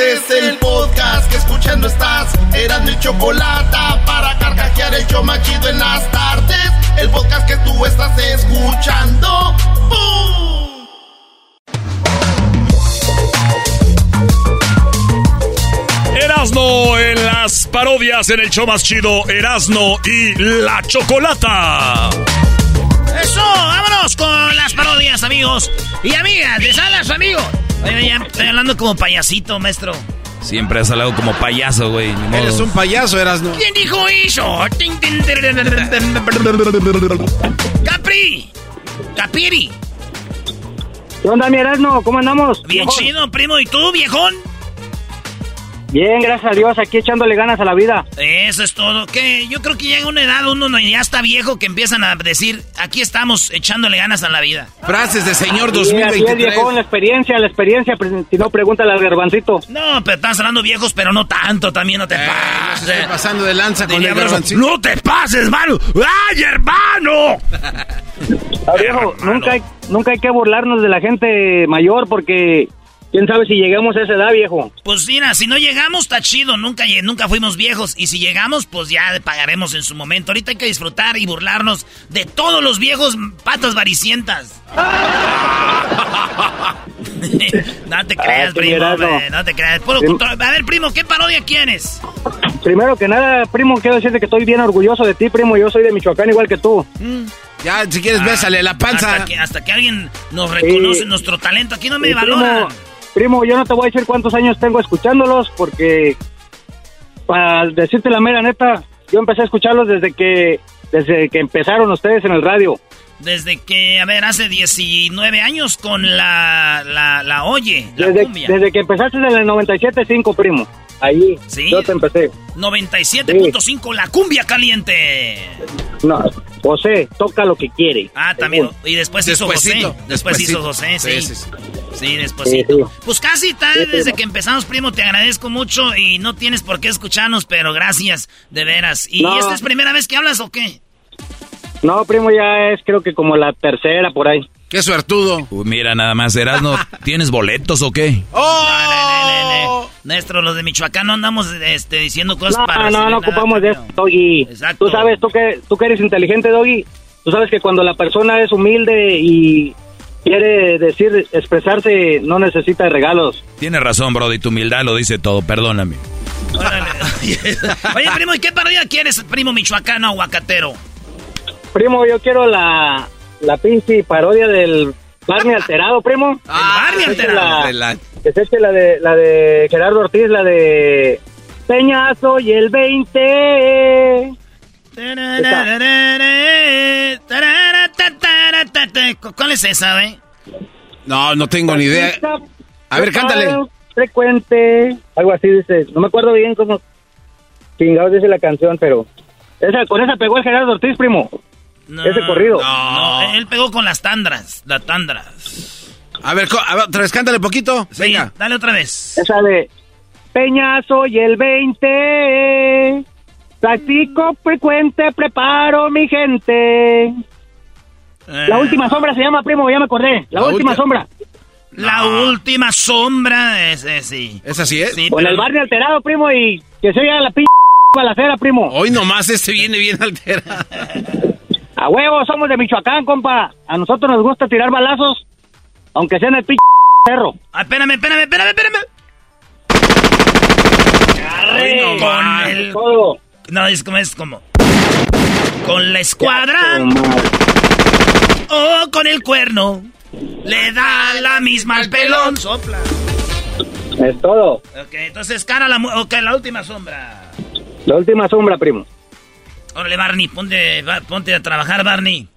Este es el podcast que escuchando estás. Eran mi chocolate para carcajear el yo machido en las tardes. El podcast que tú estás escuchando. ¡Bum! Erasno en las parodias en el show más chido, Erasno y la Chocolata. Eso, vámonos con las parodias, amigos y amigas. Les habla su amigo. Oye, ya estoy hablando como payasito, maestro. Siempre has hablado como payaso, güey. Eres un payaso, eras no. ¿Quién dijo eso? Capri. Capiri. ¿Qué onda, mi Erasmo? ¿Cómo andamos? Bien Viejón. chido, primo. ¿Y tú, viejón? Bien, gracias a Dios, aquí echándole ganas a la vida. Eso es todo. Que yo creo que llega una edad, uno no- ya está viejo, que empiezan a decir, aquí estamos echándole ganas a la vida. Frases de señor Sí, así es, 2023. viejón, la experiencia, la experiencia, si no, pregúntale al garbancito. No, pero estás hablando viejos, pero no tanto, también no te Eh, pases. estoy pasando de lanza con Diría el garbancito. No te pases, hermano. ¡Ay, hermano! Ah, viejo, nunca hay, nunca hay que burlarnos de la gente mayor porque quién sabe si llegamos a esa edad, viejo. Pues mira, si no llegamos, está chido. Nunca, nunca fuimos viejos. Y si llegamos, pues ya pagaremos en su momento. Ahorita hay que disfrutar y burlarnos de todos los viejos patas varicientas. no te creas, Ah, primo. hombre, no te creas. Puro. A ver, primo, ¿qué parodia quieres? Primero que nada, primo, quiero decirte que estoy bien orgulloso de ti, primo. Yo soy de Michoacán igual que tú. Ya, si quieres, bésale la panza. Hasta que, hasta que alguien nos reconoce Sí. nuestro talento. Aquí no me Y valoran. primo, primo, yo no te voy a decir cuántos años tengo escuchándolos porque, para decirte la mera neta, yo empecé a escucharlos desde que, desde que empezaron ustedes en el radio. Desde que, a ver, hace 19 años con la, la, la Oye, la Desde, cumbia. desde que empezaste en el 97.5, primo. Ahí, Sí. yo te empecé. 97.5, la cumbia caliente. No, José, toca lo que quiere. Ah, también. Y después hizo Despuesito, José. Después despuesito. hizo José, sí. Sí, sí, sí. Sí, despuésito. Sí, sí. Pues casi está Sí, desde que empezamos, primo. Te agradezco mucho y no tienes por qué escucharnos, pero gracias, de veras. ¿Y No. esta es primera vez que hablas o qué? No, primo, ya es creo que como la tercera por ahí. Qué suertudo. Uy, mira, nada más, Erasno, ¿tienes boletos o qué? ¡Oh! No, no, no, no, no. Nuestro, los de Michoacán, no andamos este, diciendo cosas No, para no, no nada, ocupamos de eso, Doggy. Exacto. Tú sabes, tú que, tú que eres inteligente, Doggy, tú sabes que cuando la persona es humilde y quiere decir, expresarse, no necesita de regalos. Tienes razón, Brody, tu humildad lo dice todo, perdóname. Órale. Oye, primo, ¿y qué parodia quieres, primo michoacano aguacatero? Primo, yo quiero la, la pinche parodia del Barney alterado, primo. Ah, Barney alterado. la- De la- Que se eche la de, la de Gerardo Ortiz, la de Peñazo y el 20. ¿Cuál es esa, güey? No, no tengo ni idea. A ver, cántale. Frecuente. Algo así dice. No me acuerdo bien cómo chingados dice la canción, pero. Esa, con esa pegó el Gerardo Ortiz, primo. No, Ese corrido. No, él pegó con las tandras, las tandras. A ver, a ver, otra vez, cántale poquito. Sí, Venga. dale otra vez. Esa de Peñazo y el 20. Practico frecuente, preparo mi gente. La Eh, última sombra se llama, primo, ya me acordé. La, La última última. sombra. La última sombra, ese sí. ¿Es así, es? Sí, Con pero- el Barney alterado, primo, y que se oiga la pinche balacera, primo. Hoy nomás este viene bien alterado. A huevo, somos de Michoacán, compa. A nosotros nos gusta tirar balazos, aunque sea en el pinche cerro. Ah, espérame, espérame, espérame, espérame. con el... No, es como es como... Con la escuadra... O con el cuerno. Le da la misma al pelón. Sopla. Es todo. Ok, entonces cara la... Ok, la última sombra. La última sombra, primo. Órale, Barney, ponte, ponte a trabajar, Barney.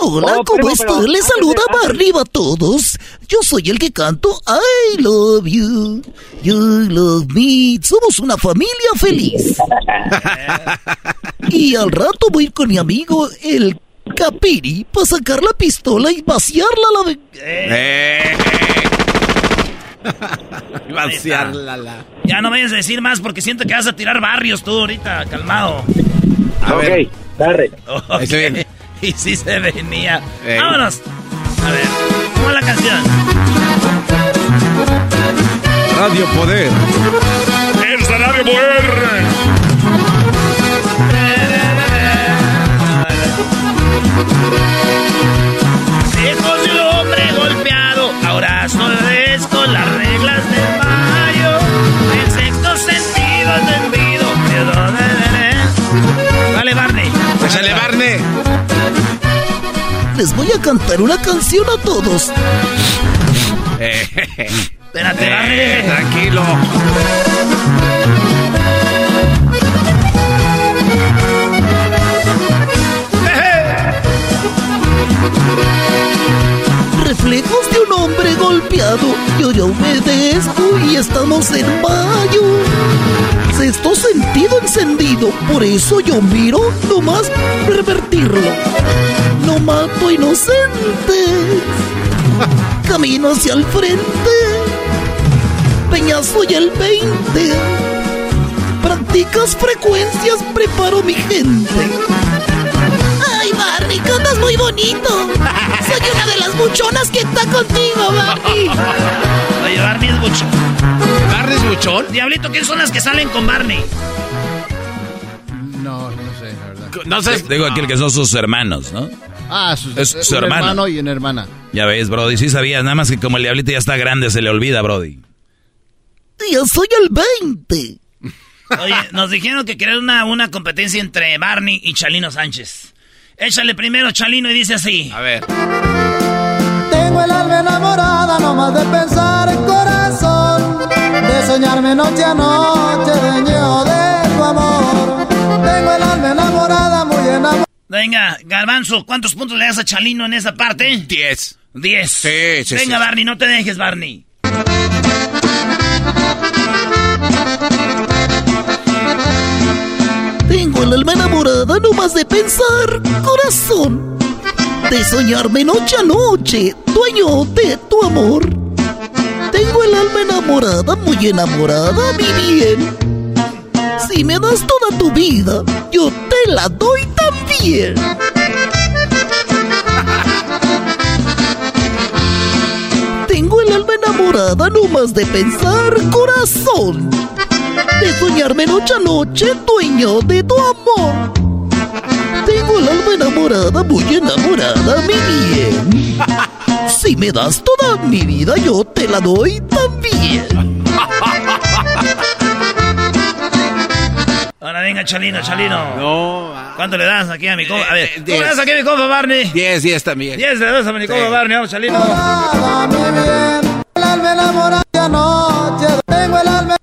Hola, oh, ¿cómo están? Les saluda Barney a todos. Yo soy el que canto I love you, you love me. Somos una familia feliz. y al rato voy a ir con mi amigo, el Capiri, para sacar la pistola y vaciarla a la... Eh. vaciarla la... Ya no vayas a decir más porque siento que vas a tirar barrios tú ahorita, calmado. A ok, ver. Darre. Okay. Y sí se venía. Vámonos. A ver, ¿cómo es la canción? Radio Poder. Es Radio Poder. Las reglas del mayo. El sexto sentido entendido, miedo de Dale, Barney. Échale, Barney. Les voy a cantar una canción a todos. Espérate, Barney. Eh, tranquilo. Reflejos de yo ya humedezco y estamos en mayo. Sexto sentido encendido, por eso yo miro nomás revertirlo. No mato inocentes, camino hacia el frente, peñazo y el 20. Practicas frecuencias, preparo mi gente. Ay, cantas muy bonito. Soy una de las buchonas que está contigo, Barney. Oye, Barney es buchón. ¿Barney es buchón? Diablito, ¿quiénes son las que salen con Barney? No, no sé, la verdad. No sé. Digo aquí que son sus hermanos, ¿no? Ah, su, es su hermano. hermano y una hermana. Ya ves, Brody, sí sabías, nada más que como el diablito ya está grande, se le olvida, Brody. Yo soy el 20. Oye, nos dijeron que querían una, una competencia entre Barney y Chalino Sánchez. Échale primero, Chalino, y dice así. A ver. Tengo el alma enamorada, no más de pensar en corazón, de soñarme noche a noche, dueño de tu amor. Tengo el alma enamorada, muy enamorada. Venga, Garbanzo, ¿cuántos puntos le das a Chalino en esa parte? Diez. Diez. Sí, sí, Venga, Barney, no te dejes, Barney. El alma enamorada no más de pensar, corazón, de soñarme noche a noche, dueño de tu amor. Tengo el alma enamorada, muy enamorada, mi bien. Si me das toda tu vida, yo te la doy también. Tengo el alma enamorada no más de pensar, corazón. De soñarme noche a noche, dueño de tu amor. Tengo el alma enamorada, muy enamorada, mi bien. Si me das toda mi vida, yo te la doy también. Ahora venga, Chalino, Chalino. No. ¿Cuánto le das aquí a mi compa? A ver, ¿cómo le das aquí a mi compa, Barney? Diez, diez también. Diez le das a mi compa, Barney. Vamos, Chalino. bien, el alma enamorada noche. Tengo el alma,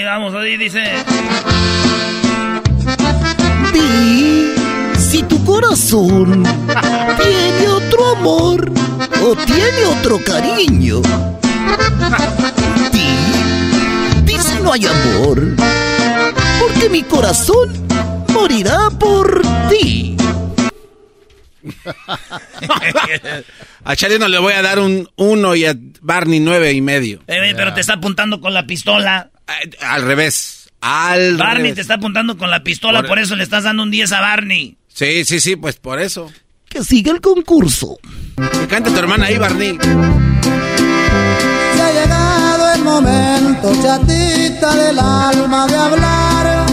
Vamos, ahí dice. Di si tu corazón tiene otro amor o tiene otro cariño. Di, di si no hay amor, porque mi corazón morirá por ti. a Chalino le voy a dar un uno y a Barney nueve y medio. Eh, pero te está apuntando con la pistola. Eh, al revés. Al Barney te está apuntando con la pistola, por... eso le estás dando un 10 a Barney. Sí, sí, sí, pues por eso. Que siga el concurso. Que cante tu hermana ahí, Barney. Se ha llegado el momento, chatita del alma, de hablar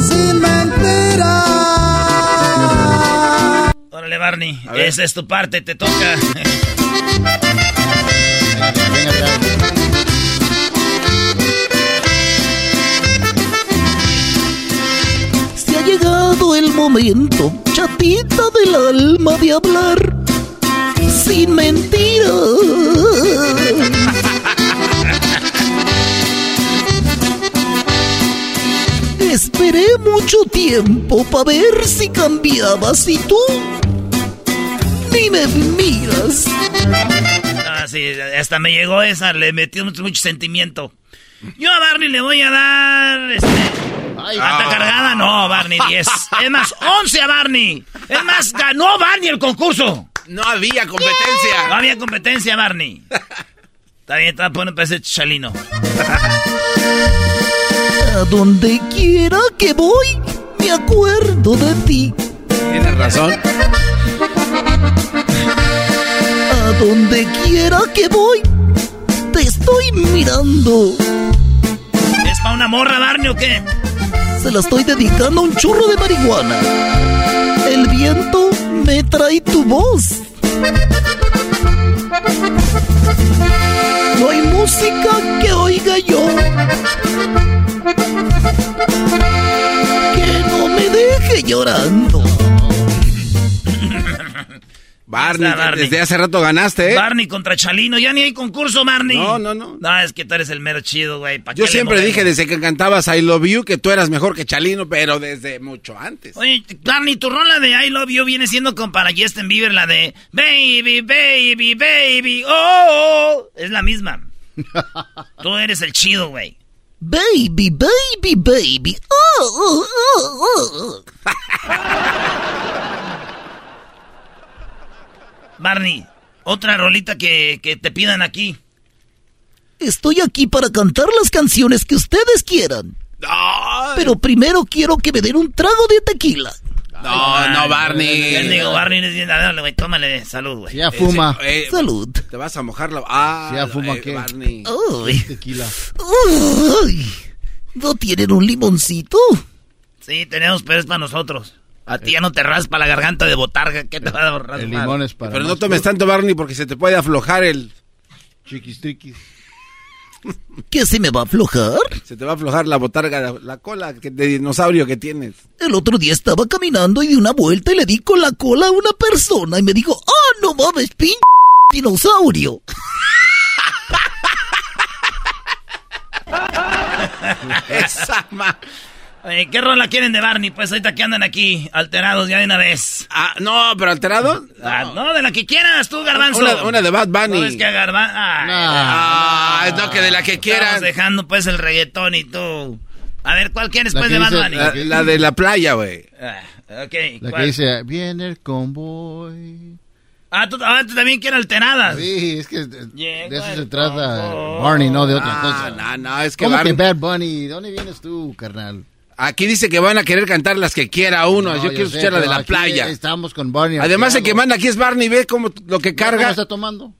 sin mentiras. Órale, Barney, esa es tu parte, te toca. El momento, chatita del alma, de hablar sin mentiras. Esperé mucho tiempo para ver si cambiabas y tú ni me miras. Ah, sí, hasta me llegó esa, le metió mucho sentimiento. Yo a Barney le voy a dar. Este, ¿Ata cargada? No, Barney 10. Es más, 11 a Barney. Es más, ganó Barney el concurso. No había competencia. No había competencia, Barney. Está bien, está poniendo para ese chalino. A donde quiera que voy, me acuerdo de ti. Tienes razón. A donde quiera que voy, te estoy mirando. ¿Es para una morra, Barney, o qué? Se la estoy dedicando a un churro de marihuana. El viento me trae tu voz. No hay música que oiga yo que no me deje llorando. Barney, desde hace rato ganaste, ¿eh? Barney contra Chalino. Ya ni hay concurso, Barney. No, no, no. No, es que tú eres el mero chido, güey. ¿Pa' Yo siempre dije desde que cantabas I Love You que tú eras mejor que Chalino, pero desde mucho antes. Oye, Barney, tu rola de I Love You viene siendo con para Justin Bieber la de Baby, baby, baby, oh. Es la misma. Tú eres el chido, güey. Baby, baby, baby. Oh, oh, oh, oh. Barney, otra rolita que, que te pidan aquí. Estoy aquí para cantar las canciones que ustedes quieran. Pero primero quiero que me den un trago de tequila. No, no, Barney. Yo digo, Barney, es bien- dale, güey, tómale, salud, güey. Ya fuma. Eh, Salud. Te vas a mojar la... Ah, ya fuma, eh, ¿qué? Barney. Ay, Tequila. ay. ¿No tienen un limoncito? Sí, tenemos, pero es para nosotros. A ti ya no te raspa la garganta de botarga. ¿Qué te va a raspar? El limón es para Pero no tomes tanto, Barney, porque se te puede aflojar el... Chiquis triquis. ¿Qué se me va a aflojar? Se te va a aflojar la botarga, la, la cola que- de dinosaurio que tienes. El otro día estaba caminando y di una vuelta y le di con la cola a una persona y me dijo, ¡Ah, no mames, pinche dinosaurio! Esa ma... Oye, ¿Qué rola quieren de Barney? Pues ahorita que andan aquí, alterados ya de una vez. Ah, no, pero alterado. Ah, no, de la que quieras tú, Garbanzo. Una, una de Bad ¿No Bunny. ves que a Garbanzo? Ah, no, que de la que Estamos quieras. dejando pues el reggaetón y tú. A ver, ¿cuál quieres La pues que de Bad Bunny? La, la de la playa, güey. Ah, ok. La ¿cuál? que dice, viene el convoy. Ah, ¿tú, ah, tú también quieres alteradas. Sí, es que de, de eso se trata. Barney, no de otra Ah, cosa. no, no, es que ¿Cómo Barney... que Bad Bunny? ¿De dónde vienes tú, carnal? Aquí dice que van a querer cantar las que quiera uno. No, yo quiero sé, escuchar la de la playa. Estamos con Barney. Además, el que manda aquí es Barney. Ve cómo lo que ¿Cómo carga. está tomando?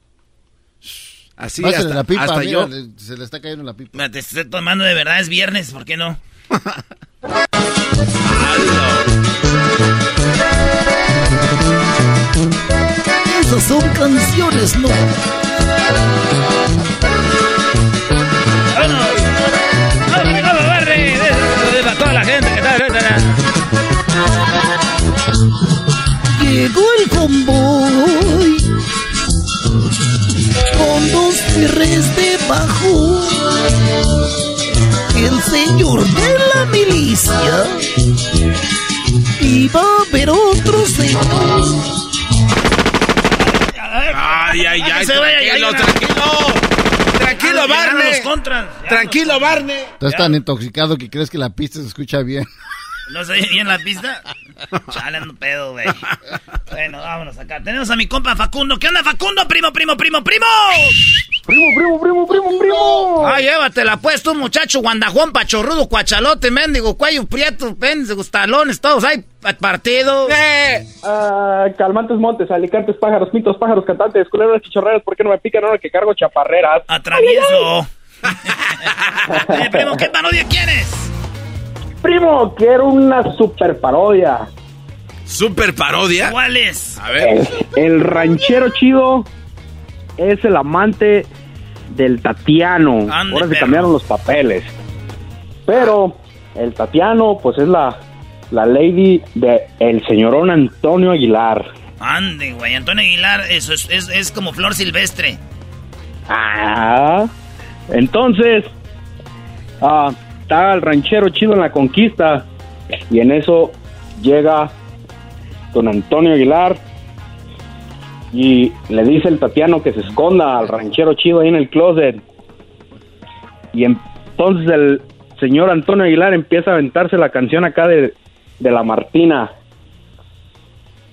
Así, hasta, la pipa, hasta mira, yo. le- se le está cayendo la pipa. Te estoy tomando de verdad, es viernes, ¿por qué no? Esas son canciones, ¿no? Tranquilo, Barney. Estás tan intoxicado que crees que la pista se escucha bien. ¿No se oye bien la pista? Chale, ando pedo, güey. Bueno, vámonos acá. Tenemos a mi compa Facundo. ¿Qué onda, Facundo? Primo, primo, primo, primo. Primo, primo, primo, primo, primo. Ah, llévatela pues tú, muchacho guandajón, pachorrudo, cuachalote, mendigo, cuello prieto, mendigos, talones, todos ahí, partido. Eh, Ah, calmantes montes, alicantes, pájaros, pitos, pájaros, cantantes, culeros, chichorreras, ¿por qué no me pican ahora que cargo chaparreras? Atravieso. Oye, primo, ¿qué parodia quieres? Primo, quiero una super parodia. ¿Super parodia? ¿Cuál es? A ver. El ranchero chido es el amante del Tatiano. Ande, Ahora se perro. cambiaron los papeles. Pero el Tatiano, pues es la, la lady de el señorón Antonio Aguilar. Ande, güey. Antonio Aguilar, eso es, es, es como flor silvestre. Ah, entonces, ah, está el ranchero chido en la conquista. Y en eso llega don Antonio Aguilar y le dice el Tatiano que se esconda al ranchero chido ahí en el closet. Y entonces el señor Antonio Aguilar empieza a aventarse la canción acá de, de la Martina.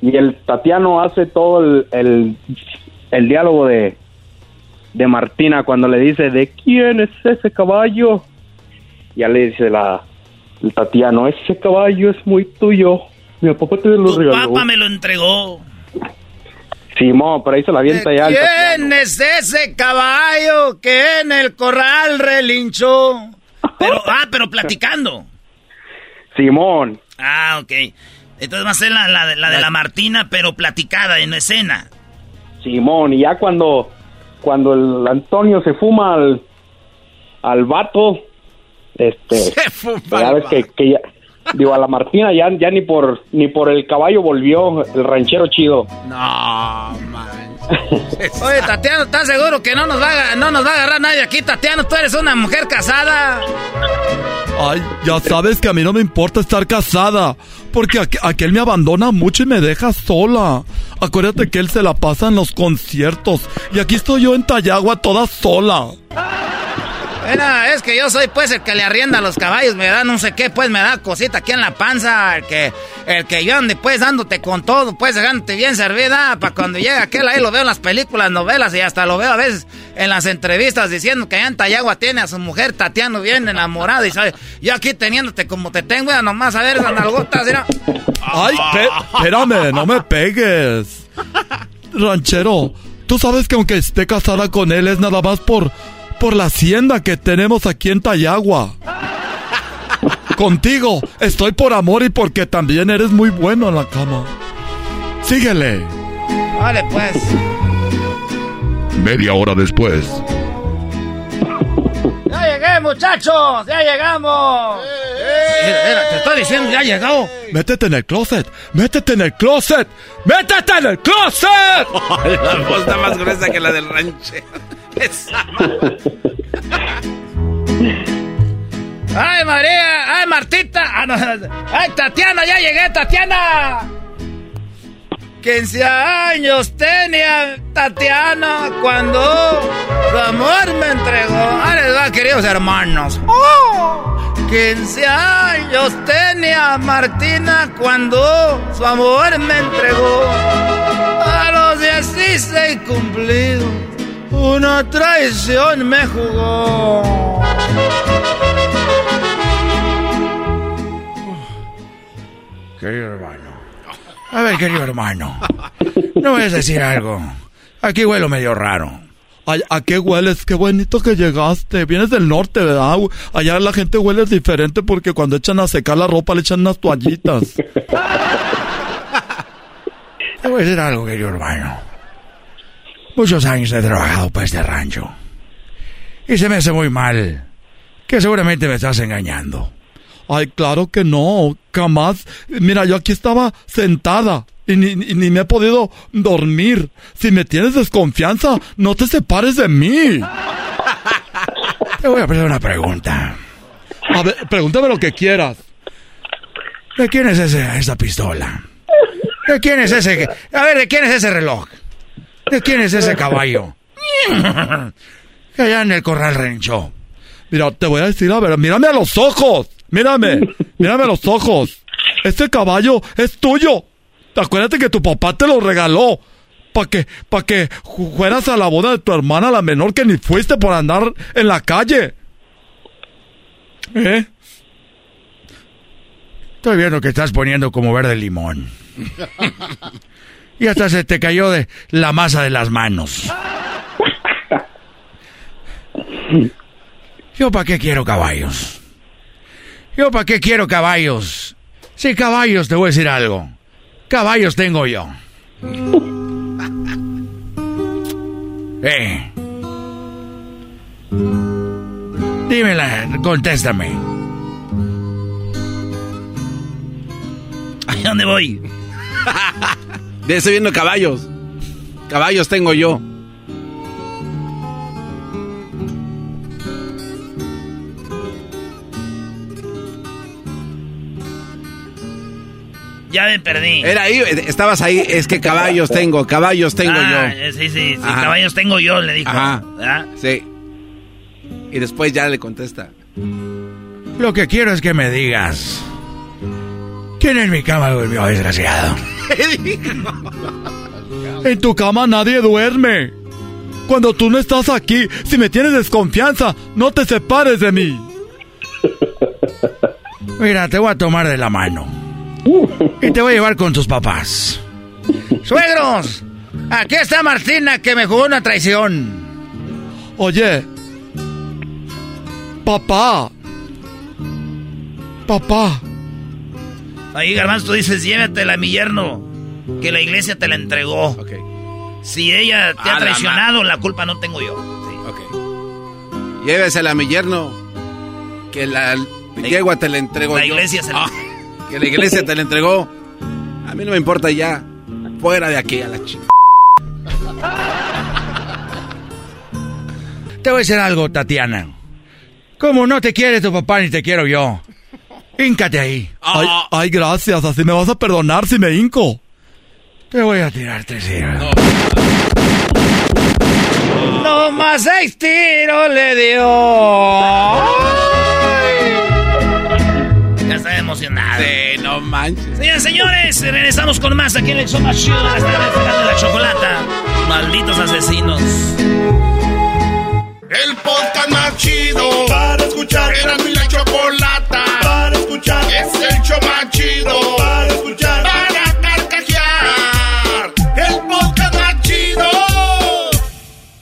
Y el Tatiano hace todo el, el, el diálogo de, de Martina cuando le dice, ¿de quién es ese caballo? Ya le dice la, el Tatiano, ese caballo es muy tuyo. Mi papá te lo Tu regaló. papá me lo entregó. Simón, por ahí se la avienta ya. ¿Quién es ese caballo que en el corral relinchó? Pero, ah, pero platicando. Simón. Ah, ok. Entonces va a ser la, la la de la Martina, pero platicada en escena. Simón, y ya cuando, cuando el Antonio se fuma al, al vato, este, Se fuma ya ves que, que ya, digo, a la Martina ya, ya ni por, ni por el caballo volvió el ranchero chido. No, man. Oye, Tatiano, ¿estás seguro que no nos, va a, no nos va a agarrar nadie aquí? Tatiano, tú eres una mujer casada. Ay, ya sabes que a mí no me importa estar casada, porque aqu- aquel me abandona mucho y me deja sola. Acuérdate que él se la pasa en los conciertos y aquí estoy yo en Tayagua toda sola. Bueno, es que yo soy pues el que le arrienda a los caballos, me da no sé qué, pues me da cosita aquí en la panza, el que, el que yo ande pues dándote con todo, pues dejándote bien servida, para cuando llega aquel ahí lo veo en las películas, novelas y hasta lo veo a veces en las entrevistas diciendo que allá en Tayagua tiene a su mujer Tatiano bien enamorada y sabe, yo aquí teniéndote como te tengo, ya nomás a ver esas nalgotas, mira. Ay, espérame, no me pegues. Ranchero, tú sabes que aunque esté casada con él es nada más por, por la hacienda que tenemos aquí en Tayagua. Contigo estoy por amor y porque también eres muy bueno en la cama. Síguele. Vale pues. Media hora después. Ya llegué, muchachos, ya llegamos. Mira, mira, te estoy diciendo, ya llegó. Métete en el closet. Métete en el closet. Métete en el closet. la voz está más gruesa que la del ranchero. ¡Ay, María! ¡Ay, Martita! Ah. ¡Ay, Tatiana! ¡Ya llegué, Tatiana! 15 años tenía Tatiana cuando su amor me entregó. ¡Ahí les va, queridos hermanos! ¡Oh! 15 años tenía Martina cuando su amor me entregó. A los 16 cumplidos, una traición me jugó. Querido hermano. A ver, querido hermano. No voy a decir algo. Aquí huelo medio raro. Ay, ¿a qué hueles? Qué bonito que llegaste. Vienes del norte, ¿verdad? Allá la gente huele diferente porque cuando echan a secar la ropa le echan unas toallitas. Te voy a decir algo, querido hermano. Muchos años he trabajado para este rancho. Y se me hace muy mal que seguramente me estás engañando. Ay, claro que no, jamás. Mira, yo aquí estaba sentada y ni, ni- ni me he podido dormir. Si me tienes desconfianza, no te separes de mí. Te voy a hacer una pregunta. A ver, pregúntame lo que quieras. ¿De quién es ese, esa pistola? ¿De quién es ese? A ver, ¿de quién es ese reloj? ¿De quién es ese caballo? Que allá en el corral renchó. Mira, te voy a decir, a ver, mírame a los ojos. Mírame, mírame a los ojos. Este caballo es tuyo. Acuérdate que tu papá te lo regaló. Para que, pa' que fueras a la boda de tu hermana, la menor, que ni fuiste por andar en la calle. ¿Eh? Estoy viendo que estás poniendo como verde limón. Y hasta se te cayó de la masa de las manos. ¿Yo para qué quiero caballos? ¿Yo para qué quiero caballos? Si caballos, te voy a decir algo. Caballos tengo yo. Eh. Dímela, contéstame. ¿A dónde voy? De estoy viendo caballos. Caballos tengo yo. Ya me perdí. Era ahí, estabas ahí, es que caballos tengo, caballos tengo Ah, yo. eh, Sí, sí, sí. Ajá. Caballos tengo yo, le dijo. Ajá. Sí. Y después ya le contesta. Lo que quiero es que me digas. ¿Quién en mi cama durmió, desgraciado? En tu cama nadie duerme. Cuando tú no estás aquí, si me tienes desconfianza, no te separes de mí. Mira, te voy a tomar de la mano. Y te voy a llevar con tus papás. ¡Suegros! Aquí está Martina que me jugó una traición. Oye, papá, papá, Ahí, Garbanzo, tú dices, llévatela a mi yerno, que la iglesia te la entregó. Si ella te A ha la traicionado, la culpa no tengo yo. Llévesela a mi yerno. Que la yegua te la entregó La yo. iglesia se la- Ah, que la iglesia te la entregó. A mí no me importa ya. Fuera de aquí a la chica. Te voy a decir algo, Tatiana. Como no te quiere tu papá ni te quiero yo. Híncate ahí. ay, ay, gracias, así me vas a perdonar si me hinco. Te voy a tirar tres tiros. No más seis tiros le dio. Ya está emocionado. Sí, no manches. Señores, señores, regresamos con más aquí en el show más chido de la chocolata. Malditos asesinos. El podcast más chido para escuchar. Era mi la chocolata Es el show más chido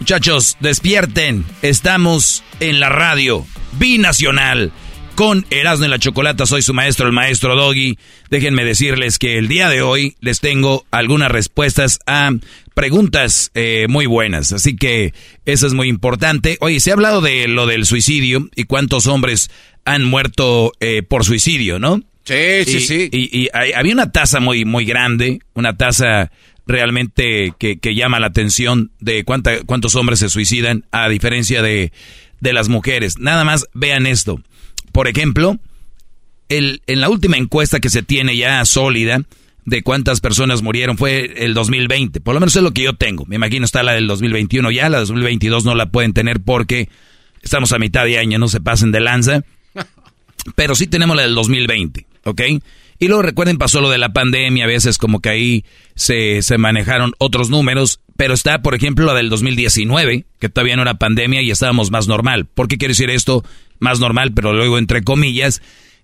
Muchachos, despierten. Estamos en la radio binacional con Erasmo y la Chocolata. Soy su maestro, el maestro Doggy. Déjenme decirles que el día de hoy les tengo algunas respuestas a preguntas eh, muy buenas. Así que eso es muy importante. Oye, se ha hablado de lo del suicidio y cuántos hombres han muerto eh, por suicidio, ¿no? Sí, sí, Y- sí. Y, y hay- había una tasa muy, muy grande, una tasa realmente que, que llama la atención de cuánta, cuántos hombres se suicidan a diferencia de, de las mujeres. Nada más vean esto. Por ejemplo, el, en la última encuesta que se tiene ya sólida de cuántas personas murieron fue el 2020. Por lo menos es lo que yo tengo. Me imagino está la del 2021 ya, la 2022 no la pueden tener porque estamos a mitad de año, no se pasen de lanza. Pero sí tenemos la del 2020, ¿ok? Y luego recuerden, pasó lo de la pandemia, a veces como que ahí se, se manejaron otros números, pero está, por ejemplo, la del 2019, que todavía no era pandemia y estábamos más normal. ¿Por qué quiero decir esto? Más normal, pero luego entre comillas,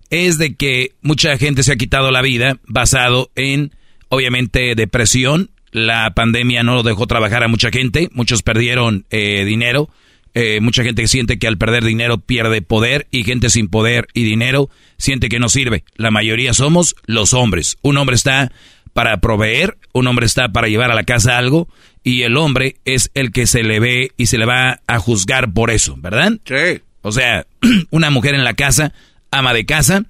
es de que mucha gente se ha quitado la vida basado en, obviamente, depresión. La pandemia no dejó trabajar a mucha gente, muchos perdieron eh, dinero, eh, mucha gente siente que al perder dinero pierde poder y gente sin poder y dinero siente que no sirve. La mayoría somos los hombres. Un hombre está para proveer, un hombre está para llevar a la casa algo y el hombre es el que se le ve y se le va a juzgar por eso, ¿verdad? Sí. O sea, una mujer en la casa, ama de casa,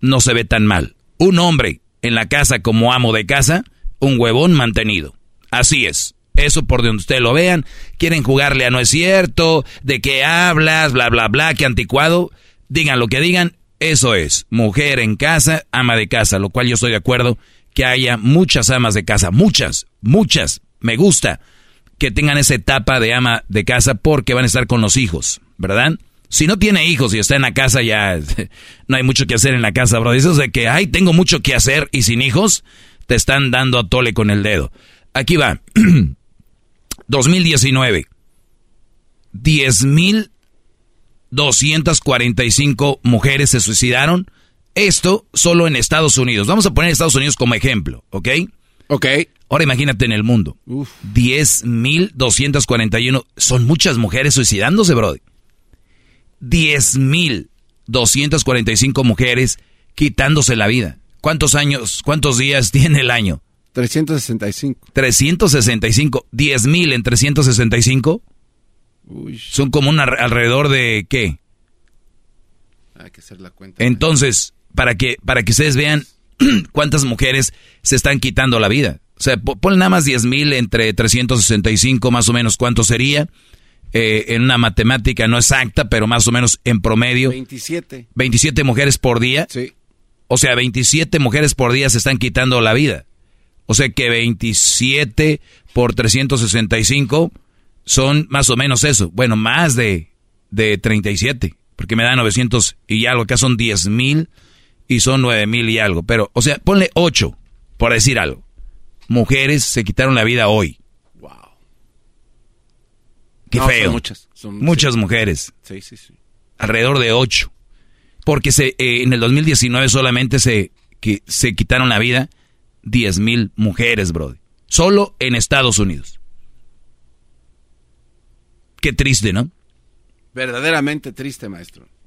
no se ve tan mal. Un hombre en la casa como amo de casa, un huevón mantenido. Así es. Eso por donde ustedes lo vean. Quieren jugarle a no es cierto, de qué hablas, bla, bla, bla, qué anticuado. Digan lo que digan, eso es. Mujer en casa, ama de casa, lo cual yo estoy de acuerdo que haya muchas amas de casa, muchas, muchas. Me gusta que tengan esa etapa de ama de casa porque van a estar con los hijos, ¿verdad? Si no tiene hijos y está en la casa, ya no hay mucho que hacer en la casa, bro. Eso es de que, ay, tengo mucho que hacer y sin hijos, te están dando a tole con el dedo. Aquí va. 2019. 10.245 mujeres se suicidaron. Esto solo en Estados Unidos. Vamos a poner Estados Unidos como ejemplo, ¿ok? Ok. Ahora imagínate en el mundo. 10.241. Son muchas mujeres suicidándose, Brody. 10.245 mujeres quitándose la vida. ¿Cuántos años, cuántos días tiene el año? 365. 365. 10.000 en 365. Son como un alrededor de qué? Hay que hacer la cuenta. Entonces, para que, para que ustedes vean cuántas mujeres se están quitando la vida. O sea, pon nada más 10.000 entre 365, más o menos, ¿cuánto sería? Eh, en una matemática no exacta, pero más o menos en promedio. 27. 27 mujeres por día. Sí. O sea, 27 mujeres por día se están quitando la vida. O sea que 27 por 365 son más o menos eso. Bueno, más de, de 37, porque me da 900 y algo. Acá son 10 mil y son 9 mil y algo. Pero, o sea, ponle 8, por decir algo. Mujeres se quitaron la vida hoy. Qué No, son feo. muchas, son- muchas sí. mujeres. Sí, sí, sí. Alrededor de 8. Porque se, eh, en el 2019 solamente se, que, se quitaron la vida 10 mil mujeres, bro. Solo en Estados Unidos. Qué triste, ¿no? Verdaderamente triste, maestro.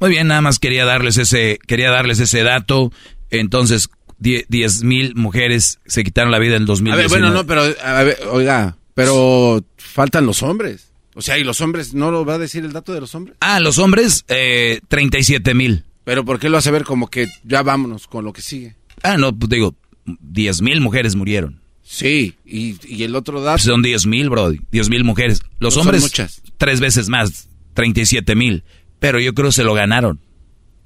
Muy bien, nada más quería darles ese, quería darles ese dato. Entonces, 10 mil mujeres se quitaron la vida en el A 2019. ver, bueno, no, pero, a ver, oiga, pero faltan los hombres. O sea, ¿y los hombres no lo va a decir el dato de los hombres? Ah, los hombres, eh, 37 mil. Pero ¿por qué lo hace ver como que ya vámonos con lo que sigue? Ah, no, pues digo, 10 mil mujeres murieron. Sí, y, y el otro dato. Son 10 mil, bro. 10 mil mujeres. Los No hombres, muchas. tres veces más, 37 mil. Pero yo creo que se lo ganaron.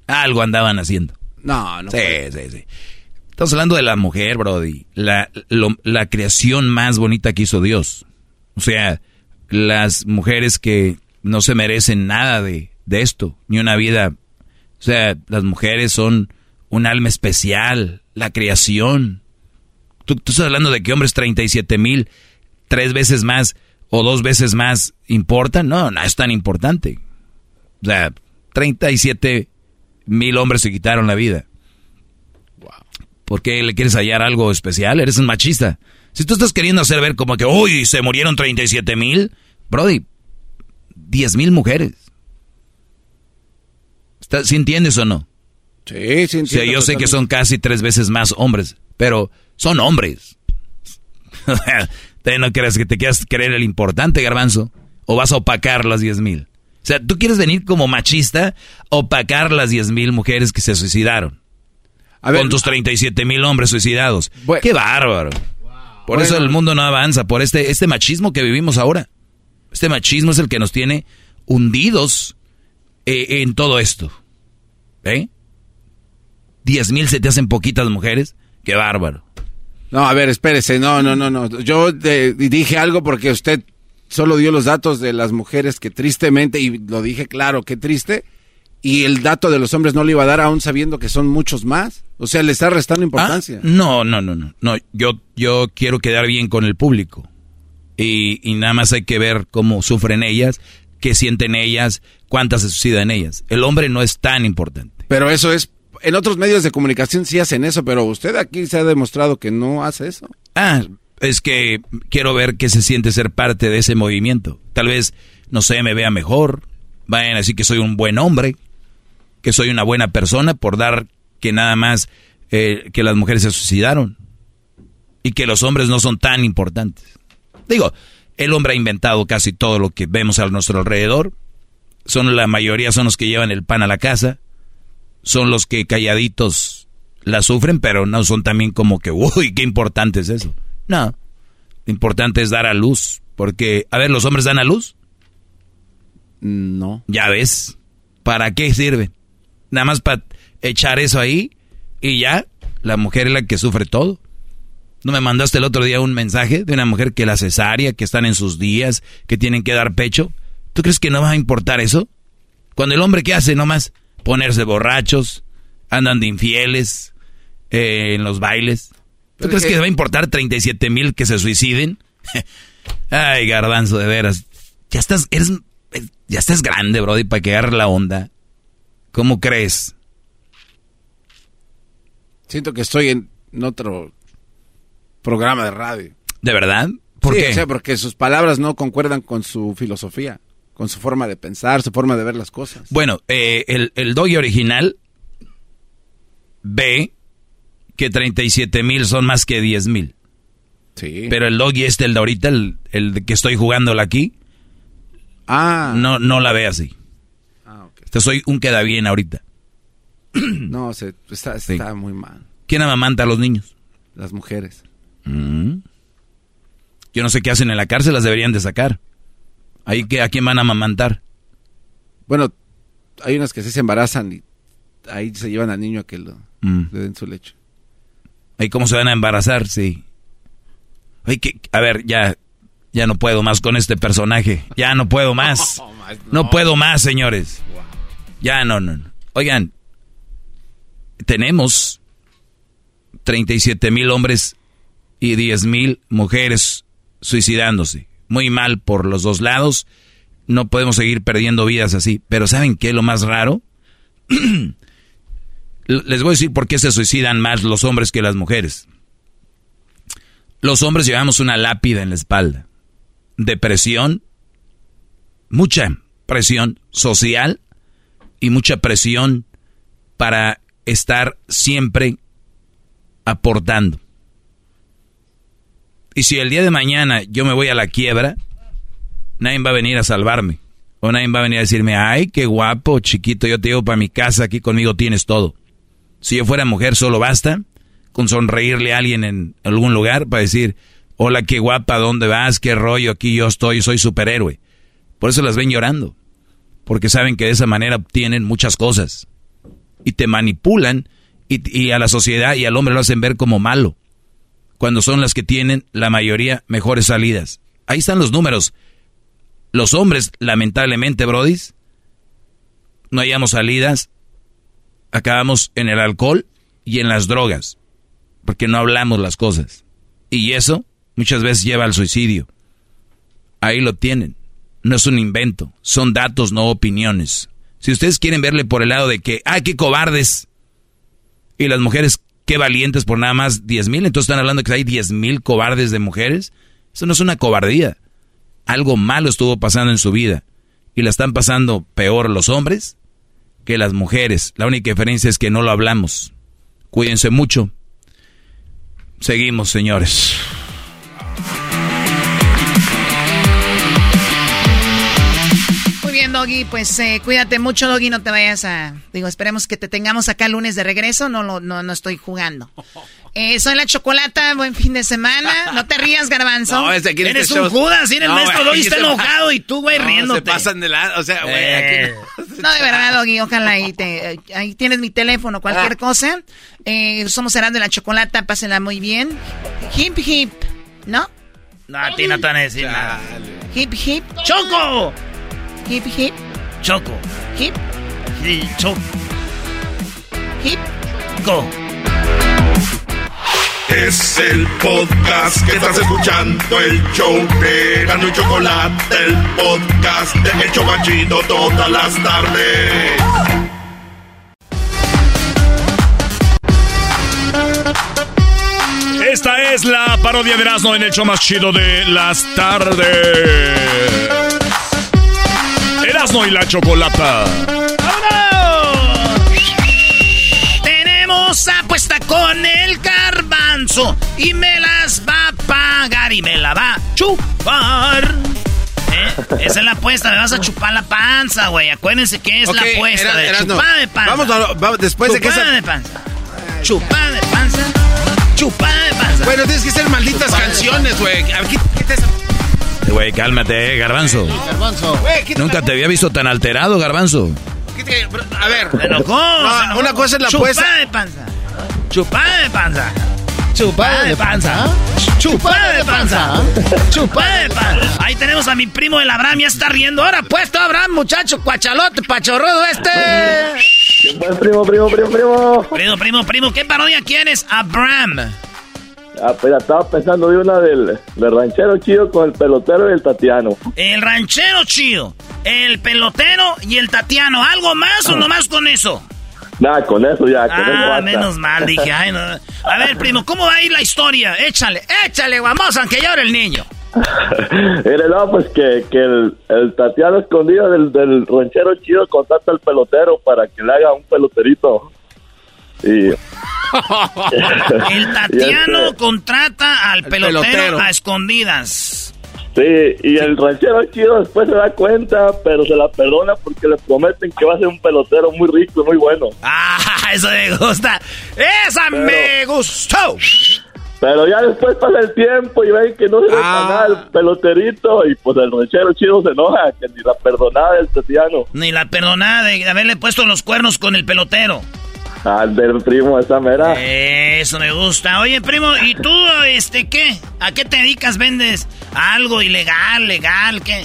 Algo andaban haciendo. No, no. Sí, sí, sí. Estamos hablando de la mujer, Brody. La, lo- la creación más bonita que hizo Dios. O sea, las mujeres que no se merecen nada de, de esto, ni una vida. O sea, las mujeres son un alma especial, la creación. Tú, estás hablando de que hombres 37 mil, tres veces más o dos veces más importan. No, no es tan importante. O sea, 37 mil hombres se quitaron la vida. ¿Por qué le quieres hallar algo especial? Eres un machista. Si tú estás queriendo hacer ver como que, uy, se murieron 37 mil, Brody, 10 mil mujeres. ¿Está- ¿Sí entiendes o no? Sí, sí, O sea, yo sé que son casi tres veces más hombres, pero son hombres. No creas que te quieras creer el importante, garbanzo, o vas a opacar las 10 mil. O sea, tú quieres venir como machista, a opacar las 10 mil mujeres que se suicidaron. con tus 37 mil hombres suicidados. ¡Qué bárbaro! Por eso el mundo no avanza, por este, este machismo que vivimos ahora. Este machismo es el que nos tiene hundidos eh, en todo esto. ¿Eh? 10 mil se te hacen poquitas mujeres. Qué bárbaro. No, a ver, espérese, no, no, no, no. Yo dije algo porque usted solo dio los datos de las mujeres que tristemente, y lo dije claro, qué triste, y el dato de los hombres no le iba a dar aún sabiendo que son muchos más. O sea, le está restando importancia. Ah, no, no, no, no. No, yo, yo quiero quedar bien con el público. Y, y nada más hay que ver cómo sufren ellas, qué sienten ellas, cuántas se suicidan ellas. El hombre no es tan importante. Pero eso es, en otros medios de comunicación sí hacen eso, pero usted aquí se ha demostrado que no hace eso. Ah, es que quiero ver qué se siente ser parte de ese movimiento. Tal vez, no sé, me vea mejor. Vayan a decir que soy un buen hombre, que soy una buena persona por dar que nada más eh, que las mujeres se suicidaron y que los hombres no son tan importantes. Digo, el hombre ha inventado casi todo lo que vemos a nuestro alrededor. Son la mayoría son los que llevan el pan a la casa. Son los que calladitos la sufren, pero no son también como que, uy, qué importante es eso. No, lo importante es dar a luz, porque, a ver, ¿los hombres dan a luz? No. Ya ves, ¿para qué sirve? Nada más para echar eso ahí y ya, la mujer es la que sufre todo. ¿No me mandaste el otro día un mensaje de una mujer que la cesárea, que están en sus días, que tienen que dar pecho? ¿Tú crees que no va a importar eso? Cuando el hombre, ¿qué hace nomás? Ponerse borrachos, andan de infieles eh, en los bailes. ¿Tú crees que... va a importar 37 mil que se suiciden? Ay, garbanzo, de veras. Ya estás, eres, ya estás grande, Brody, para que agarre la onda. ¿Cómo crees? Siento que estoy en otro programa de radio. ¿De verdad? ¿Por sí, qué? O sea, porque sus palabras no concuerdan con su filosofía, con su forma de pensar, su forma de ver las cosas. Bueno, eh, el, el doggy original ve que 37 mil son más que 10 mil. Sí. Pero el doggy este, el de ahorita, el, el que estoy jugándola aquí, ah. no, no la ve así. Ah, okay. Este soy un queda bien ahorita. no, se, está, está sí. muy mal. ¿Quién amamanta a los niños? Las mujeres. Mm. Yo no sé qué hacen en la cárcel, las deberían de sacar. ¿Ahí que, a quién van a amamantar? Bueno, hay unas que sí se embarazan y ahí se llevan al niño a que lo, mm. le den su leche. ¿Ahí cómo se van a embarazar? Sí. Ay, que, a ver, ya, ya no puedo más con este personaje. Ya no puedo más. No, puedo más, señores. Ya no, no, no. Oigan, tenemos 37 mil hombres y 10 mil mujeres suicidándose. Muy mal por los dos lados. No podemos seguir perdiendo vidas así. Pero ¿saben qué es lo más raro? Les voy a decir por qué se suicidan más los hombres que las mujeres. Los hombres llevamos una lápida en la espalda. Depresión, mucha presión social y mucha presión para estar siempre aportando. Y si el día de mañana yo me voy a la quiebra, nadie va a venir a salvarme. O nadie va a venir a decirme, ay, qué guapo, chiquito, yo te llevo para mi casa, aquí conmigo tienes todo. Si yo fuera mujer, solo basta con sonreírle a alguien en algún lugar para decir, hola, qué guapa, ¿dónde vas? ¿Qué rollo? Aquí yo estoy, soy superhéroe. Por eso las ven llorando. Porque saben que de esa manera obtienen muchas cosas. Y te manipulan y, y a la sociedad y al hombre lo hacen ver como malo. Cuando son las que tienen la mayoría mejores salidas. Ahí están los números. Los hombres, lamentablemente, brodis, no hayamos salidas, acabamos en el alcohol y en las drogas, porque no hablamos las cosas. Y eso muchas veces lleva al suicidio. Ahí lo tienen. No es un invento, son datos, no opiniones. Si ustedes quieren verle por el lado de que, ¡ay, qué cobardes! Y las mujeres, qué valientes por nada más 10 mil, entonces están hablando que hay 10 mil cobardes de mujeres. Eso no es una cobardía. Algo malo estuvo pasando en su vida. Y la están pasando peor los hombres que las mujeres. La única diferencia es que no lo hablamos. Cuídense mucho. Seguimos, señores. Bien, Doggy. Pues eh, cuídate mucho, Doggy. No te vayas a. Digo, esperemos que te tengamos acá el lunes de regreso. No, lo- no, no estoy jugando. Eh, soy la Chocolata. Buen fin de semana. No te rías, Garbanzo. No, es de aquí Eres este un show- Judas. Mira, el No, maestro Doggy está enojado y tú, güey, No, riéndote. se pasan de la... O sea, güey, Eh. aquí... No, de verdad, Doggy, ojalá ahí, te, ahí tienes mi teléfono, cualquier Ah. cosa. Eh, somos Serán de la Chocolata, pásenla muy bien. Hip, hip, ¿no? No, a ti no te van a decir nada. Hip, hip. ¡Choco! Hip, hip, Choco. hip, Sí, choco. hip. Go. Es el podcast que estás escuchando, el show de Gano y Chocolate, el podcast de El Chocachito todas las tardes. Esta es la parodia de Erasmo en el show más chido de las tardes. Erasmo y la chocolata. Tenemos apuesta con el garbanzo y me las va a pagar y me la va a chupar. ¿Eh? Esa es la apuesta, me vas a chupar la panza, güey. Acuérdense que es la apuesta de chupada de panza. Vamos, a- vamos, después de que chupada esa- de panza. Chupada de panza. Chupada de panza. Bueno, tienes que ser malditas canciones, güey. A ver, quí- quita esa- Güey, cálmate, eh, garbanzo. Nunca te había visto tan alterado, garbanzo. A ver. Se enojó, No, se enojó. una cosa es la Chupada apuesta. de panza. Chupada de panza. Chupada de panza. Chupada de panza. Chupada de panza. Ahí tenemos a mi primo el Abraham, ya está riendo. Ahora puesto Abraham, muchacho, cuachalote, pachorrudo este. primo, primo, primo, primo. Primo, primo, primo, ¿qué parodia quieres? Abraham. Ah, pues estaba pensando de una del, del ranchero chido con el pelotero y el Tatiano. El ranchero chido, el pelotero y el Tatiano. ¿Algo más o nomás con eso? Nada, con eso ya, con eso Ah, basta. menos mal, dije. Ay, no. A ver, primo, ¿cómo va a ir la historia? Échale, échale, vamos, aunque llore el niño. Mire, no, pues que, que el, el Tatiano escondido del, del ranchero chido contacta al pelotero para que le haga un peloterito. Y... El Tatiano contrata al pelotero, pelotero. a escondidas. Sí, y el ranchero chido después se da cuenta, pero se la perdona porque le prometen que va a ser un pelotero muy rico y muy bueno. Ah, eso me gusta. Esa Pero- me gustó. Pero ya después pasa el tiempo y ven que no se le Ah. gana el peloterito y pues el ranchero chido se enoja, que ni la perdonada del Tatiano. Ni la perdonada de haberle puesto los cuernos con el pelotero. Al del primo esa mera. Eso me gusta. Oye, primo, ¿y tú, este, qué? ¿A qué te dedicas? ¿Vendes algo ilegal, legal, qué?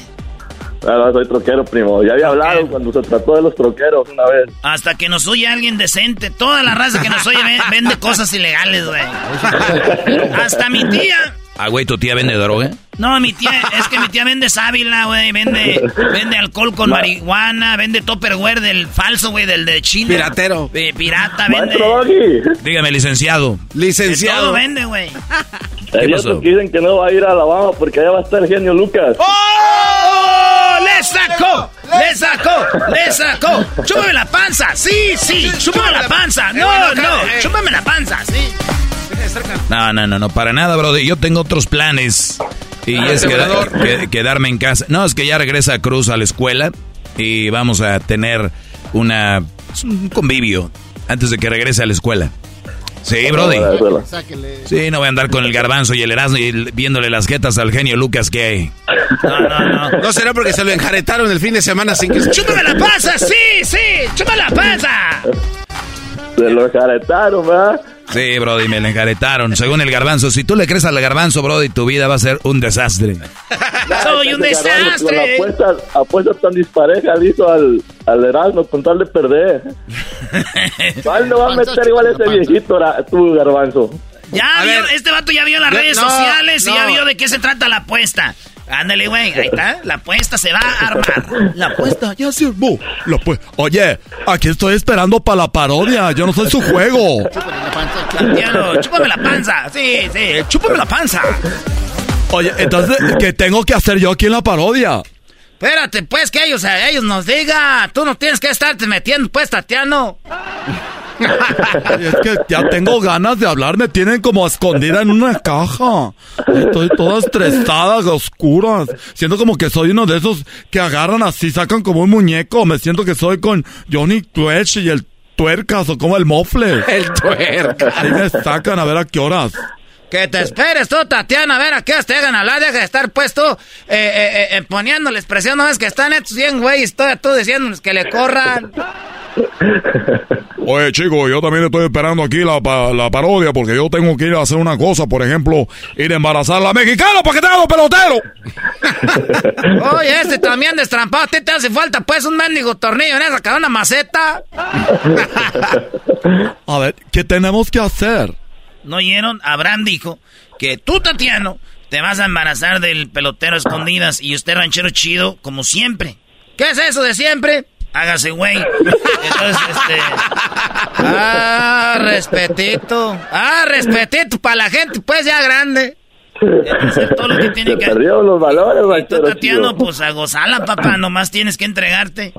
Claro, soy troquero, primo. Ya había hablado cuando se trató de los troqueros una vez. Hasta que nos oye alguien decente. Toda la raza que nos oye ve- vende cosas ilegales, güey. Hasta mi tía. Ah, güey, ¿tu tía vende droga? No, mi tía, es que mi tía vende sábila, güey. Vende, vende alcohol con marihuana. Vende topperware del falso, güey, del de China. Piratero. Eh, pirata, vende. Dígame, licenciado. De todo vende, güey. Que dicen que no va a ir a Alabama porque allá va a estar el genio Lucas. ¡Oh! ¡Le sacó! ¡Le sacó! ¡Le sacó! ¡Chúpame la panza! ¡Sí, sí! ¡Chúpame la panza! ¡No, no! ¡Chúpame la panza! ¡Sí! No, no, no, no, para nada, brother. Yo tengo otros planes. Y Ah, es que- quedarme en casa. No, es que ya regresa Cruz a la escuela y vamos a tener una un convivio antes de que regrese a la escuela. Sí, Brody. Sáquele. Sí, no voy a andar con el garbanzo y el erasmo y el- viéndole las jetas al genio Lucas que hay. No será porque se lo enjaretaron el fin de semana sin que... ¡Chúpame la panza! ¡Sí, sí! ¡Chúpame la panza! Se lo enjaretaron, ¿verdad? Sí, Brody, me le enjaretaron. Según el garbanzo, si tú le crees al garbanzo, Brody, tu vida va a ser un desastre. ¡Soy un Con desastre! apuestas, apuestas tan disparejas le hizo al, al Erasmo con tal de perder. ¿Cuál no va a meter igual ese viejito, tú, Garbanzo? Ya vio, este vato ya vio las redes no, sociales y ya vio de qué se trata la apuesta. Ándale, güey, ahí está. La apuesta se va a armar. La apuesta Ya se armó. La Oye, aquí estoy esperando para la parodia. Yo no soy su juego. Santiago, chúpame la panza. Sí, sí, chúpame la panza. Oye, entonces, ¿qué tengo que hacer yo aquí en la parodia? Espérate, pues, que ellos, ellos nos digan. Tú no tienes que estarte metiendo, pues, Tatiano. es que ya tengo ganas de hablar, me tienen como escondida en una caja. Estoy toda estresada, oscuras. Siento como que soy uno de esos que agarran así, sacan como un muñeco. Me siento que soy con Johnny Twitch y el tuercas o como el mofle. El tuercas. Ahí me sacan a ver a qué horas. Que te esperes tú, Tatiana, a ver a qué te hagan hablar, deja de estar puesto eh, eh, eh, poniéndole expresión, no es que están estos bien güeyes, todo tú diciéndoles que le corran. Oye, chico, yo también estoy esperando aquí la, pa- la parodia porque yo tengo que ir a hacer una cosa, por ejemplo, ir a embarazar a la mexicana para que te haga pelotero. Oye, este también destrampado, a ti te hace falta pues un mendigo tornillo en esa cadena maceta. A ver, ¿qué tenemos que hacer? ¿No oyeron? Abraham dijo que tú, Tatiano, te vas a embarazar del pelotero a escondidas y usted, ranchero chido, como siempre. ¿Qué es eso de siempre? Hágase, güey. Entonces, este... Ah, respetito. Ah, respetito para la gente, pues ya grande. Entonces, todo lo que tiene que... Perdieron los valores, Tú, Tatiano, chido. pues a gozarla, papá. Nomás tienes que entregarte.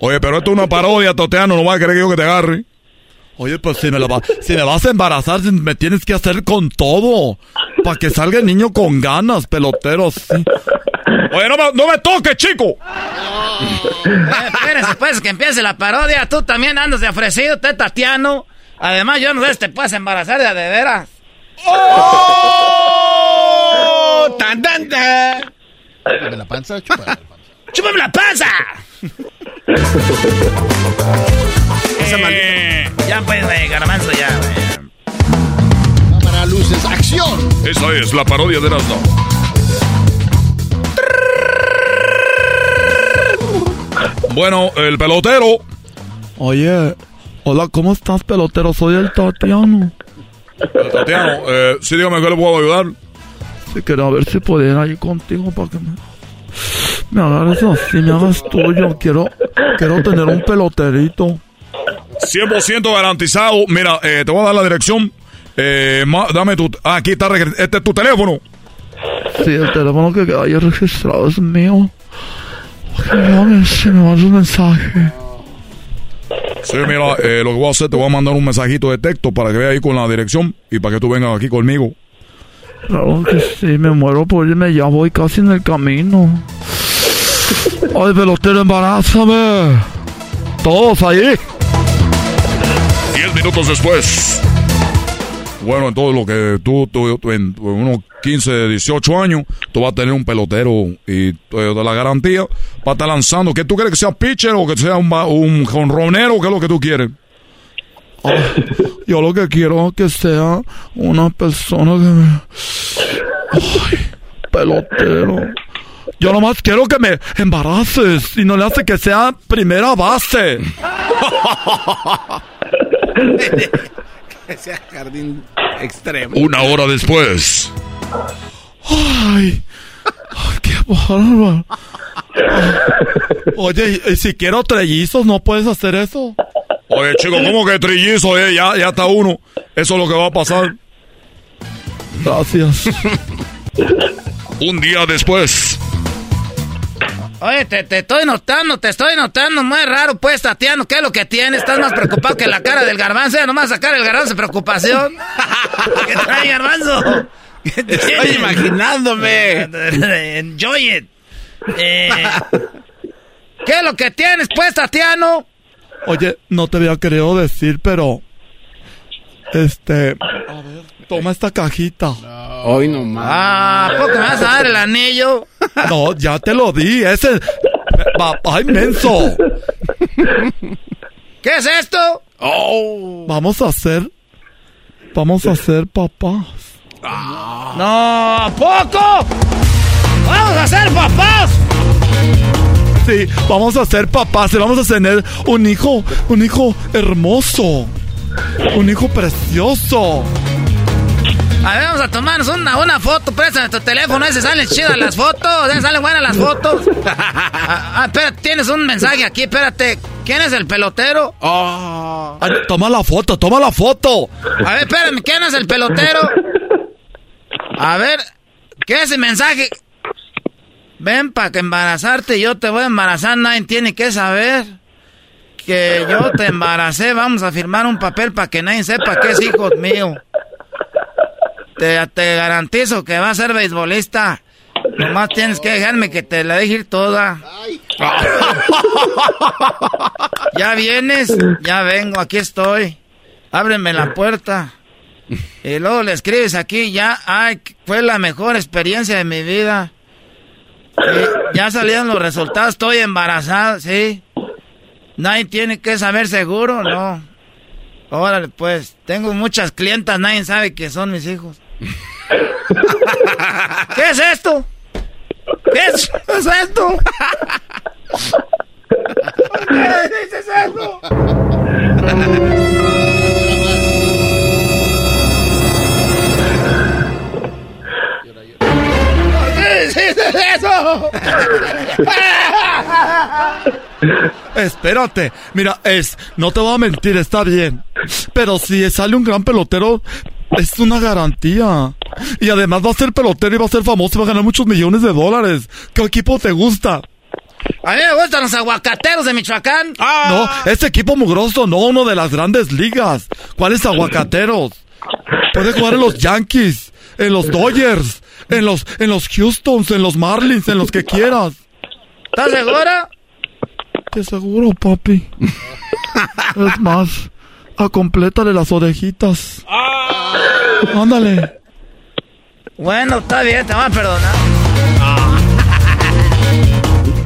Oye, pero esto es una parodia, Toteano, no vas a querer que yo que te agarre. Oye, pues si me, lo va- si me vas a embarazar, me tienes que hacer con todo. Para que salga el niño con ganas, peloteros. sí. Oye, no me, no me toques, chico. Espérense, pues, que empiece la parodia. Tú también andas de ofrecido, te Tatiano. Además, yo no sé si te puedes embarazar de de veras. ¡Oh! ¡Tan, tan, tan! Chúpame la panza, chúpame la panza. ¡Chúpame la panza! Esa Eh, ya pues, güey, garbanzo, ya, güey. Cámara, luces, acción. Esa es la parodia de Erasmo. Bueno, el pelotero. Oye, hola, ¿cómo estás, pelotero? Soy el Tatiano. Eh, Tatiano, eh, sí, dígame que le puedo ayudar. Si quería ver si podía ir contigo para que me, me agarres así, me hagas tuyo. Quiero, quiero tener un peloterito. 100% garantizado. Mira, eh, te voy a dar la dirección. Eh, ma- dame tu... ah, aquí está, este es tu teléfono. Sí, el teléfono que queda ahí registrado es mío. Si me mandas un mensaje. Sí, mira, eh, lo que voy a hacer, te voy a mandar un mensajito de texto para que veas ahí con la dirección y para que tú vengas aquí conmigo. Claro que sí, me muero por irme, ya voy casi en el camino. Ay, pelotero, embarázame. Todos ahí. Minutos después. Bueno, entonces lo que tú, tú- tú en unos 15, 18 años, tú vas a tener un pelotero y da la garantía para estar lanzando. ¿Qué tú quieres que sea pitcher o que sea un, jonronero? ¿Qué es lo que tú quieres? Yo lo que quiero es que sea una persona que. Ay, pelotero. Yo nomás quiero que me embaraces y no le hace que sea primera base. Que sea jardín extremo. Una hora después. Ay, ay, qué bárbaro. Oye, y, si quiero trellizos, ¿no puedes hacer eso? Oye, chico, ¿cómo que trillizo? Eh? Ya, ya está uno. Eso es lo que va a pasar. Gracias. Un día después. Oye, te, te estoy notando, te estoy notando muy raro, pues, Tatiano. ¿Qué es lo que tienes? Estás más preocupado que la cara del garbanzo. Ya nomás sacar el garbanzo de preocupación. ¿Qué trae, garbanzo? ¿Qué Estoy imaginándome. Enjoy it. Eh, ¿Qué es lo que tienes, pues, Tatiano? Oye, no te había querido decir, pero... Este... A ver, toma esta cajita. Hoy nomás. Ah, ¿a poco me vas a dar el anillo? No, ya te lo di. Ese... Papá inmenso. ¿Qué es esto? Vamos a hacer... Vamos a hacer papás. No, ¿a poco? ¡Vamos a ser papás! Sí, vamos a ser papás y vamos a tener un hijo, un hijo hermoso. Un hijo precioso. A ver, vamos a tomarnos una, una foto. Préstame tu teléfono. Ese salen chidas las fotos. Ese salen buenas las fotos. Ah, ah, espérate, tienes un mensaje aquí. Espérate. ¿Quién es el pelotero? Ay, toma la foto, toma la foto. A ver, espérame. ¿Quién es el pelotero? A ver, ¿qué es ese mensaje? Ven para que embarazarte. Yo te voy a embarazar. Nadie tiene que saber. Que yo te embaracé, vamos a firmar un papel para que nadie sepa que es hijo mío. Te, te garantizo que va a ser beisbolista. Nomás tienes que dejarme que te la deje ir toda. ya vienes, ya vengo, aquí estoy. Ábreme la puerta. Y luego le escribes aquí, ya, ay, fue la mejor experiencia de mi vida. ya salieron los resultados, estoy embarazada, sí. Nadie tiene que saber seguro, no. Órale, pues, tengo muchas clientas, nadie sabe que son mis hijos. ¿Qué es esto? ¿Qué es, esto? ¿Qué dices esto? ¿Qué dices eso? Espérate, mira, es, no te voy a mentir, está bien. Pero si sale un gran pelotero, es una garantía. Y además va a ser pelotero y va a ser famoso y va a ganar muchos millones de dólares. ¿Qué equipo te gusta? A mí me gustan los aguacateros de Michoacán. No, este equipo mugroso, no uno de las grandes ligas. ¿Cuáles aguacateros? Puede jugar en los Yankees, en los Dodgers, en los, en los Houstons, en los Marlins, en los que quieras. ¿Estás segura? Te seguro, papi. es más, acomplétale las orejitas. Ándale. Bueno, está bien, te van a perdonar.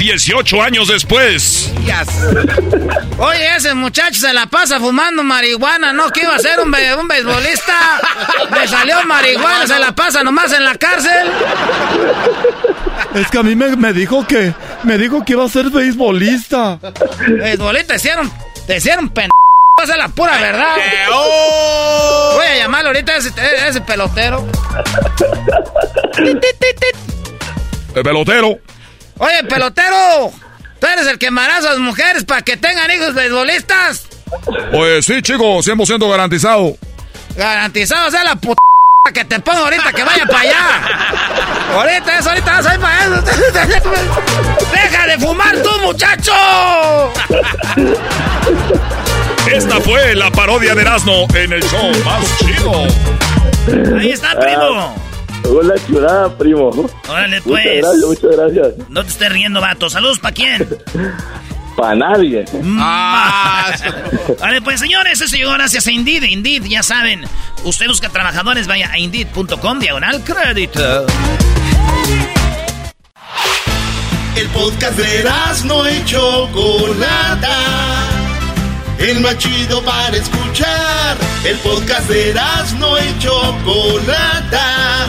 18 años después. Oye, ese muchacho se la pasa fumando marihuana, ¿no? Que iba a ser un, un beisbolista. Me salió marihuana, se la pasa nomás en la cárcel. Es que a mí me, dijo que me dijo que iba a ser beisbolista. Beisbolista, hicieron, te hicieron pen... Esa es la pura verdad. Voy a llamarlo ahorita a ese, ese pelotero. El pelotero. Oye, pelotero, tú eres el que embaraza a las mujeres para que tengan hijos beisbolistas. Pues sí, chico, 100% garantizado. Garantizado, o sea, la puta que te pongo ahorita que vaya para allá. Ahorita eso, ahorita vas a ir para eso. ¡Deja de fumar tú, muchacho! Esta fue la parodia de Erasmo en el show más chido. Ahí está, primo. Hola, chulada, primo. Órale, pues. Muchas gracias, muchas gracias. No te estés riendo, vato. Saludos, ¿para quién? Para nadie. Ah. Vale, pues señores, eso llegó gracias a Indeed. Indeed, ya saben, usted busca trabajadores, vaya a Indeed.com, diagonal crédito. El podcast de no y Chocolata. El más chido para escuchar. El podcast de no y Chocolata.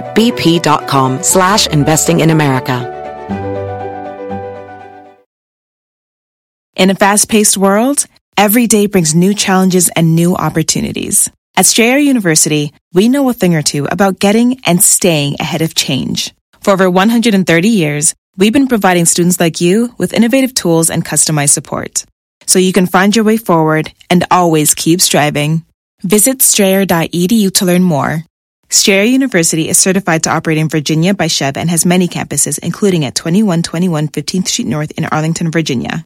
at bp.com slash investing in America. In a fast-paced world, every day brings new challenges and new opportunities. At Strayer University, we know a thing or two about getting and staying ahead of change. For over 130 years, we've been providing students like you with innovative tools and customized support. So you can find your way forward and always keep striving. Visit strayer.edu to learn more. Strayer University is certified to operate in Virginia by Chev and has many campuses, including at 2121 15th Street North in Arlington, Virginia.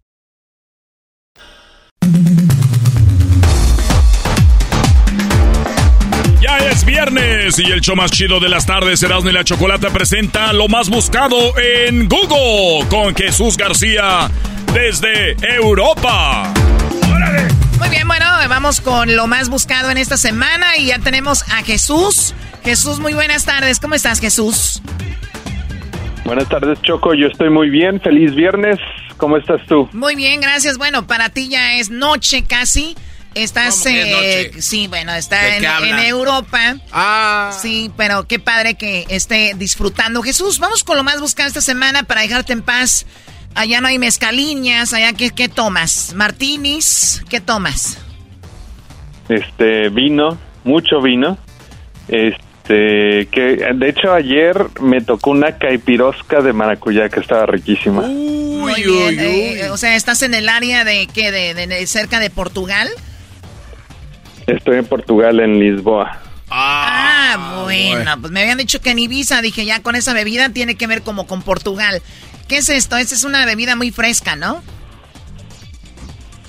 Ya es viernes y el show más chido de las tardes, Erasmo y la Chocolata, presenta lo más buscado en Google con Jesús García desde Europa. Muy bien, bueno, vamos con lo más buscado en esta semana y ya tenemos a Jesús. Jesús, muy buenas tardes. ¿Cómo estás, Jesús? Buenas tardes, Choco. Yo estoy muy bien. Feliz viernes. ¿Cómo estás tú? Muy bien, gracias. Bueno, para ti ya es noche casi. Estás, eh, sí, bueno, está en, en, Europa. Ah. Sí, pero qué padre que esté disfrutando. Jesús, vamos con lo más buscado esta semana para dejarte en paz. Allá no hay mezcaliñas, allá ¿qué, qué tomas? ¿Martinis? ¿Qué tomas? este vino, mucho vino. Este, que de hecho ayer me tocó una caipirosca de maracuyá que estaba riquísima. Muy bien. eh, o sea, ¿estás en el área de qué? De, de- de cerca de Portugal? Estoy en Portugal, en Lisboa. Ah, bueno. Pues me habían dicho que en Ibiza. Dije, ya con esa bebida tiene que ver como con Portugal. ¿Qué es esto? Esta es una bebida muy fresca, ¿no?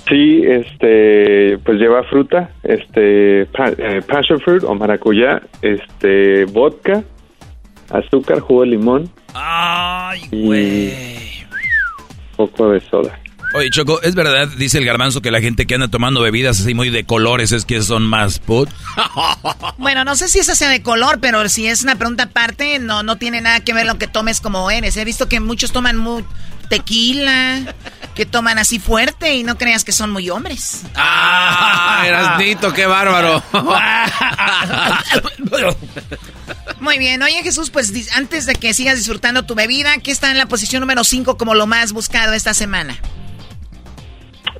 Sí, este, pues lleva fruta, este, pa- eh, passion fruit o maracuyá, este, vodka, azúcar, jugo de limón Ay, y poco de soda. Oye, Choco, ¿es verdad, dice el garbanzo, que la gente que anda tomando bebidas así muy de colores es que son más put? Bueno, no sé si esa sea de color, pero si es una pregunta aparte, no, no tiene nada que ver lo que tomes como eres. He visto que muchos toman mu- tequila, que toman así fuerte y no creas que son muy hombres. Ah, Erasnito, qué bárbaro. Muy bien, oye Jesús, pues antes de que sigas disfrutando tu bebida, ¿qué está en la posición número 5 como lo más buscado esta semana?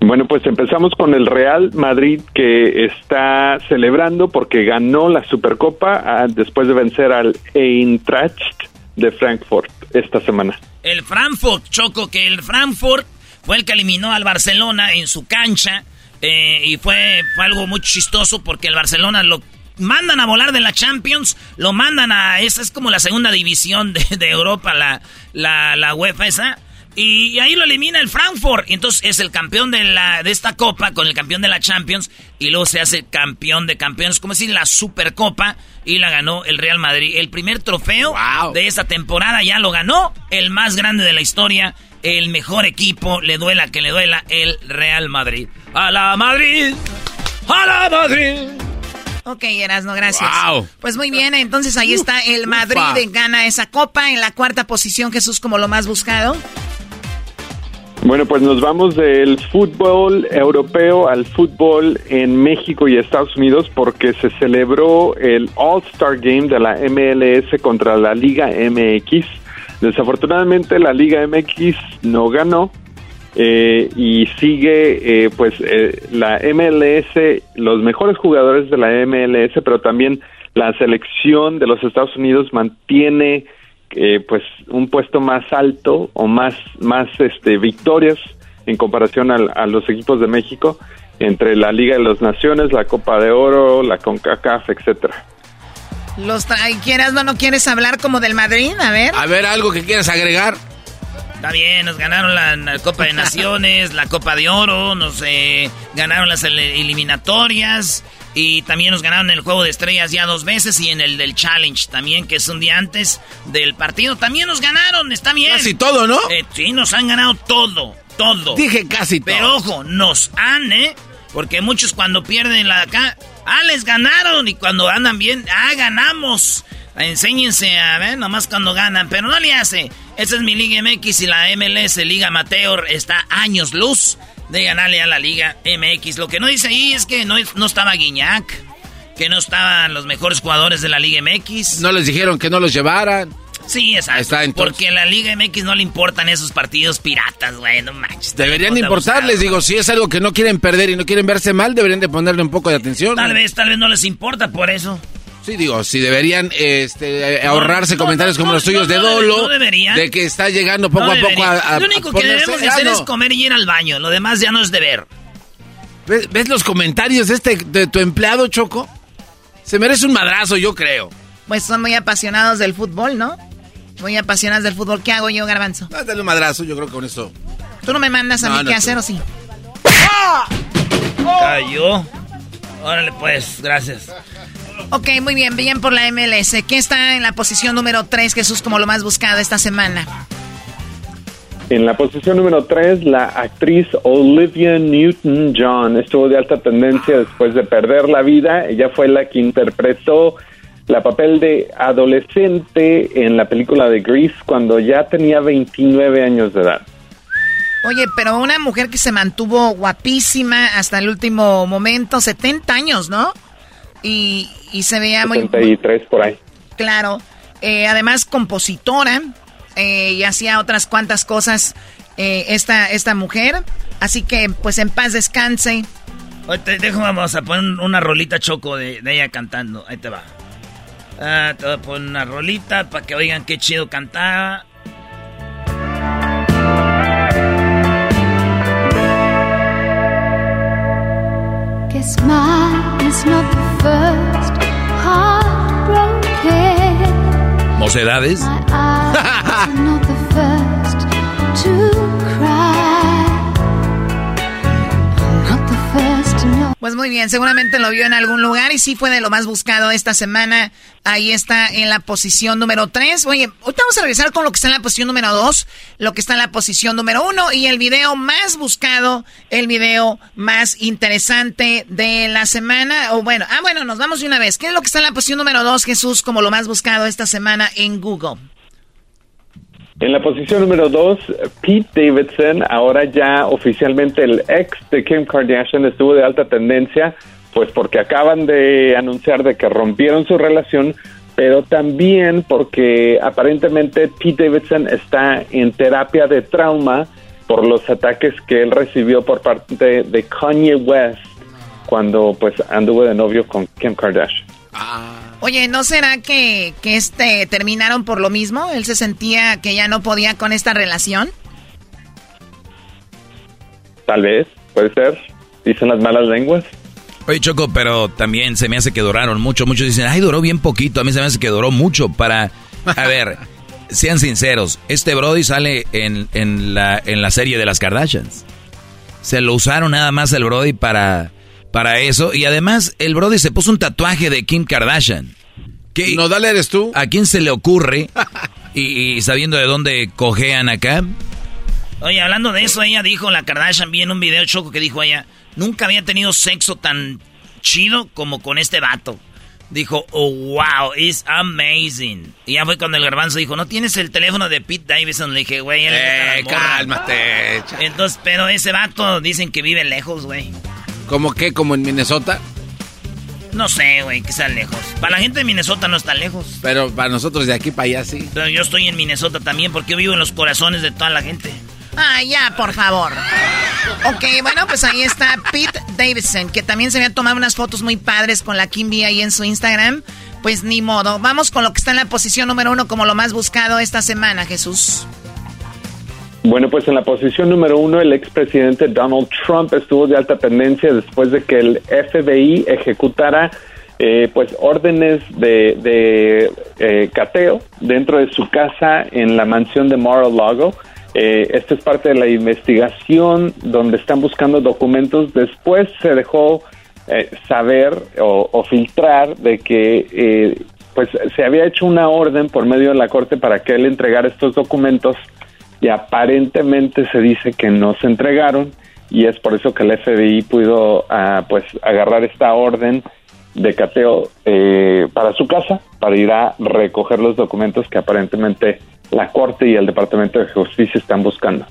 Bueno, pues empezamos con el Real Madrid que está celebrando porque ganó la Supercopa ah, después de vencer al Eintracht de Frankfurt esta semana. El Frankfurt, Choco, que el Frankfurt fue el que eliminó al Barcelona en su cancha. eh, y fue, algo muy chistoso porque el Barcelona lo mandan a volar de la Champions, lo mandan a. Esa es como la segunda división de, de Europa, la, la, la UEFA esa. Y, y ahí lo elimina el Frankfurt. Y entonces es el campeón de, la, de esta copa con el campeón de la Champions. Y luego se hace campeón de campeones, como decir, la Supercopa. Y la ganó el Real Madrid. El primer trofeo de esta temporada ya lo ganó. El más grande de la historia. El mejor equipo, le duela que le duela, el Real Madrid. ¡A la Madrid! ¡A la Madrid! Ok, Erasno, gracias. Wow. Pues muy bien, entonces ahí está el Madrid Ufa. gana esa copa en la cuarta posición, Jesús, como lo más buscado. Bueno, pues nos vamos del fútbol europeo al fútbol en México y Estados Unidos porque se celebró el All-Star Game de la MLS contra la Liga MX. Desafortunadamente la Liga MX no ganó eh, y sigue eh, pues eh, la MLS, los mejores jugadores de la MLS, pero también la selección de los Estados Unidos mantiene eh, pues un puesto más alto o más más este victorias en comparación al- a los equipos de México entre la Liga de las Naciones, la Copa de Oro, la CONCACAF, etcétera. Los tra- ¿Quieras no, no quieres hablar como del Madrid? A ver. A ver, algo que quieras agregar. Está bien, nos ganaron la, la Copa de Naciones, la Copa de Oro, nos eh, ganaron las eliminatorias y también nos ganaron el Juego de Estrellas ya dos veces y en el del Challenge también, que es un día antes del partido. También nos ganaron, está bien. Casi todo, ¿no? Eh, sí, nos han ganado todo, todo. Dije casi todo. Pero ojo, nos han, ¿eh? Porque muchos cuando pierden la acá, ah, les ganaron. Y cuando andan bien, ah, ganamos. Enséñense a ver, nomás cuando ganan. Pero no le hace. Esa es mi Liga MX y la MLS, Liga Amateur, está años luz de ganarle a la Liga MX. Lo que no dice ahí es que no, no estaba Guiñac, que no estaban los mejores jugadores de la Liga MX. No les dijeron que no los llevaran. Sí, exacto. está, entonces. Porque a la Liga MX no le importan esos partidos piratas, güey, no manches. Deberían de importarles, digo, si es algo que no quieren perder y no quieren verse mal, deberían de ponerle un poco de atención. Tal vez, tal vez no les importa por eso. Sí, digo, si deberían este, ahorrarse No, comentarios no, como no, los tuyos no, de dolo, de que está llegando poco No a poco a, a- Lo único a que debemos de hacer es comer y ir al baño. Lo demás ya no es deber. ¿Ves, ves los comentarios de este de tu empleado, Choco? Se merece un madrazo, yo creo. Pues son muy apasionados del fútbol, ¿no? Muy apasionados del fútbol. ¿Qué hago yo, Garbanzo? Ah, dale un madrazo, yo creo que con eso. ¿Tú no me mandas a No, mí no, qué hacer o sí? Cayó. Órale, pues, gracias. Ok, muy bien, bien por la MLS. ¿Qué está en la posición número 3, Jesús, como lo más buscado esta semana? En la posición número 3, la actriz Olivia Newton-John estuvo de alta tendencia después de perder la vida. Ella fue la que interpretó la papel de adolescente en la película de Grease cuando ya tenía 29 años de edad. Oye, pero una mujer que se mantuvo guapísima hasta el último momento, 70 años, ¿no? Y, y se veía muy, 63 por ahí. Claro. Eh, además, compositora. eh, y hacía otras cuantas cosas eh, esta, esta mujer. Así que, pues en paz descanse. déjame, vamos a poner una rolita choco de, ella cantando. Ahí te va. Ah, te voy a poner una rolita para que oigan qué chido cantaba. Is not the first heartbroken. ¿Mocedades? Pues muy bien, seguramente lo vio en algún lugar y sí fue de lo más buscado esta semana. Ahí está en la posición número 3. Oye, ahorita vamos a regresar con lo que está en la posición número 2, lo que está en la posición número 1 y el video más buscado, el video más interesante de la semana. O bueno, ah, bueno, nos vamos de una vez. ¿Qué es lo que está en la posición número 2, Jesús, como lo más buscado esta semana en Google? En la posición número dos, Pete Davidson, ahora ya oficialmente el ex de Kim Kardashian, estuvo de alta tendencia, pues porque acaban de anunciar de que rompieron su relación, pero también porque aparentemente Pete Davidson está en terapia de trauma por los ataques que él recibió por parte de Kanye West cuando pues anduvo de novio con Kim Kardashian. Ah. Oye, ¿no será que, que este terminaron por lo mismo? ¿Él se sentía que ya no podía con esta relación? Tal vez, puede ser. Dicen las malas lenguas. Oye, Choco, pero también se me hace que duraron mucho. Muchos dicen, ay, duró bien poquito. A mí se me hace que duró mucho para... A ver, sean sinceros. Este Brody sale en, en, la, en la serie de las Kardashians. Se lo usaron nada más el Brody para para eso. Y además, el Brody se puso un tatuaje de Kim Kardashian. ¿Qué? ¿No dale eres tú? ¿A quién se le ocurre? y, sabiendo de dónde cojean acá. Oye, hablando de eso, ella dijo, la Kardashian, vi en un video choco que dijo ella, nunca había tenido sexo tan chido como con este vato. Dijo, oh, wow, it's amazing. Y ya fue cuando el garbanzo dijo, ¿no tienes el teléfono de Pete Davidson? Le dije, güey, eh, cálmate. Entonces, pero ese vato dicen que vive lejos, güey. ¿Cómo qué? ¿Como en Minnesota? No sé, güey, que sea lejos. Para la gente de Minnesota no está lejos. Pero para nosotros de aquí para allá sí. Pero yo estoy en Minnesota también porque yo vivo en los corazones de toda la gente. Ah, ya, por favor. Ok, bueno, pues ahí está Pete Davidson, que también se había tomado unas fotos muy padres con la Kimby ahí en su Instagram. Pues ni modo. Vamos con lo que está en la posición número uno como lo más buscado esta semana, Jesús. Bueno, pues en la posición número uno, el expresidente Donald Trump estuvo de alta tendencia después de que el FBI ejecutara eh, pues órdenes de, eh, cateo dentro de su casa en la mansión de Mar-a-Lago. Eh, esta es parte de la investigación donde están buscando documentos. Después se dejó saber o, o, filtrar de que pues se había hecho una orden por medio de la corte para que él entregara estos documentos y aparentemente se dice que no se entregaron y es por eso que el FBI pudo ah, pues agarrar esta orden de cateo eh, para su casa para ir a recoger los documentos que aparentemente la corte y el departamento de justicia están buscando.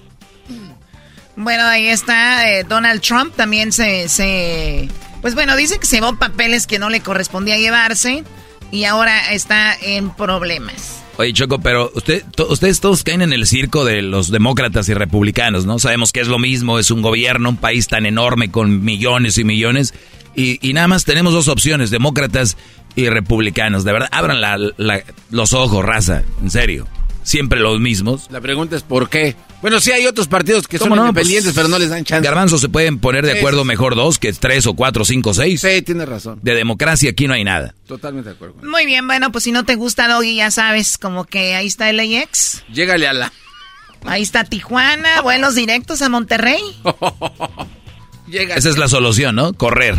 Bueno, ahí está eh, Donald Trump también se, se pues bueno dice que se llevó papeles que no le correspondía llevarse y ahora está en problemas. Oye, Choco, pero usted, ustedes todos caen en el circo de los demócratas y republicanos, ¿no? Sabemos que es lo mismo, es un gobierno, un país tan enorme con millones y millones, y, y nada más tenemos dos opciones, demócratas y republicanos. De verdad, abran los ojos, raza, en serio siempre los mismos. La pregunta es ¿por qué? Bueno, sí hay otros partidos que son independientes, pues, pero no les dan chance. Garbanzo se pueden poner de acuerdo mejor dos que tres o cuatro, cinco, seis. Sí, tiene razón. De democracia aquí no hay nada. Totalmente de acuerdo. Muy bien, bueno, pues si no te gusta Doggy, ya sabes, como que ahí está el AX. Llégale a la... Ahí está Tijuana, vuelos directos a Monterrey. Esa es la solución, ¿no? Correr.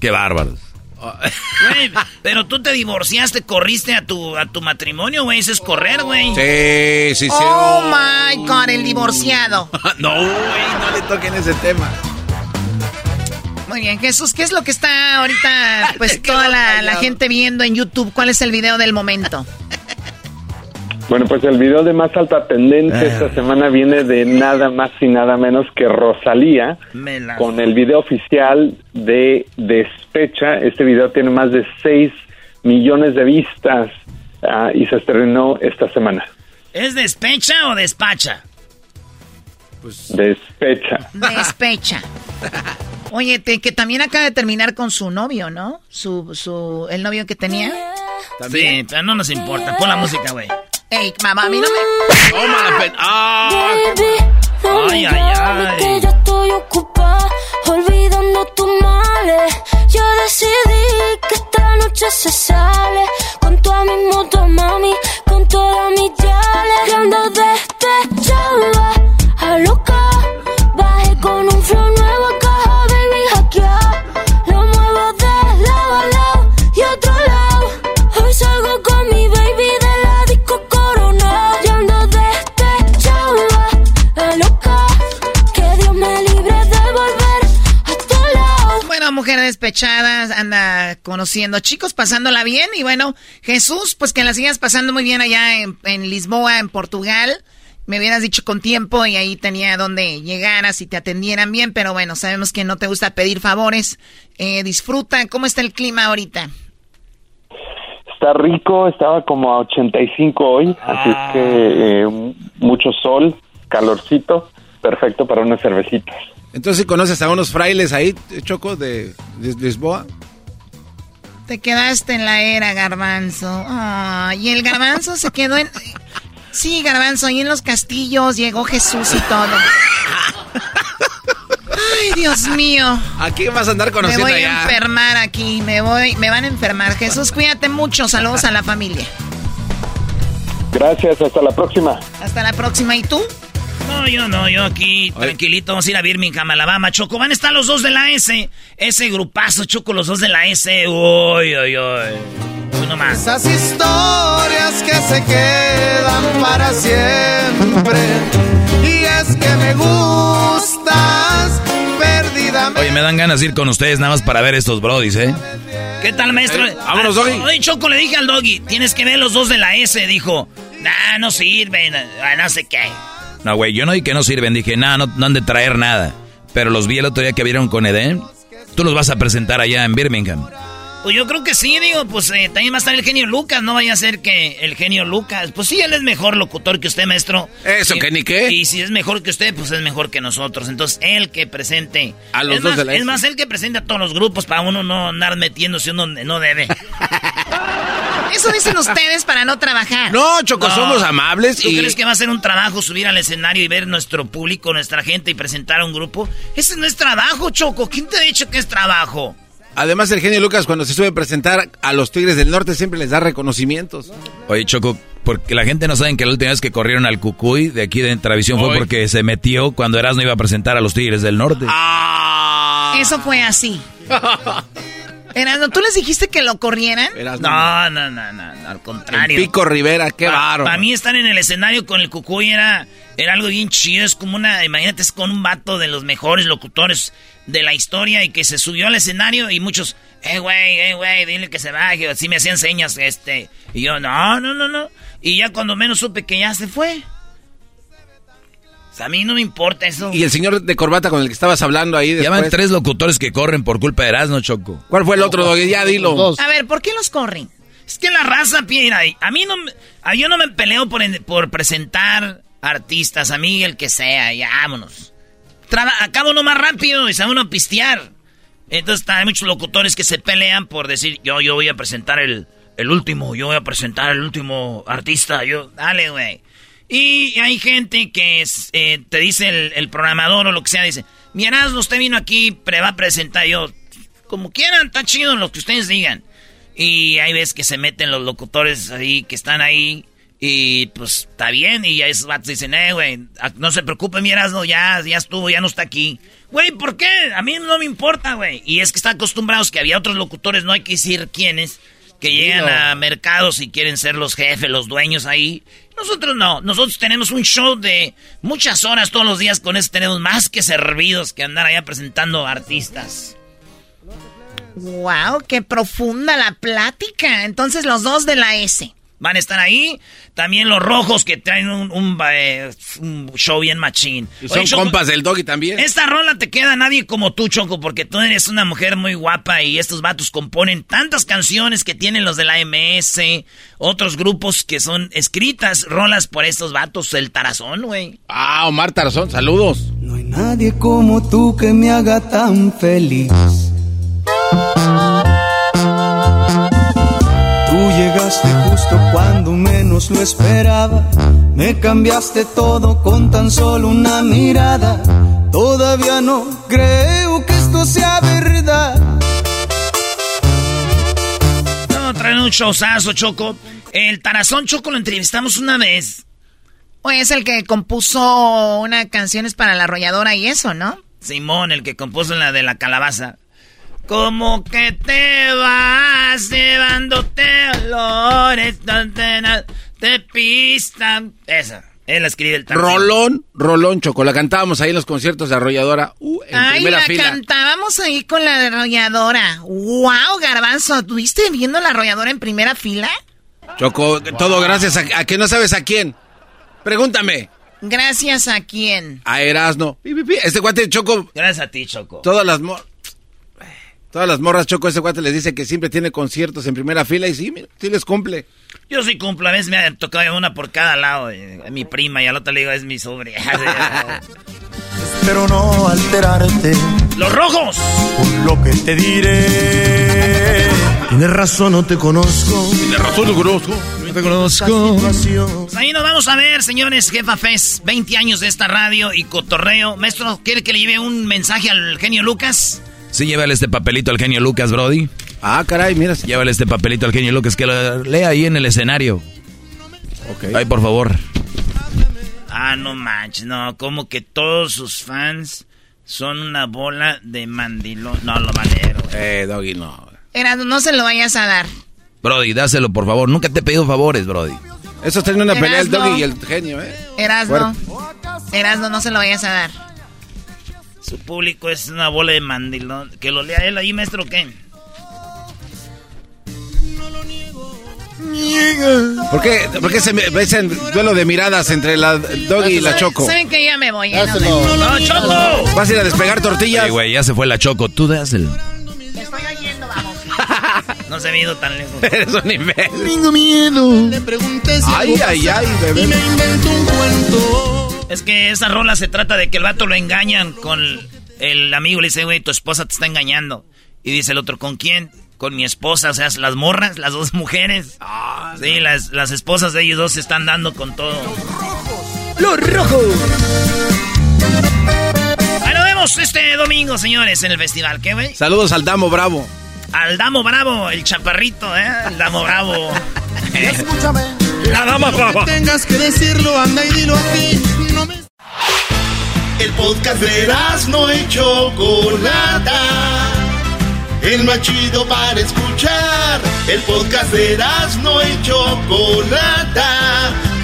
Qué bárbaros. Güey, pero tú te divorciaste, corriste a tu, a tu matrimonio, güey. Eso es correr, güey. Sí, sí, sí. Oh, my God, el divorciado. no, güey, no le toquen ese tema. Muy bien, Jesús, ¿qué es lo que está ahorita, pues, toda la, la gente viendo en YouTube? ¿Cuál es el video del momento? Bueno, pues el video de más alta tendencia esta ah. semana viene de nada más y nada menos que Rosalía con el video oficial de Despecha. Este video tiene más de 6 millones de vistas ah, y se estrenó esta semana. ¿Es despecha o despacha? Pues despecha. Despecha. Oye, te, que también acaba de terminar con su novio, ¿no? Su, su, el novio que tenía. Sí, pero no nos importa. Pon la música, güey. Ey, mamá, a mí no me... Toma la pena. ¡Ah! Ay, ay, ay. Que yo estoy ocupada olvidando tus males. Yo decidí que esta noche se sale con toda mi moto, mami, con toda mi chale. Y ando despechada, a loca. Bajé con un flow Bueno, mujer despechada, anda conociendo chicos, pasándola bien. Y bueno, Jesús, pues que la sigas pasando muy bien allá en, en Lisboa, en Portugal. Me hubieras dicho con tiempo y ahí tenía donde llegaras y te atendieran bien, pero bueno, sabemos que no te gusta pedir favores. Eh, disfruta. ¿Cómo está el clima ahorita? Está rico, estaba como a 85 hoy, así es que eh, mucho sol, calorcito, perfecto para unas cervecitas. Entonces, ¿conoces a unos frailes ahí, Choco, de, de Lisboa? Te quedaste en la era, Garbanzo. Y el Garbanzo se quedó en... Sí, Garbanzo, ahí en los castillos llegó Jesús y todo. Ay, Dios mío. ¿A quién vas a andar Me conociendo voy allá? a enfermar aquí, me voy, me van a enfermar. Jesús, cuídate mucho, saludos a la familia. Gracias, hasta la próxima. Hasta la próxima, ¿y tú? No, yo no, yo aquí tranquilito, vamos a ir a Birmingham, Alabama, Choco. Van a estar los dos de la S. Ese grupazo, Choco, los dos de la S. Uy, uy, uy. Uno más. Esas historias que se quedan para siempre. Y es que me gustas perdidamente. Oye, me dan ganas de ir con ustedes nada más para ver estos brodis, ¿eh? ¿Qué tal, maestro? Eh, vámonos, Ah, Doggy. Oye, Choco, le dije al Doggy, tienes que ver los dos de la S. Dijo, nah, no sirven, ah, no sé qué. No, güey, yo no dije que no sirven, dije, nada, no, no han de traer nada. Pero los vi el otro día que vieron con Eden. Tú los vas a presentar allá en Birmingham. Pues yo creo que sí, digo, pues eh, también va a estar el genio Lucas, no vaya a ser que el genio Lucas, pues sí, él es mejor locutor que usted, maestro. Eso, Y- que ni qué. Y si es mejor que usted, pues es mejor que nosotros. Entonces, él que presente. A los es dos más, de la Es S. más, él que presente a todos los grupos para uno no andar metiéndose donde no debe. Eso dicen ustedes para no trabajar. No, Choco, No. somos amables ¿Tú y... crees que va a ser un trabajo subir al escenario y ver nuestro público, nuestra gente y presentar a un grupo? Ese no es trabajo, Choco. ¿Quién te ha dicho que es trabajo? Además, el genio Lucas, cuando se sube a presentar a los Tigres del Norte, siempre les da reconocimientos. Oye, Choco, porque la gente no sabe que la última vez que corrieron al Cucuy de aquí de Travisión fue porque se metió cuando Erasmo iba a presentar a los Tigres del Norte. Ah. Eso fue así. Erasmo, ¿tú les dijiste que lo corrieran? No, no, no, no, no, al contrario. El Pico Rivera, qué bárbaro. Para mí estar en el escenario con el Cucuy era, era algo bien chido. Es como una, imagínate, es con un vato de los mejores locutores de la historia y que se subió al escenario y muchos, eh, güey, eh, güey, dile que se baje. Así me hacían señas, este. Y yo, no, no, no, no. Y ya cuando menos supe que ya se fue. A mí no me importa eso. Y el señor de corbata con el que estabas hablando ahí van después. tres locutores que corren por culpa de Erasmo, Choco. ¿Cuál fue el otro? Ya dilo. A ver, ¿por qué los corren? Es que la raza, mira, a mí no me- a- yo no me peleo por, por presentar artistas, a mí el que sea, ya vámonos. Traba, acabo uno más rápido y se va uno a pistear. Entonces hay muchos locutores que se pelean por decir, yo, yo voy a presentar el, el último, yo voy a presentar el último artista, yo, dale, güey. Y hay gente que es, eh, te dice el, el programador o lo que sea, dice, mi Erasmo, usted vino aquí, pre va a presentar yo. Como quieran, está chido lo que ustedes digan. Y hay veces que se meten los locutores ahí, que están ahí, y pues está bien, y esos vatos dicen, eh, güey, a- no se preocupe, mi Erasmo, ya, ya estuvo, ya no está aquí. Güey, ¿por qué? A mí no me importa, güey. Y es que están acostumbrados que había otros locutores, no hay que decir quiénes, que llegan a mercados y quieren ser los jefes, los dueños ahí. Nosotros no, nosotros tenemos un show de muchas horas todos los días, con eso tenemos más que servidos que andar allá presentando artistas. Wow, qué profunda la plática. Entonces los dos de la S. Van a estar ahí. También los rojos que traen un, un, eh, un show bien machín. Y son Oye, Choco, compas del Doggy también. Esta rola te queda a nadie como tú, Choco, porque tú eres una mujer muy guapa y estos vatos componen tantas canciones que tienen los de la MS, otros grupos que son escritas, rolas por estos vatos, el Tarazón, güey. Ah, Omar Tarazón, saludos. No hay Nadie como tú que me haga tan feliz. Tú llegaste justo cuando menos lo esperaba. Me cambiaste todo con tan solo una mirada. Todavía no creo que esto sea verdad. No, traen un showzazo, Choco. El Tarazón Choco lo entrevistamos una vez. O es el que compuso una canciones para la arrolladora y eso, ¿no? Simón, el que compuso la de la calabaza. Como que te vas llevándote olores, te pistan. Esa. Él escribe el tarazón. Rolón, Rolón Choco. La cantábamos ahí en los conciertos de Arrolladora. Uh, en Ay, la cantábamos ahí con la de Arrolladora. ¡Wow, Garbanzo! ¿Estuviste viendo la Arrolladora en primera fila? Choco, todo gracias a, a, que no sabes a quién. Pregúntame. ¿Gracias a quién? A Erasno. Este guante de Choco. Gracias a ti, Choco. Todas las Todas las morras Choco, ese guate les dice que siempre tiene conciertos en primera fila y sí, mira, sí les cumple. Yo sí cumplo, a veces me ha tocado una por cada lado. Eh, mi prima y al otro le digo, es mi sobrina. Espero no alterarte. ¡Los rojos! Por lo que te diré. Tienes razón, no te conozco. Tienes razón, no conozco. No te conozco. Pues ahí nos vamos a ver, señores. Jefa Fest, 20 años de esta radio y cotorreo. Maestro, ¿quiere que le lleve un mensaje al genio Lucas? Sí, llévale este papelito al genio Lucas, Brody. Ah, caray, mira. Llévale este papelito al genio Lucas que lo lea ahí en el escenario. Ok. Ay, por favor. Ah, no manches, no. Como que todos sus fans son una bola de mandilón. No, lo valero. Eh, Doggy, no. Erasmo, no se lo vayas a dar. Brody, dáselo, por favor. Nunca te he pedido favores, Brody. Eso está en una pelea el Doggy y el genio, ¿eh? Erasmo. Erasmo, no se lo vayas a dar. Su público es una bola de mandilón. Que lo lea él ahí, maestro, ¿qué? ¿Por qué, ¿Por qué se me ven duelo de miradas entre la Doggy y la Choco? ¿Saben que ya me voy? no, Choco! ¿Vas a ir a despegar tortillas? Sí, güey, ya se fue la Choco. Tú dáselo. Estoy oyendo, vamos. no se me ha ido tan lejos. Eres un imbécil. Tengo miedo. Le pregunté si Ay, ay, ay, bebé. Y me invento un cuento. Es que esa rola se trata de que el vato lo engañan con el amigo. Le dice, güey, tu esposa te está engañando. Y dice el otro, ¿con quién? Con mi esposa, o sea, las morras, las dos mujeres. Ah, sí, las, las esposas de ellos dos se están dando con todo. Los rojos. Ahí nos vemos este domingo, señores, en el festival. ¿Qué, güey? Saludos al Damo Bravo. Al Damo Bravo, el chaparrito, ¿eh? El Damo Bravo. Escúchame. La dama brava. Tengas que decirlo, anda y dilo aquí. El podcast de no. El para escuchar. El podcast de no.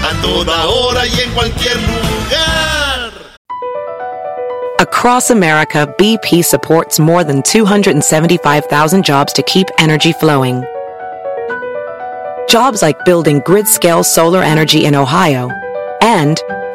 A toda hora y en cualquier lugar. Across America, BP supports more than 275,000 jobs to keep energy flowing. Jobs like building grid scale solar energy in Ohio and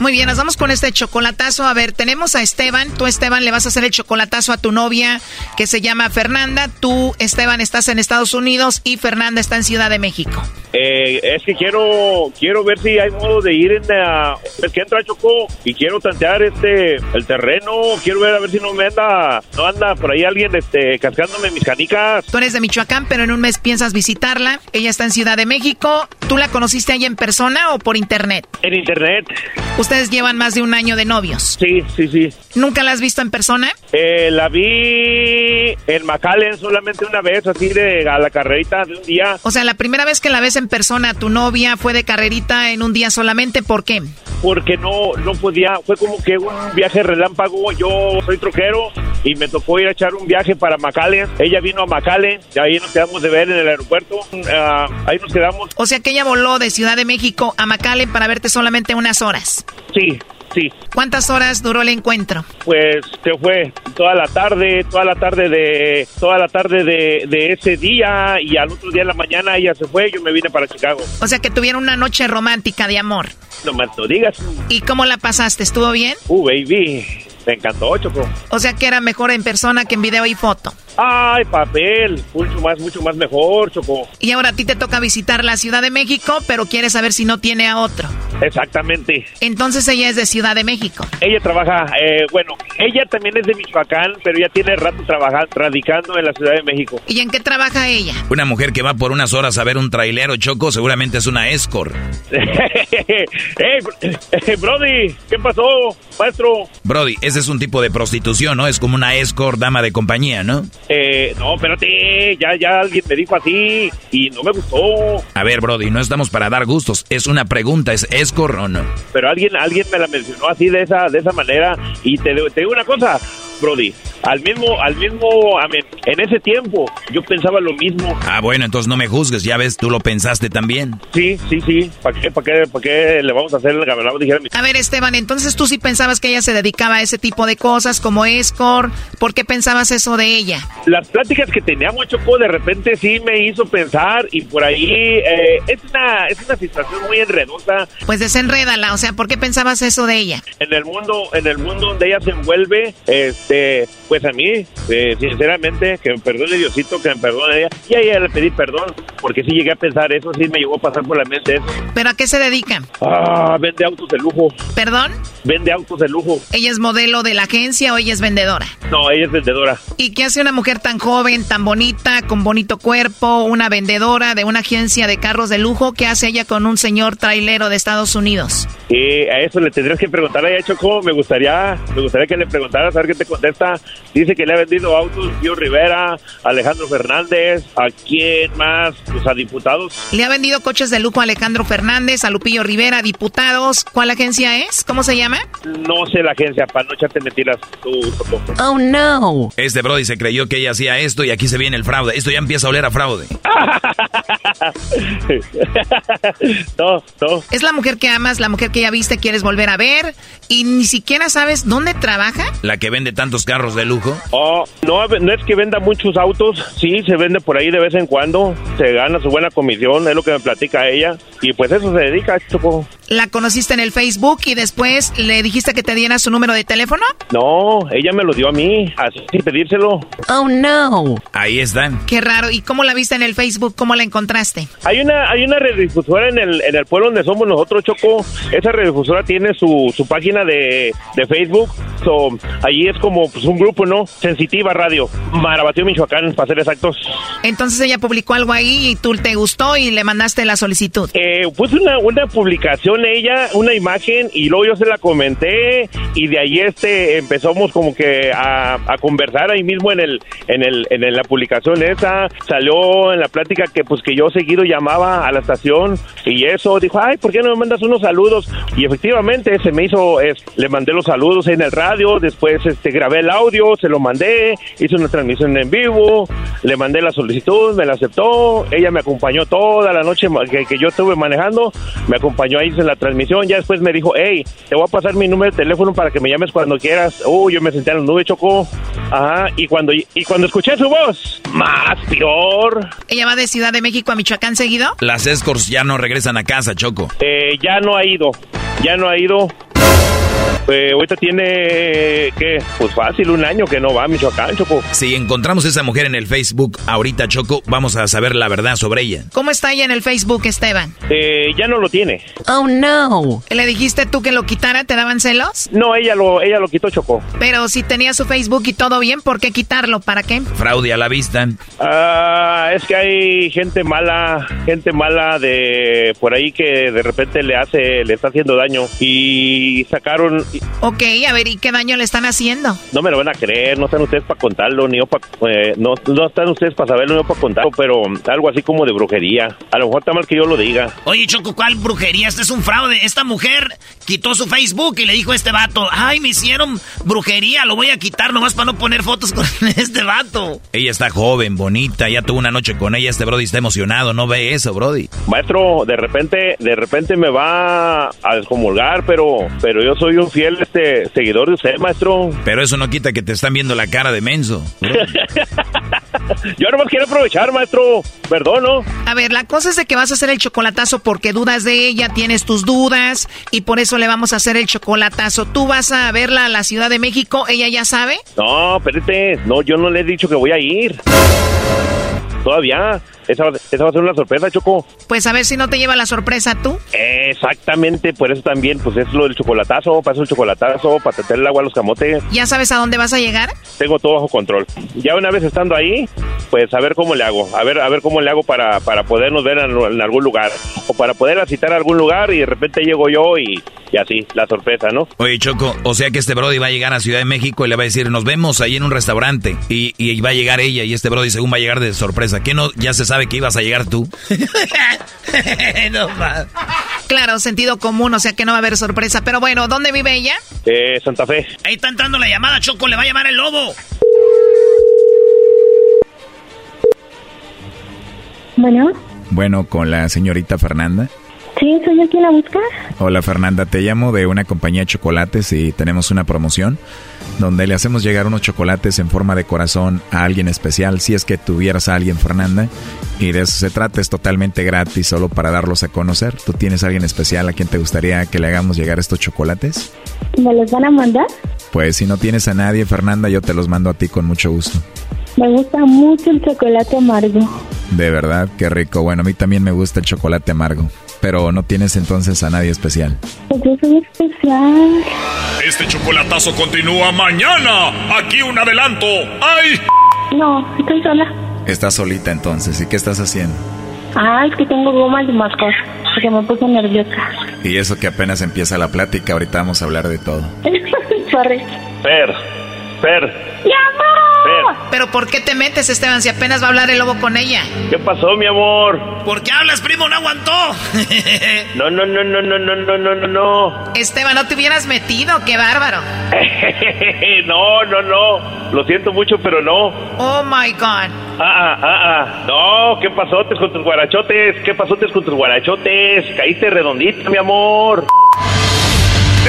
Muy bien, nos vamos con este chocolatazo. A ver, tenemos a Esteban. Tú, Esteban, le vas a hacer el chocolatazo a tu novia que se llama Fernanda. Tú, Esteban, estás en Estados Unidos y Fernanda está en Ciudad de México. Eh, es que quiero quiero ver si hay modo de ir en la, el que entra Choco y quiero tantear este el terreno, quiero ver a ver si no me anda no anda por ahí alguien este cascándome mis canicas. Tú eres de Michoacán, pero en un mes piensas visitarla. Ella está en Ciudad de México ¿Tú la conociste ahí en persona o por internet? En internet. ¿Ustedes llevan más de un año de novios? Sí, sí, sí. ¿Nunca la has visto en persona? Eh, la vi en McAllen solamente una vez, así de a la carrerita de un día. O sea, la primera vez que la ves en persona, tu novia fue de carrerita en un día solamente, ¿por qué? Porque no, no podía, fue como que un viaje relámpago. Yo soy troquero y me tocó ir a echar un viaje para McAllen. Ella vino a McAllen, y ahí nos quedamos de ver en el aeropuerto. Ah, ahí nos quedamos. O sea que ella voló de Ciudad de México a McAllen para verte solamente unas horas. Sí, sí. ¿Cuántas horas duró el encuentro? Pues que fue toda la tarde, toda la tarde de, toda la tarde de, de ese día y al otro día en la mañana ella se fue, yo me vine para Chicago. O sea que tuvieron una noche romántica de amor. No más no digas. ¿Y cómo la pasaste? ¿Estuvo bien? Uh, baby, me encantó, Choco. O sea que era mejor en persona que en video y foto. Ay, papel, mucho más, mucho más mejor, Choco. Y ahora a ti te toca visitar la Ciudad de México, pero quieres saber si no tiene a otro. Exactamente. Entonces ella es de Ciudad de México. Ella trabaja, eh, bueno, ella también es de Michoacán, pero ya tiene rato trabajando, radicando en la Ciudad de México. ¿Y en qué trabaja ella? Una mujer que va por unas horas a ver un trailero choco seguramente es una escort. hey, Brody, ¿qué pasó, maestro? Brody, ese es un tipo de prostitución, ¿no? Es como una escort, dama de compañía, ¿no? Eh, no, espérate, ya, ya alguien me dijo así y no me gustó. A ver, Brody, no estamos para dar gustos. Es una pregunta, ¿es o no? Pero alguien, alguien me la mencionó así de esa, de esa manera y te, te digo una cosa, Brody. Al mismo, al mismo, amén, en ese tiempo yo pensaba lo mismo. Ah, bueno, entonces no me juzgues, ya ves, tú lo pensaste también. Sí, sí, sí. ¿Para qué, para qué, para qué le vamos a hacer el gamelado? A ver, Esteban, entonces tú sí pensabas que ella se dedicaba a ese tipo de cosas como escort. ¿Por qué pensabas eso de ella? Las pláticas que teníamos, Choco, de repente sí me hizo pensar y por ahí eh, es, una, es una situación muy enredosa. Pues desenrédala, o sea, ¿por qué pensabas eso de ella? En el mundo, en el mundo donde ella se envuelve, este, pues a mí, eh, sinceramente, que me perdone Diosito, que me perdone ella. Y a ella le pedí perdón, porque sí llegué a pensar eso, sí me llegó a pasar por la mente eso. ¿Pero a qué se dedica? Ah, vende autos de lujo. ¿Perdón? Vende autos de lujo. ¿Ella es modelo de la agencia o ella es vendedora? No, ella es vendedora. ¿Y qué hace una mujer tan joven, tan bonita, con bonito cuerpo, una vendedora de una agencia de carros de lujo? ¿Qué hace ella con un señor trailero de Estados Unidos? Y a eso le tendrías que preguntar a ella, Choco. Me gustaría, me gustaría que le preguntaras, a ver qué te contesta. Dice que le ha vendido autos Pío Rivera, Alejandro Fernández, ¿a quién más? Pues a diputados. Le ha vendido coches de lujo a Alejandro Fernández, a Lupillo Rivera, diputados. ¿Cuál agencia es? ¿Cómo se llama? No sé la agencia, para no echarte mentiras tú. Oh, no. Este Brody se creyó que ella hacía esto y aquí se viene el fraude. Esto ya empieza a oler a fraude. no, no. Es la mujer que amas, la mujer que ya viste, quieres volver a ver y ni siquiera sabes dónde trabaja. La que vende tantos carros de lujo. Oh, no, no es que venda muchos autos, sí, se vende por ahí de vez en cuando, se gana su buena comisión, es lo que me platica ella, y pues eso se dedica, Choco. La conociste en el Facebook y después le dijiste que te diera su número de teléfono. No, ella me lo dio a mí, así sin pedírselo. Oh, no. Ahí están. Qué raro. ¿Y cómo la viste en el Facebook? ¿Cómo la encontraste? Hay una, hay una radiodifusora en el, en el pueblo donde somos nosotros, Choco. Esa radiodifusora tiene su, su página de, de Facebook. So, allí es como pues, un grupo, ¿no? Sensitiva Radio. Marabatío, Michoacán, para ser exactos. Entonces ella publicó algo ahí y tú te gustó y le mandaste la solicitud. Eh, pues una, una publicación ella, una imagen, y luego yo se la comenté, y de ahí este empezamos como que a, a conversar ahí mismo en el, en el, en la publicación esa, salió en la plática que pues que yo seguido llamaba a la estación, y eso, dijo, ay, ¿por qué no me mandas unos saludos? Y efectivamente se me hizo, es, le mandé los saludos en el radio, después este grabé el audio, se lo mandé, hice una transmisión en vivo, le mandé la solicitud, me la aceptó, ella me acompañó toda la noche que, que yo estuve manejando, me acompañó ahí en la transmisión, ya después me dijo, hey, te voy a pasar mi número de teléfono para que me llames cuando quieras. Uh, yo me senté en la nube, Choco. Ajá, y cuando, y cuando escuché su voz, más peor. ¿Ella va de Ciudad de México a Michoacán seguido? Las escorts ya no regresan a casa, Choco. Eh, ya no ha ido, ya no ha ido. Eh, ahorita tiene, ¿qué? Pues fácil, un año que no va a Michoacán, Choco. Si encontramos a esa mujer en el Facebook ahorita, Choco, vamos a saber la verdad sobre ella. ¿Cómo está ella en el Facebook, Esteban? Eh, ya no lo tiene. Oh, no. ¿Le dijiste tú que lo quitara? ¿Te daban celos? No, ella lo, ella lo quitó, Choco. Pero si tenía su Facebook y todo bien, ¿por qué quitarlo? ¿Para qué? Fraude a la vista. Ah, es que hay gente mala, gente mala de por ahí que de repente le hace, le está haciendo daño y sacaron. Ok, a ver, ¿y qué daño le están haciendo? No me lo van a creer, no están ustedes para contarlo, ni yo para, eh, no, no están ustedes para saberlo, ni yo para contarlo, pero algo así como de brujería. A lo mejor está mal que yo lo diga. Oye, Choco, ¿cuál brujería? Este es un fraude. Esta mujer quitó su Facebook y le dijo a este vato, ay, me hicieron brujería, lo voy a quitar nomás para no poner fotos con este vato. Ella está joven, bonita, ya tuvo una noche con ella, este Brody está emocionado, no ve eso, Brody. Maestro, de repente, de repente me va a descomulgar, pero, pero yo soy un fiel este seguidor de usted, maestro. Pero eso no quita que te están viendo la cara de menso. yo nomás quiero aprovechar, maestro. Perdón, ¿no? A ver, la cosa es de que vas a hacer el chocolatazo porque dudas de ella, tienes tus dudas y por eso le vamos a hacer el chocolatazo. ¿Tú vas a verla a la Ciudad de México? ¿Ella ya sabe? No, espérate. No, yo no le he dicho que voy a ir. Todavía. Esa, esa, va a ser una sorpresa, Choco. Pues a ver si no te lleva la sorpresa tú. Exactamente, por eso también, pues es lo del chocolatazo, para eso el chocolatazo, para tener el agua a los camotes. ¿Ya sabes a dónde vas a llegar? Tengo todo bajo control. Ya una vez estando ahí, pues a ver cómo le hago, a ver, a ver cómo le hago para, para podernos ver en, en algún lugar, o para poder citar a algún lugar y de repente llego yo y, y así, la sorpresa, ¿no? Oye, Choco, o sea que este Brody va a llegar a Ciudad de México y le va a decir, nos vemos ahí en un restaurante, y, y va a llegar ella, y este Brody según va a llegar de sorpresa. ¿Qué no? Ya se sabe que ibas a llegar tú. no Claro, sentido común, o sea que no va a haber sorpresa. Pero bueno, ¿dónde vive ella? Eh, Santa Fe. Ahí está entrando la llamada, Choco, le va a llamar el lobo. Bueno. Bueno, con la señorita Fernanda. Sí, soy yo quien la busca. Hola Fernanda, te llamo de una compañía de chocolates y tenemos una promoción donde le hacemos llegar unos chocolates en forma de corazón a alguien especial, si es que tuvieras a alguien Fernanda, y de eso se trata, es totalmente gratis, solo para darlos a conocer. ¿Tú tienes a alguien especial a quien te gustaría que le hagamos llegar estos chocolates? ¿Me los van a mandar? Pues si no tienes a nadie Fernanda, yo te los mando a ti con mucho gusto. Me gusta mucho el chocolate amargo. De verdad, qué rico. Bueno, a mí también me gusta el chocolate amargo. Pero no tienes entonces a nadie especial. Pues yo soy especial. Este chocolatazo continúa mañana. Aquí un adelanto. ¡Ay! No, estoy sola. Estás solita entonces. ¿Y qué estás haciendo? Ah, es que tengo gomas de mascar. Porque me puse nerviosa. Y eso que apenas empieza la plática. Ahorita vamos a hablar de todo. Sorry. Per, Per. ¡Mi amor! Pero ¿por qué te metes, Esteban, si apenas va a hablar el lobo con ella? ¿Qué pasó, mi amor? ¿Por qué hablas, primo? No aguantó. no, no, no, no, no, no, no, no, no, no. Esteban, no te hubieras metido, qué bárbaro. no, no, no. Lo siento mucho, pero no. Oh my God. Ah, ah, ah, ah. No, ¿qué pasotes con tus guarachotes? ¿Qué pasotes con tus guarachotes? Caíste redondita, mi amor.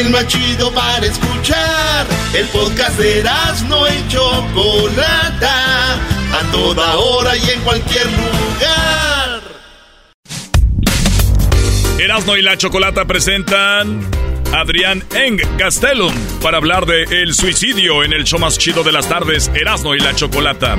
el más chido para escuchar. El podcast de Erasmo y Chocolata, a toda hora y en cualquier lugar. Erasmo y la Chocolata presentan Adrián Eng Castellum para hablar de el suicidio en el show más chido de las tardes, Erasmo y la Chocolata.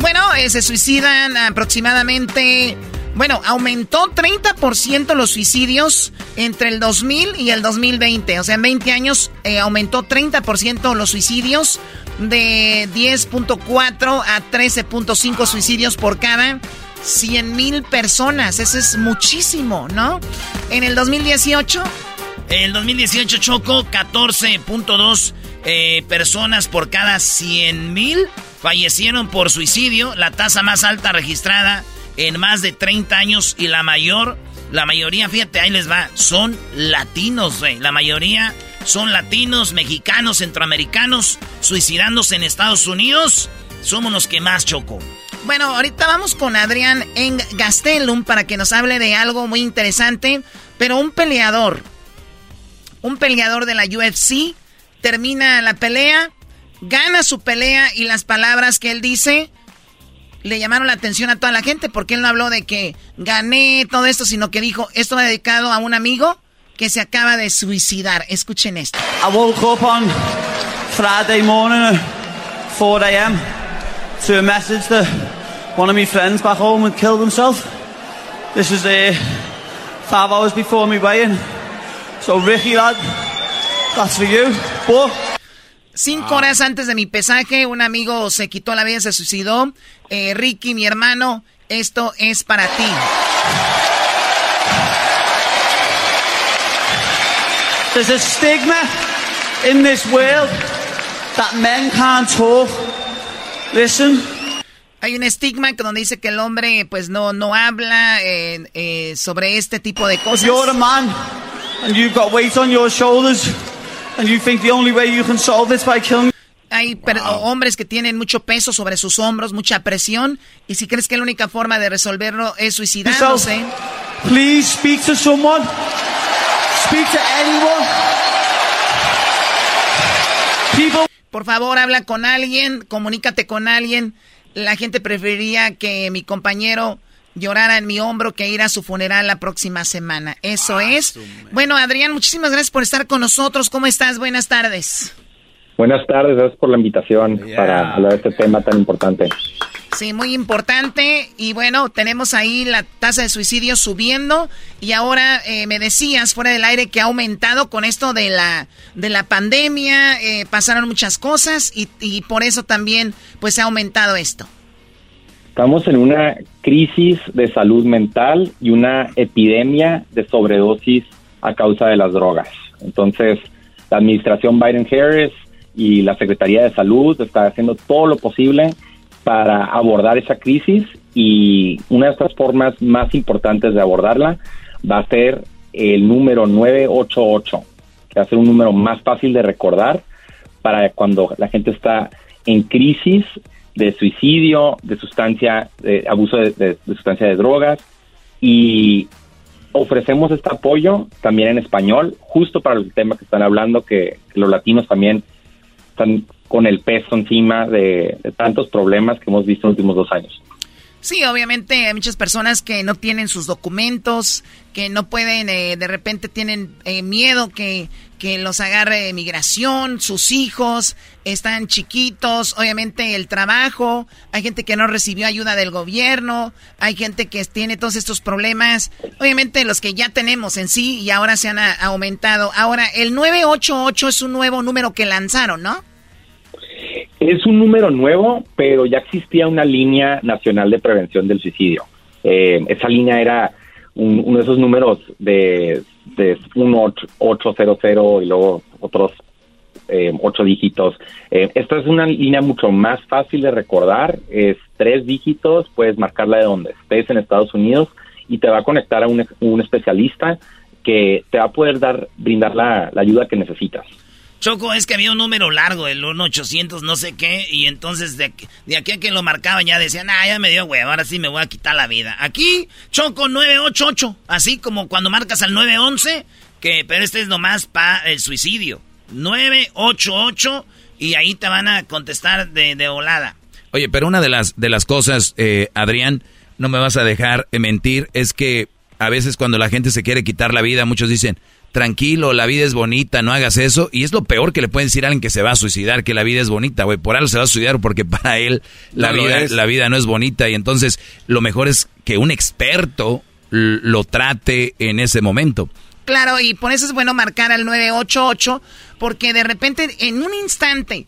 Bueno, eh, se suicidan aproximadamente bueno, aumentó 30% los suicidios entre el 2000 y el 2020. O sea, en 20 años eh, aumentó 30% los suicidios de 10.4 a 13.5 suicidios por cada 100 mil personas. Eso es muchísimo, ¿no? En el 2018... En el 2018 chocó 14.2 eh, personas por cada 100 mil fallecieron por suicidio, la tasa más alta registrada en más de 30 años y la mayor, la mayoría, fíjate, ahí les va, son latinos. La mayoría son latinos, mexicanos, centroamericanos, suicidándose en Estados Unidos, somos los que más choco. Bueno, ahorita vamos con Adrián en Gastelum para que nos hable de algo muy interesante, pero un peleador, un peleador de la UFC, termina la pelea, gana su pelea y las palabras que él dice le llamaron la atención a toda la gente porque él no habló de que gané todo esto, sino que dijo, esto va dedicado a un amigo que se acaba de suicidar. Escuchen esto. I woke up on Friday morning at 4 a.m. to a message that one of my friends back home had killed himself. This was uh, five hours before me weigh-in. So Ricky, lad, that's for you. But Cinco horas antes de mi pesaje, un amigo se quitó la vida, se suicidó. Eh, Ricky, mi hermano, esto es para ti. there's a stigma in this world that men can't talk. Listen. Hay un estigma que donde dice que el hombre pues no, no habla eh, eh, sobre este tipo de cosas. You're a man and you've got weight on your shoulders and you think the only way you can solve this by killing Hay per- hombres que tienen mucho peso sobre sus hombros, mucha presión, y si crees que la única forma de resolverlo es yourself, please speak to someone. Speak to anyone. People por favor habla con alguien, comunícate con alguien. La gente preferiría que mi compañero llorara en mi hombro que ir a su funeral la próxima semana. Eso es. Bueno, Adrián, muchísimas gracias por estar con nosotros. ¿Cómo estás? Buenas tardes. Buenas tardes, gracias por la invitación para hablar de este tema tan importante. Sí, muy importante. Y bueno, tenemos ahí la tasa de suicidio subiendo. Y ahora eh, me decías fuera del aire que ha aumentado con esto de la, de la pandemia. eh, pasaron muchas cosas y, y por eso también pues ha aumentado esto. Estamos en una crisis de salud mental y una epidemia de sobredosis a causa de las drogas. Entonces, la administración Biden-Harris y la Secretaría de Salud está haciendo todo lo posible para abordar esa crisis y una de estas formas más importantes de abordarla va a ser el número 988, que va a ser un número más fácil de recordar para cuando la gente está en crisis de suicidio, de sustancia, de abuso de, de- de sustancia de drogas y ofrecemos este apoyo también en español, justo para el tema que están hablando, que, los latinos también están con el peso encima de, de tantos problemas que hemos visto en los últimos dos años. Sí, obviamente hay muchas personas que no tienen sus documentos, que no pueden, eh, de repente tienen eh, miedo que, que los agarre migración, sus hijos están chiquitos, obviamente el trabajo, hay gente que no recibió ayuda del gobierno, hay gente que tiene todos estos problemas, obviamente los que ya tenemos en sí y ahora se han aumentado. Ahora, el 988 es un nuevo número que lanzaron, ¿no? Es un número nuevo, pero ya existía una línea nacional de prevención del suicidio. Eh, esa línea era un- uno de esos números de, de 1800 y luego otros eh, ocho dígitos. Eh, esta es una línea mucho más fácil de recordar. Es tres dígitos, puedes marcarla de donde estés en Estados Unidos y te va a conectar a un, un especialista que te va a poder dar brindar la, la ayuda que necesitas. Choco, es que había un número largo, el 1800 no sé qué, y entonces de, de aquí a que lo marcaban ya decían, ah, ya me dio huevo, ahora sí me voy a quitar la vida. Aquí, Choco 988, así como cuando marcas al 911, que, pero este es nomás para el suicidio. 988, y ahí te van a contestar de, de volada. Oye, pero una de las, de las cosas, eh, Adrián, no me vas a dejar mentir, es que a veces cuando la gente se quiere quitar la vida, muchos dicen, tranquilo, la vida es bonita, no hagas eso. Y es lo peor que le pueden decir a alguien que se va a suicidar, que la vida es bonita, güey. Por algo se va a suicidar porque para él la, No vida, la vida no es bonita. Y entonces lo mejor es que un experto lo trate en ese momento. Claro, y por eso es bueno marcar al 988, porque de repente, en un instante,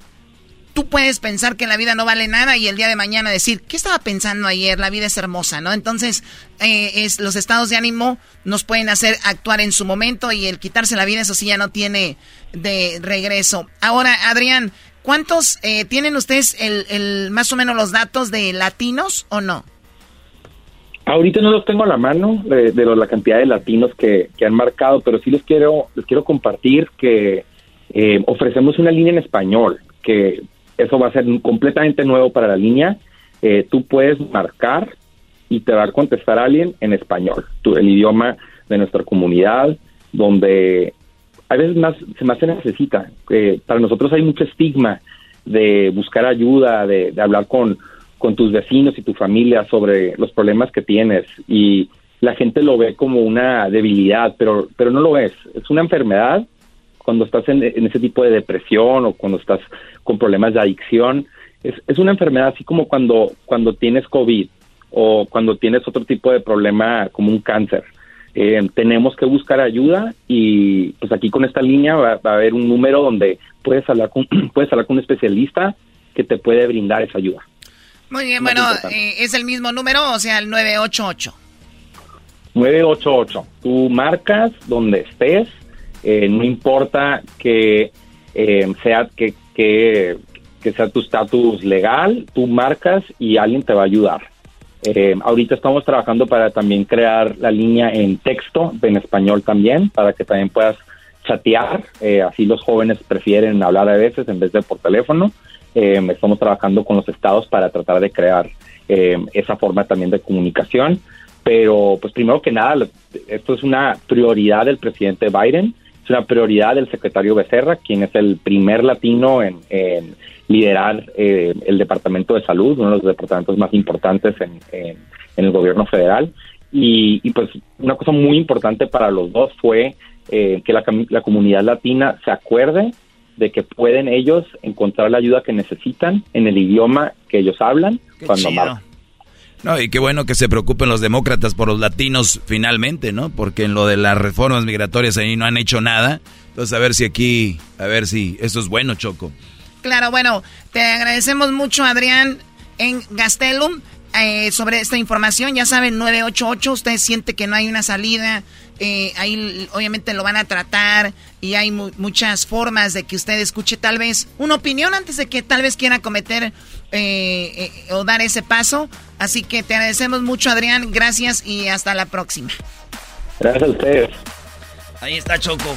tú puedes pensar que la vida no vale nada y el día de mañana decir, ¿qué estaba pensando ayer? La vida es hermosa, ¿no? Entonces, eh, es, los estados de ánimo nos pueden hacer actuar en su momento y el quitarse la vida, eso sí ya no tiene de regreso. Ahora, Adrián, ¿cuántos eh, tienen ustedes el, el, más o menos los datos de latinos o no? Ahorita no los tengo a la mano de, la cantidad de latinos que, que han marcado, pero sí les quiero les quiero compartir que Eh, ofrecemos una línea en español, que eso va a ser completamente nuevo para la línea. Eh, tú puedes marcar y te va a contestar alguien en español, tu- el idioma de nuestra comunidad, donde a veces más, se más se necesita. Eh, para nosotros hay mucho estigma de buscar ayuda, de, de hablar con, con tus vecinos y tu familia sobre los problemas que tienes y la gente lo ve como una debilidad, pero, pero no lo es. Es una enfermedad cuando estás en, en ese tipo de depresión o cuando estás con problemas de adicción. Es, es una enfermedad así como cuando, cuando tienes COVID o cuando tienes otro tipo de problema como un cáncer. Eh, tenemos que buscar ayuda y pues aquí con esta línea va, va a haber un número donde puedes hablar con puedes hablar con un especialista que te puede brindar esa ayuda. Muy bien, Más bueno, eh, es el mismo número, o sea, el 988. 988. Tú marcas donde estés, eh, no importa que eh, sea que, que, sea tu estatus legal, tú marcas y alguien te va a ayudar. Eh, ahorita estamos trabajando para también crear la línea en texto, en español también, para que también puedas chatear. Eh, así los jóvenes prefieren hablar a veces en vez de por teléfono. Estamos trabajando con los estados para tratar de crear esa forma también de comunicación. Pero, pues primero que nada, esto es una prioridad del presidente Biden, es una prioridad del secretario Becerra, quien es el primer latino en, en liderar eh, el Departamento de Salud, uno de los departamentos más importantes en, en- en el gobierno federal. Y, y, pues una cosa muy importante para los dos fue eh, que la, comunidad latina se acuerde de que pueden ellos encontrar la ayuda que necesitan en el idioma que ellos hablan cuando marcan. No, y qué bueno que se preocupen los demócratas por los latinos finalmente, ¿no? Porque en lo de las reformas migratorias ahí no han hecho nada. Entonces, a ver si aquí, a ver si esto es bueno, Choco. Claro, bueno, te agradecemos mucho, Adrián, en Gastelum, eh, sobre esta información. Ya saben, 988, usted siente que no hay una salida, eh, ahí obviamente lo van a tratar y hay mu- muchas formas de que usted escuche tal vez una opinión antes de que tal vez quiera cometer eh, eh, o dar ese paso. Así que te agradecemos mucho, Adrián. Gracias y hasta la próxima. Gracias a ustedes. Ahí está Choco.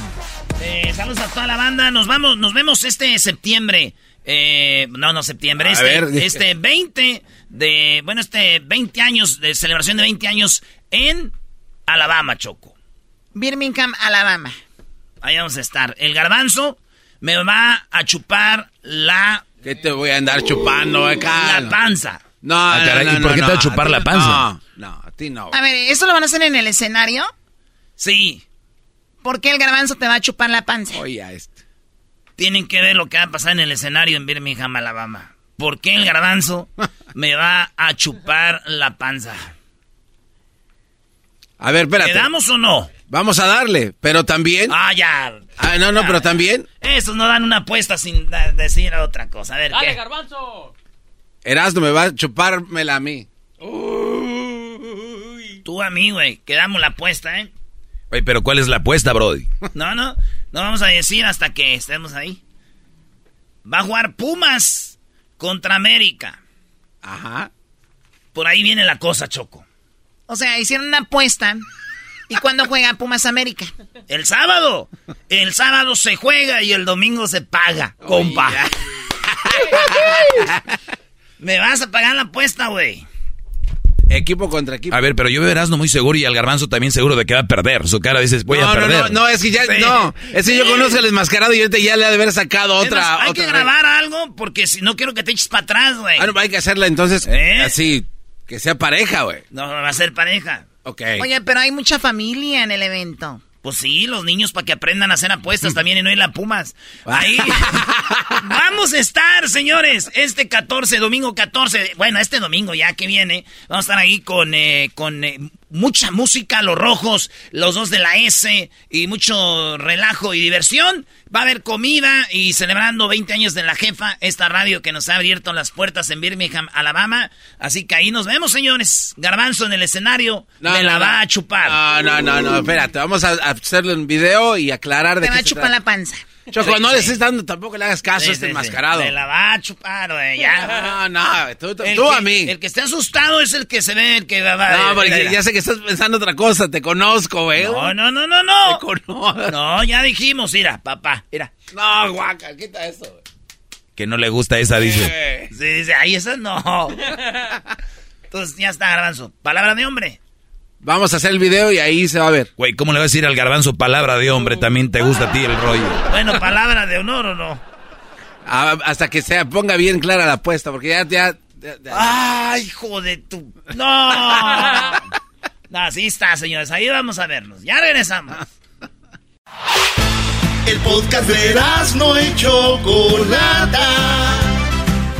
Eh, saludos a toda la banda. Nos vamos, nos vemos este septiembre. Eh, no, no septiembre. Este, este 20 de, bueno, este 20 años de celebración de 20 años en Alabama, Choco. Birmingham, Alabama. Ahí vamos a estar. El garbanzo me va a chupar la ¿Qué te voy a andar chupando acá? La panza. No, Ah, caray, no, ¿y no, por qué no, te va a a chupar la no. panza? No, no, a ti no. A ver, ¿eso lo van a hacer en el escenario? Sí. ¿Por qué el garbanzo te va a chupar la panza? Oye, a este. Tienen que ver lo que va a pasar en el escenario en Birmingham, Alabama. ¿Por qué el garbanzo me va a chupar la panza? A ver, espérate. ¿Quedamos o no? Vamos a darle, pero también. Ah, ya. Ah, no, no, pero también. Esos no dan una apuesta sin decir otra cosa. A ver, Dale, ¿qué? garbanzo. Erasmo me va a chupármela a mí. Tú a mí, güey. Quedamos la apuesta, ¿eh? Oye, pero ¿cuál es la apuesta, Brody? No, no. No vamos a decir hasta que estemos ahí. Va a jugar Pumas contra América. Ajá. Por ahí viene la cosa, Choco. O sea, hicieron una apuesta. ¿Y cuándo juega Pumas América? El sábado. El sábado se juega y el domingo se paga, compa. Me vas a pagar la apuesta, güey. Equipo contra equipo. A ver, pero yo veo a Erasmo muy seguro y al garbanzo también seguro de que va a perder. Su cara dices, voy no, a no, perder. no, no, es que ya, Sí. no, es que yo conozco al desmascarado y ahorita ya le ha de haber sacado otra. más, hay otra que grabar algo porque si no quiero que te eches para atrás, güey. Ah, no, hay que hacerla entonces ¿Eh? así, que sea pareja, güey. No, va a ser pareja. Ok. Oye, pero hay mucha familia en el evento. Pues sí, los niños para que aprendan a hacer apuestas también y no ir a Pumas. Ahí vamos a estar, señores, este 14, domingo 14, bueno, este domingo ya que viene, vamos a estar ahí con, eh, con eh, mucha música, los rojos, los dos de la S y mucho relajo y diversión. Va a haber comida y celebrando 20 años de la jefa, esta radio que nos ha abierto las puertas en Birmingham, Alabama. Así que ahí nos vemos, señores. Garbanzo en el escenario, No, me no, la no. va a chupar. No, no, no, no, espérate, vamos a hacerle un video y aclarar de Te va a chupar trata. la panza. Choco, no le estés dando, tampoco le hagas caso Sí, a este sí, enmascarado. Me la va a chupar, güey, ya. No, no, tú, tú- El tú que- a mí. El que esté asustado es el que se ve, el que va No, porque mira. ya sé que estás pensando otra cosa, te conozco, güey. No, no, no, no, no. No, ya dijimos, mira, papá, mira. No, guaca, quita eso, güey. Que no le gusta esa, dice. Sí, dice, ahí esa no. Entonces ya está, garbanzo. Palabra de hombre. Vamos a hacer el video y ahí se va a ver. Güey, ¿cómo le vas a decir al garbanzo palabra de hombre? También te gusta a ti el rollo. Bueno, palabra de honor o no. Ah, hasta que se ponga bien clara la apuesta, porque ya, ya, ya- ya- Ay, hijo de tu. No. No, así está, señores. Ahí vamos a vernos. Ya regresamos. El podcast de no y Chocolata.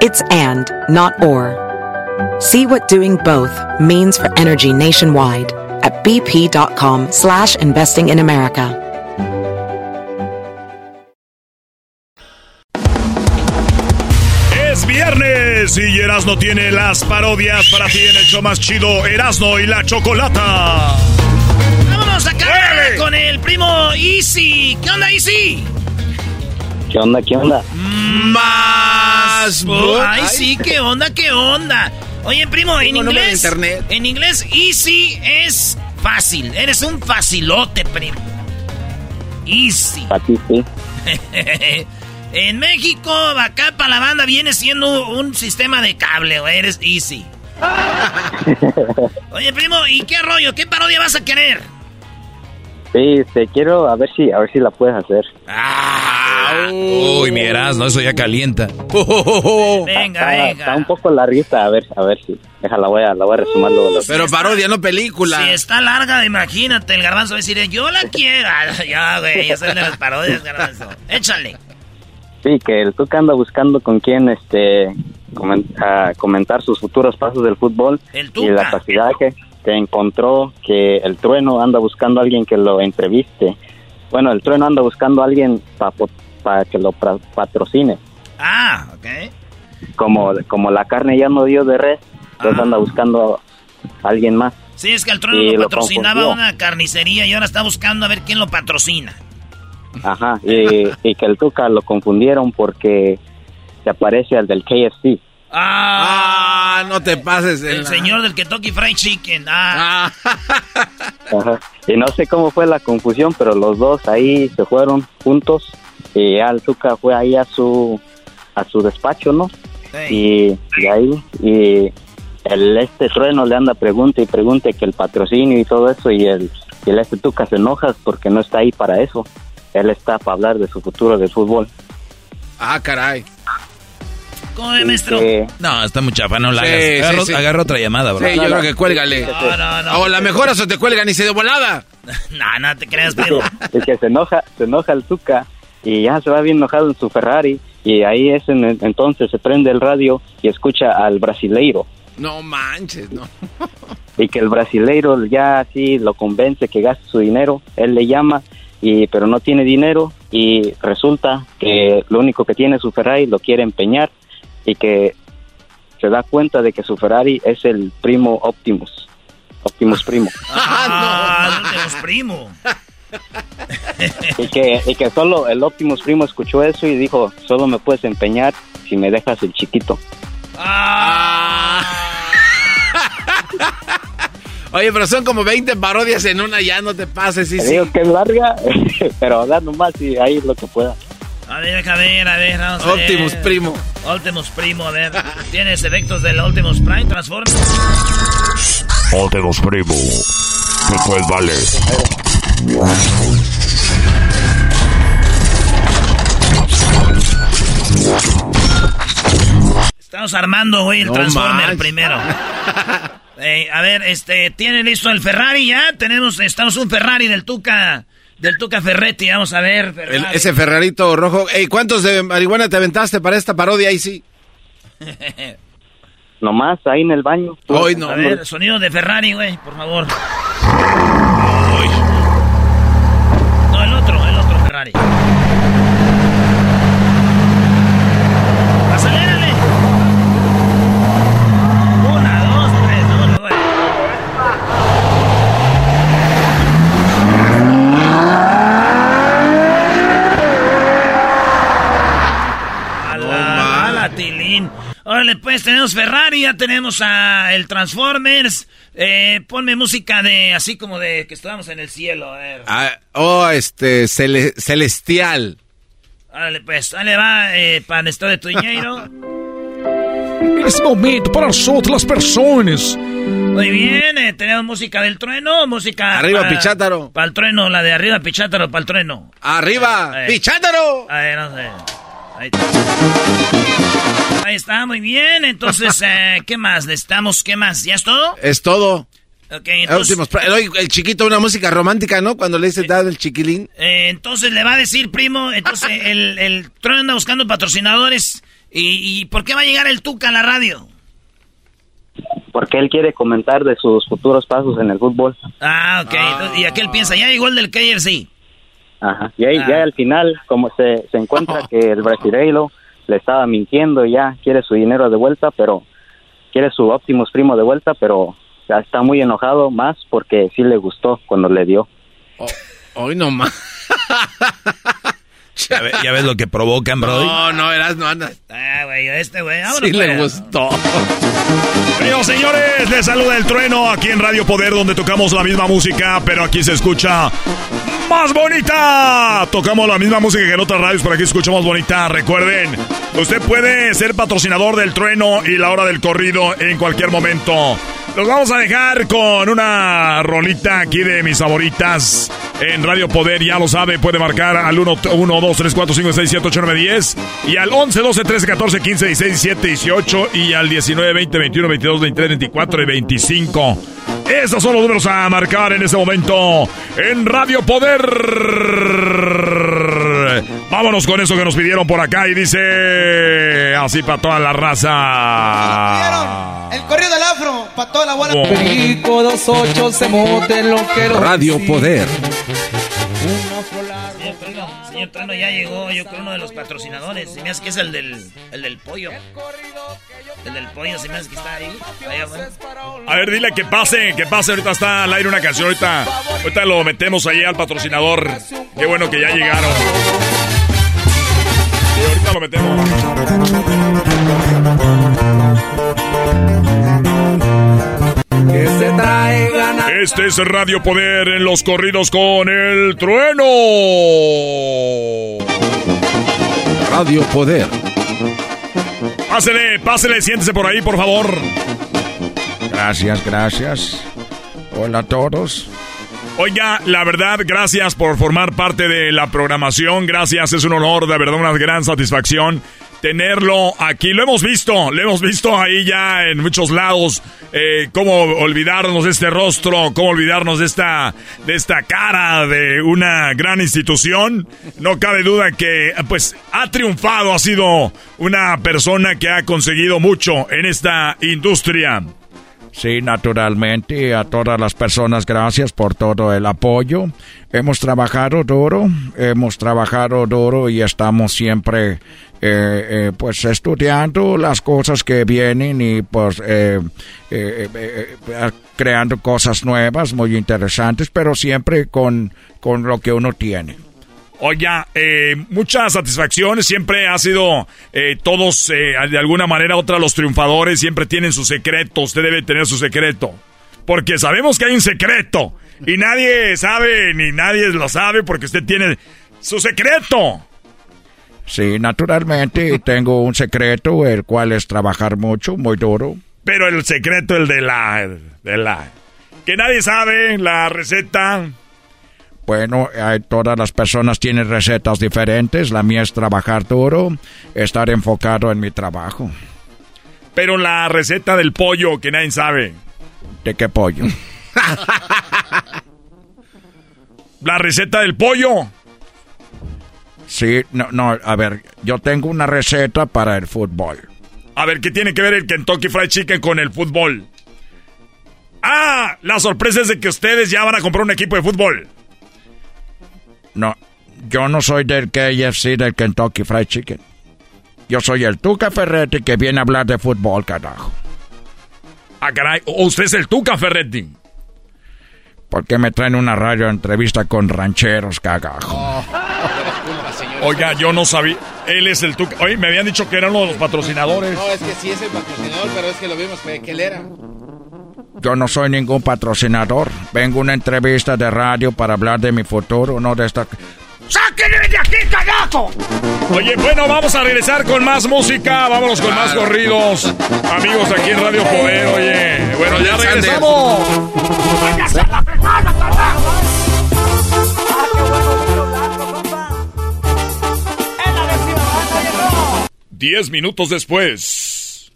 It's and, not or. See what doing both means for energy nationwide at bp.com slash investing in America. Es viernes y Erasno tiene las parodias para ti en el show más chido, Erasno y la Chocolata. Vámonos acá con el primo Easy. ¿Qué onda, Easy? ¿Qué onda? ¿Qué onda? Más. Ay, sí, qué onda, qué onda. Oye, primo, en inglés. internet. En inglés, easy es fácil. Eres un facilote, primo. Easy. A ti sí. en México, acá para la banda viene siendo un sistema de cable, güey. Eres easy. Oye, primo, ¿y qué rollo? ¿Qué parodia vas a querer? Sí, te quiero a ver si a ver si la puedes hacer. Uy, mi Erasno, eso ya calienta. Venga, Está, está un poco larguita, a ver, a ver si. Déjala, voy a, la voy a resumir luego. Pero parodia, no película. Si está larga, imagínate, el garbanzo va a decir, yo la quiero. ya, güey, ya son de las parodias, garbanzo. Échale. Sí, que el Tuca anda buscando con quién este comen- ah, comentar sus futuros pasos del fútbol El y Tuca. la casualidad que, que encontró que el Trueno anda buscando a alguien que lo entreviste. Bueno, el Trueno anda buscando a alguien para que lo patrocine. Ah, ok. Como, como la carne ya no dio de res, entonces anda buscando a alguien más. Sí, es que el trono lo patrocinaba una carnicería y ahora está buscando a ver quién lo patrocina. Ajá, y, y que el Tuca lo confundieron porque se aparece al del KFC. Ah, no te pases. El la- señor del Kentucky Fried Chicken. Ah. Ajá. Y no sé cómo fue la confusión, pero los dos ahí se fueron juntos y ya el Tuca fue ahí a su a su despacho, ¿no? Y de ahí y el este trueno le anda pregunta y pregunta que el patrocinio y todo eso y el y el este Tuca se enoja porque no está ahí para eso. Él está para hablar de su futuro de fútbol. Ah, caray. ¿Cómo ve, maestro? Que- No, está muy chafa, no la Sí, hagas. sí, Agarra, sí. agarra otra llamada, bro. Sí, yo creo que cuélgale. No, no, no. O la mejor eso te cuelgan y se de volada. No, no te creas, primo. y que se enoja, se enoja el Tuca y ya se va bien enojado en su Ferrari y ahí es en, entonces se prende el radio y escucha al brasileiro No manches, no. y que el brasileiro ya así lo convence que gaste su dinero, él le llama y pero no tiene dinero y resulta que lo único que tiene es su Ferrari lo quiere empeñar y que se da cuenta de que su Ferrari es el primo Optimus, Optimus primo. Ah, no tenemos primo. Y que, y que solo el Optimus Primo escuchó eso y dijo, solo me puedes empeñar si me dejas el chiquito. Oye, pero son como 20 parodias en una, ya no te pases. Sí, Te sí. digo que es larga, pero da nomás y ahí lo que pueda. A ver, a ver, a ver. Vamos a ver. Optimus Primo. Optimus Primo, a ver. ¿Tienes efectos del Optimus Prime Transform? Ótenos, primo. Después vale. Estamos armando, güey, el No Transformer primero. Eh, a ver, este, ¿tiene listo el Ferrari ya? Tenemos, estamos un Ferrari del Tuca Del Tuca Ferretti, vamos a ver. El- ese Ferrarito rojo. Ey, ¿cuántos de marihuana te aventaste para esta parodia ahí sí? Nomás ahí en el baño. Hoy no. a ver, sonido de Ferrari, güey, por favor. No, el otro, el otro Ferrari. ¡Acelérale! Una, dos, tres, vámonos, güey. A la, a la tilín. Órale, pues tenemos Ferrari, ya tenemos a el Transformers. Eh, ponme música de así como de que estábamos en el cielo. A ver. Ah, oh, este, cele- celestial. Órale, pues, dale va eh, para el estado de tu dinero. Momento para todas las personas. Muy bien, eh, tenemos música del trueno, música. Arriba, para- Pichátaro. Para el trueno, la de arriba, Pichátaro, para el trueno. Arriba, Eh, eh. Pichátaro. A ver, no sé. Ahí, Ahí está, muy bien. Entonces, eh, ¿qué más? Necesitamos, ¿qué más? ¿Ya es todo? Es todo. Ok, El, entonces, el chiquito, una música romántica, ¿no? Cuando le dice dad el chiquilín. eh, entonces le va a decir, primo, entonces el, el anda buscando patrocinadores. ¿Y, y por qué va a llegar el Tuca a la radio? Porque él quiere comentar de sus futuros pasos en el fútbol. Ah, ok. entonces, y aquel piensa, ya llegó el del KFC. Ajá. Y ahí Ah. ya al final, como se, se encuentra que el brasileiro le estaba mintiendo y ya quiere su dinero de vuelta, pero quiere su Optimus Primo de vuelta, pero ya está muy enojado más porque sí le gustó cuando le dio. Hoy no más. ¿Ya, ve- ya ves lo que provocan, Brody? No, no, eras, no andas. Ah, güey, este güey, vámonos. Sí le gustó. Amigos, señores, les saluda el trueno aquí en Radio Poder, donde tocamos la misma música, pero aquí se escucha más bonita. Tocamos la misma música que en otras radios, pero aquí escuchamos bonita. Recuerden, usted puede ser patrocinador del trueno y la hora del corrido en cualquier momento. Los vamos a dejar con una rolita aquí de mis favoritas en Radio Poder. Ya lo sabe, puede marcar al 1, 1 2, 3, 4, 5, 6, 7, 8, 9, 10. Y al 11, 12, 13, 14, 15, 16, 17, 18. Y al 19, 20, 21, 22, 23, 24 y 25. Esos son los números a marcar en este momento en Radio Poder. Vámonos con eso que nos pidieron por acá y dice así para toda la raza. El corrido del afro, para toda la bola. Oh. Perico, dos ocho, se moten los que Radio Poder. Señor Trueno, señor Trueno ya llegó, yo creo uno de los patrocinadores. Se me hace que es el del, el del pollo. El del pollo, se me hace que está ahí. A ver, dile que pase, que pase. Ahorita está al aire una canción. Ahorita, ahorita lo metemos ahí al patrocinador. Qué bueno que ya llegaron. Sí, ahorita lo metemos. Este es Radio Poder en los corridos con el trueno. Radio Poder. Pásele, pásele, siéntese por ahí, por favor. Gracias, gracias. Hola a todos. Oiga, la verdad, gracias por formar parte de la programación. Gracias, es un honor, de verdad, una gran satisfacción tenerlo aquí. Lo hemos visto, lo hemos visto ahí ya en muchos lados. Eh, cómo olvidarnos de este rostro, cómo olvidarnos de esta, de esta cara de una gran institución. No cabe duda que, pues, ha triunfado, ha sido una persona que ha conseguido mucho en esta industria. Sí, naturalmente, a todas las personas, gracias por todo el apoyo. Hemos trabajado duro, hemos trabajado duro y estamos siempre, eh, eh, pues, estudiando las cosas que vienen y, pues, eh, eh, eh, eh, creando cosas nuevas, muy interesantes, pero siempre con, con lo que uno tiene. Oiga, muchas satisfacciones, siempre ha sido todos, de alguna manera otra, los triunfadores. Siempre tienen su secreto, usted debe tener su secreto, porque sabemos que hay un secreto, y nadie sabe, ni nadie lo sabe, porque usted tiene su secreto. Sí, naturalmente, tengo un secreto, el cual es trabajar mucho, muy duro. Pero el secreto, el de la, de la, que nadie sabe, la receta. Bueno, hay- todas las personas tienen recetas diferentes. La mía es trabajar duro, estar enfocado en mi trabajo. Pero la receta del pollo, que nadie sabe. ¿De qué pollo? la receta del pollo. Sí, no, no, a ver, yo tengo una receta para el fútbol. A ver, ¿qué tiene que ver el Kentucky Fried Chicken con el fútbol? Ah, la sorpresa es de que ustedes ya van a comprar un equipo de fútbol. No, yo no soy del KFC del Kentucky Fried Chicken. Yo soy el Tuca Ferretti que viene a hablar de fútbol, carajo. Ah, caray, ¿o usted es el Tuca Ferretti. ¿Por qué me traen una radio entrevista con rancheros, cagajo? Oh. Oiga, yo no sabía. Él es el Tuca. Oye, me habían dicho que era uno de los patrocinadores. No, es que sí es el patrocinador, pero es que lo vimos que, que él era. Yo no soy ningún patrocinador. Vengo a una entrevista de radio para hablar de mi futuro, no de esta... ¡Sáquenme de aquí, cagazo! Oye, bueno, vamos a regresar con más música. Vámonos con más corridos. Amigos aquí en Radio Poder, oye. Bueno, ya regresamos. ¡Váyase a la fregada, carajo! Diez minutos después.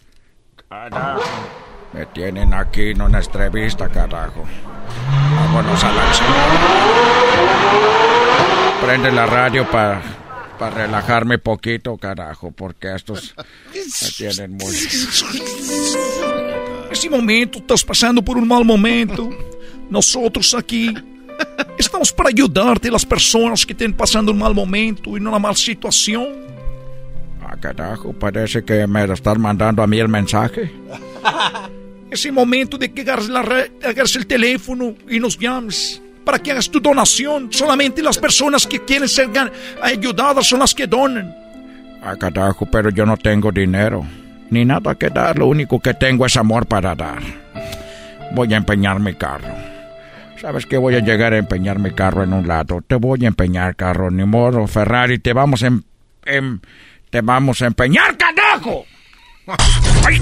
Me tienen aquí en una entrevista, carajo. Vámonos a la. Prende la radio para relajarme poquito, carajo, porque estos me tienen muy... Esse momento, estás pasando por un mal momento. Nosotros aquí estamos para ayudarte a las personas que estén pasando un mal momento y una mala situación. Ah, carajo, parece que me estás mandando a mí el mensaje. Ese momento de que agarres, la agarres el teléfono y nos llames para que hagas tu donación. Solamente las personas que quieren ser ayudadas son las que donan. Ah, carajo, pero yo no tengo dinero. Ni nada que dar, lo único que tengo es amor para dar. Voy a empeñar mi carro. ¿Sabes que voy a llegar a empeñar mi carro en un lado? Te voy a empeñar carro, ni modo, Ferrari, te vamos a... Em, em, te vamos a empeñar, carajo. ¡Ay,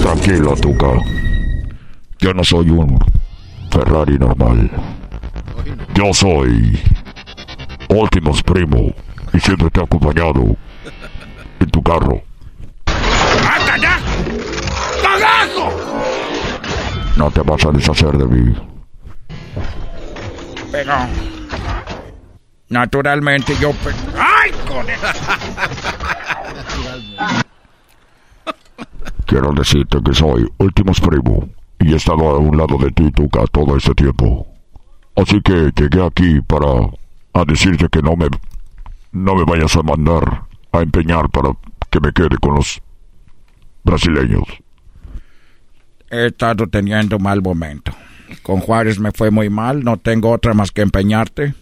Tranquilo, Tuca. Yo no soy un Ferrari normal. Yo soy Ultimus Primo y siempre te he acompañado en tu carro. ¡Cagajo! No te vas a deshacer de mí. Pero... Naturalmente yo... ¡Ay, con! Quiero decirte que soy Ultimus Primo y he estado a un lado de ti, Tuca, todo este tiempo. Así que llegué aquí para a decirte que no me no me vayas a mandar a empeñar para que me quede con los brasileños. He estado teniendo mal momento. Con Juárez me fue muy mal, no tengo otra más que empeñarte.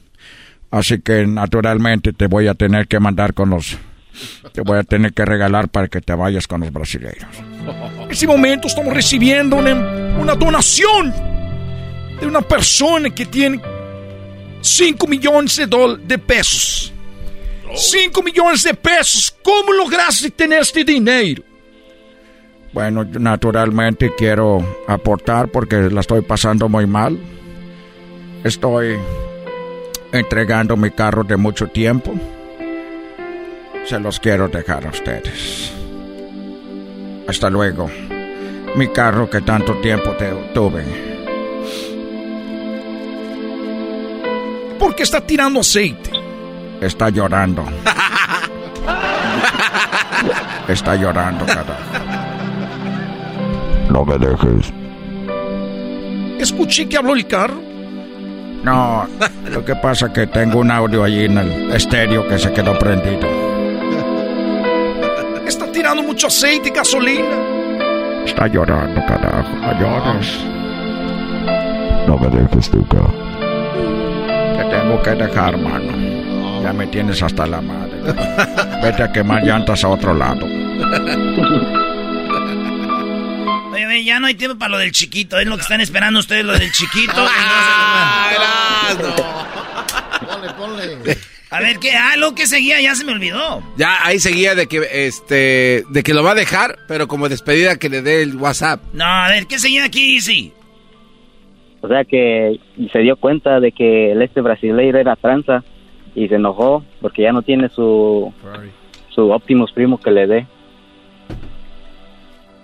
Así que naturalmente te voy a tener que mandar con los te voy a tener que regalar para que te vayas con los brasileños. En ese momento estamos recibiendo una, una donación de una persona que tiene 5 millones de, de pesos. 5 millones de pesos. ¿Cómo lograste tener este dinero? Bueno, naturalmente quiero aportar porque la estoy pasando muy mal. Estoy entregando mi carro de mucho tiempo se los quiero dejar a ustedes. Hasta luego. Mi carro que tanto tiempo te tuve. ¿Por qué está tirando aceite? Está llorando. está llorando, carajo. No me dejes. Escuché que habló el carro. No, lo que pasa es que tengo un audio allí en el estéreo que se quedó prendido. Está tirando mucho aceite y gasolina. Está llorando, carajo. No llores. No me dejes, Tuca. Te tengo que dejar, mano. Ya me tienes hasta la madre. Vete a quemar llantas a otro lado. Ya no hay tiempo para lo del chiquito. Es lo que están esperando ustedes, lo del chiquito. Ah, ponle, ponle. A ver, ¿qué? Ah, lo que seguía ya se me olvidó. Ya ahí seguía de que este de que lo va a dejar, pero como despedida que le dé el WhatsApp. No, a ver, ¿qué seguía aquí, sí? O sea que se dio cuenta de que el este brasileiro era tranza y se enojó porque ya no tiene su su Optimus Primo que le dé.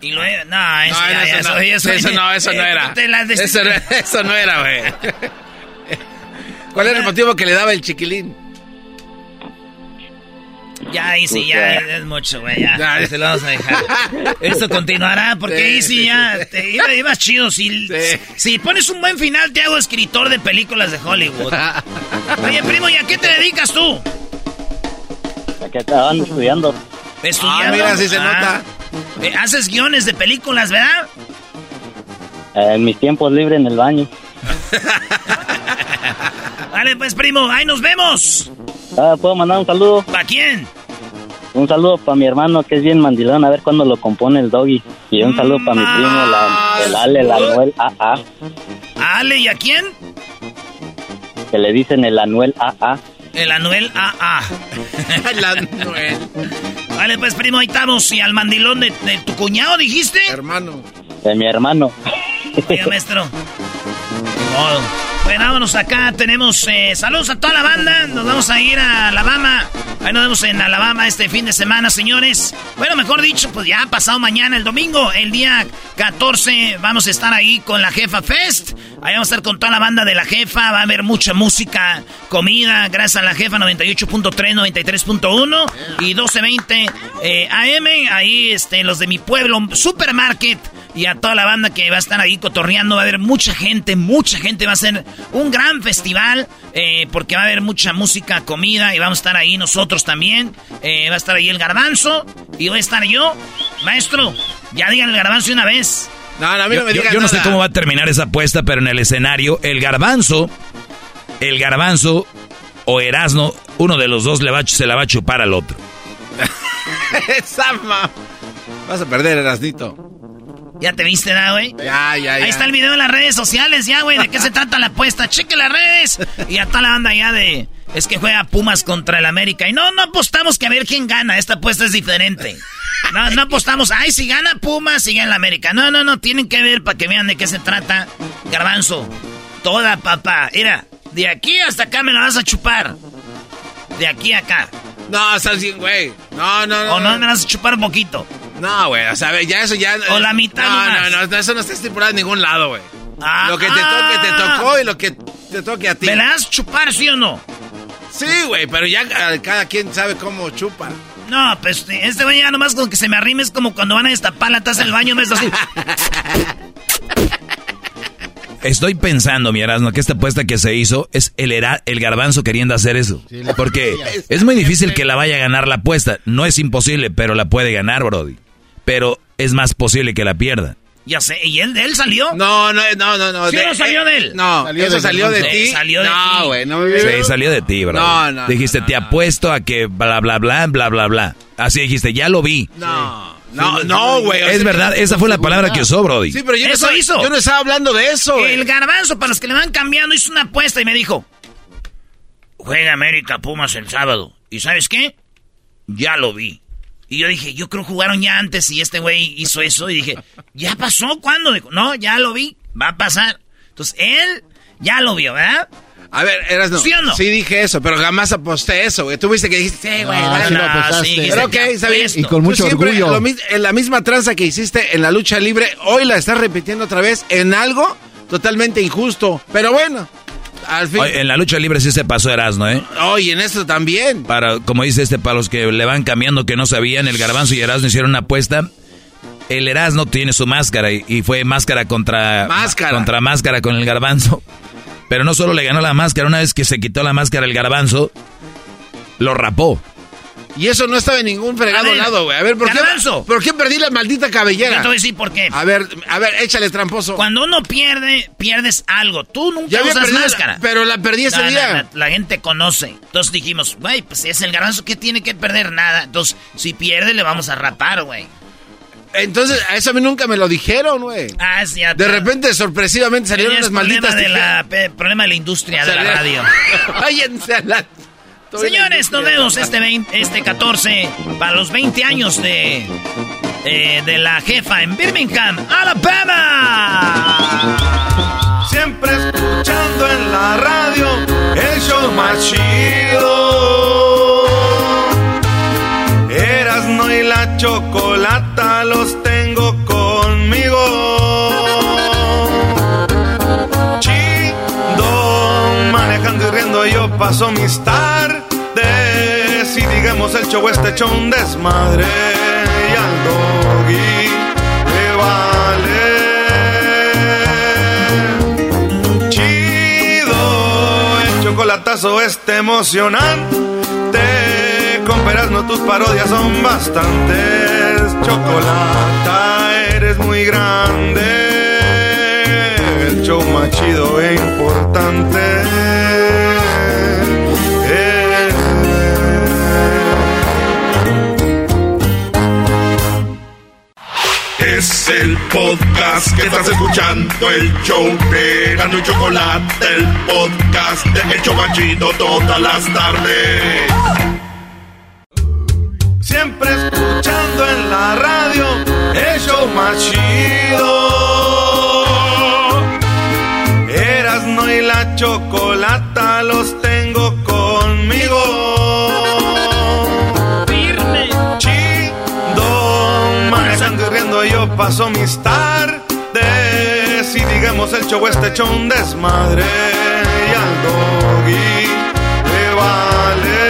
Y No, eso, no, ya, eso, eso, no, eso, eso no, eso no era. Eso, no- eso no era, güey. ¿Cuál era el motivo que le daba el chiquilín? Ya, Easy, ya, es mucho, güey, ya. Se lo vamos a dejar. Esto continuará porque Easy ya te iba, ibas chido. Si, si pones un buen final, te hago escritor de películas de Hollywood. Oye, primo, ¿y a qué te dedicas tú? Aquí estaban estudiando. ¿Estudiando? Ah, mira, sí se nota. Eh, haces guiones de películas, ¿verdad? Eh, en mis tiempos libres en el baño. Vale, pues, primo, ahí nos vemos. Ah, ¿Puedo mandar un saludo? ¿Para quién? Un saludo para mi hermano que es bien mandilón, a ver cuándo lo compone el doggy. Y un saludo para mi primo, la, el Ale, el Anuel AA, ¿A Ale y a quién? que le dicen el Anuel AA. El Anuel AA. el Anuel. Vale, pues, primo, ahí estamos. ¿Y al mandilón de, de tu cuñado dijiste? Hermano. De mi hermano. Oye, maestro. Modo. Bueno, acá. Tenemos eh, saludos a toda la banda. Nos vamos a ir a Alabama. Ahí nos vemos en Alabama este fin de semana, señores. Bueno, mejor dicho, pues ya pasado mañana, el domingo, el día 14. Vamos a estar ahí con la Jefa Fest. Ahí vamos a estar con toda la banda de la Jefa. Va a haber mucha música, comida. Gracias a la Jefa 98.3, 93.1 y 1220 eh, AM. Ahí este, los de mi pueblo, Supermarket y a toda la banda que va a estar ahí cotorreando. Va a haber mucha gente, mucha gente. Va a ser un gran festival eh, porque va a haber mucha música, comida y vamos a estar ahí nosotros también. Eh, va a estar ahí el garbanzo y voy a estar yo. Maestro, ya digan el garbanzo una vez. No, no, a mí no me Yo, no sé cómo va a terminar esa apuesta, pero en el escenario, el garbanzo, el garbanzo o Erasno, uno de los dos le va, a- se la va a chupar al otro. Esa ma- Vas a perder, Erasnito. ¿Ya te viste, da, güey? Ya, ya, ya. Ahí está el video en las redes sociales, ya, güey. ¿De qué se trata la apuesta? Cheque las redes. Y a toda la banda ya de. Es que juega Pumas contra el América. Y no, no apostamos que a ver quién gana. Esta apuesta es diferente. No, no apostamos. Ay, si gana Pumas, si gana el América. No, no, no. Tienen que ver para que vean de qué se trata. Garbanzo. Toda, papá. Mira, de aquí hasta acá me la vas a chupar. De aquí a acá. No, estás bien, güey. No, no, no. O no me la vas a chupar un poquito. No, güey, o sea, ya eso ya... O la mitad No, nomás. no, no, eso no está estipulado en ningún lado, güey. Ah, lo que te ah. toque, te tocó y lo que te toque a ti. ¿Me a chupar, sí o no? Sí, güey, pero ya cada quien sabe cómo chupa. No, pues este güey ya nomás con que se me arrime es como cuando van a destapar la taza del baño, me así. Estoy pensando, mi Erasmo, que esta apuesta que se hizo es el, era- el garbanzo queriendo hacer eso. Porque es muy difícil que la vaya a ganar la apuesta. No es imposible, pero la puede ganar, Brody. Pero es más posible que la pierda. Ya sé, ¿y él, él salió? No, no, no, no. no ¿Sí no salió de él? No, Salió eso de salió de ti. Sí, salió de ti. no, güey, no me Sí, salió de ti, bro. No, no, Dijiste, te apuesto a que bla, bla, bla, bla, bla, bla. Así dijiste, ya lo vi. No, no, no, güey. Es verdad, esa fue la palabra que usó, Brody. Sí, pero yo no, Eso estaba, hizo. yo no estaba hablando de eso, güey. El garbanzo, para los que le van cambiando, hizo una apuesta y me dijo: Juega América Pumas el sábado. ¿Y sabes qué? Ya lo vi. Y yo dije, yo creo jugaron ya antes y este güey hizo eso. Y dije, ¿ya pasó? ¿Cuándo? Dijo, no, ya lo vi. Va a pasar. Entonces, él ya lo vio, ¿verdad? A ver, eras no. ¿Sí o no? Sí dije eso, pero jamás aposté eso, güey. Tú viste que dijiste, sí, güey, No, dale. sí apostaste. sí, pero ok, está bien. Y con Tú mucho siempre orgullo. lo en la misma tranza que hiciste en la lucha libre, hoy la estás repitiendo otra vez en algo totalmente injusto. Pero bueno, al fin. Oye, en la lucha libre sí se pasó Erasmo, ¿eh? Oye, en esto también. Para, como dice este, para los que le van cambiando que no sabían, el Garbanzo y Erasmo hicieron una apuesta. El Erasmo tiene su máscara y, y fue máscara contra Máscara. contra máscara con el Garbanzo. Pero no solo le ganó la máscara, una vez que se quitó la máscara el Garbanzo, lo rapó. Y eso no estaba en ningún fregado ver, lado, güey. A ver, ¿por qué. ¿por qué perdí la maldita Yo cabellera? te voy a decir por qué. A ver, a ver, échale tramposo. Cuando uno pierde, pierdes algo. Tú nunca Ya usas máscara. pero la perdí ese No, día. la gente conoce. Entonces dijimos, güey, pues si es el garbanzo que tiene que perder nada. Entonces, si pierde, le vamos a rapar, güey. Entonces, a eso a mí nunca me lo dijeron, güey. Ah, sí, De te- repente, sorpresivamente, salieron unas malditas de la, tijeras. pe- problema de la industria de la radio. Váyanse a la... Señores, nos vemos este 20 este 14 para los 20 años de eh, de la jefa en Birmingham, Alabama. Siempre escuchando en la radio el show más chido. Erasno y la chocolata los tengo conmigo. Chido paso mis tardes digamos el show este hecho un desmadre y al doggy le vale. Chido, el chocolatazo este emocionante. Con no tus parodias son bastantes. Chocolata, eres muy grande. El show más chido e importante. El podcast que estás escuchando, el show de Gano y Chocolate, el podcast de El Chocachito todas las tardes. Siempre escuchando en la radio el show más chido. Erasno y la chocolata los paso mis tardes. Y digamos el show este hecho desmadre. Y al doggy le vale.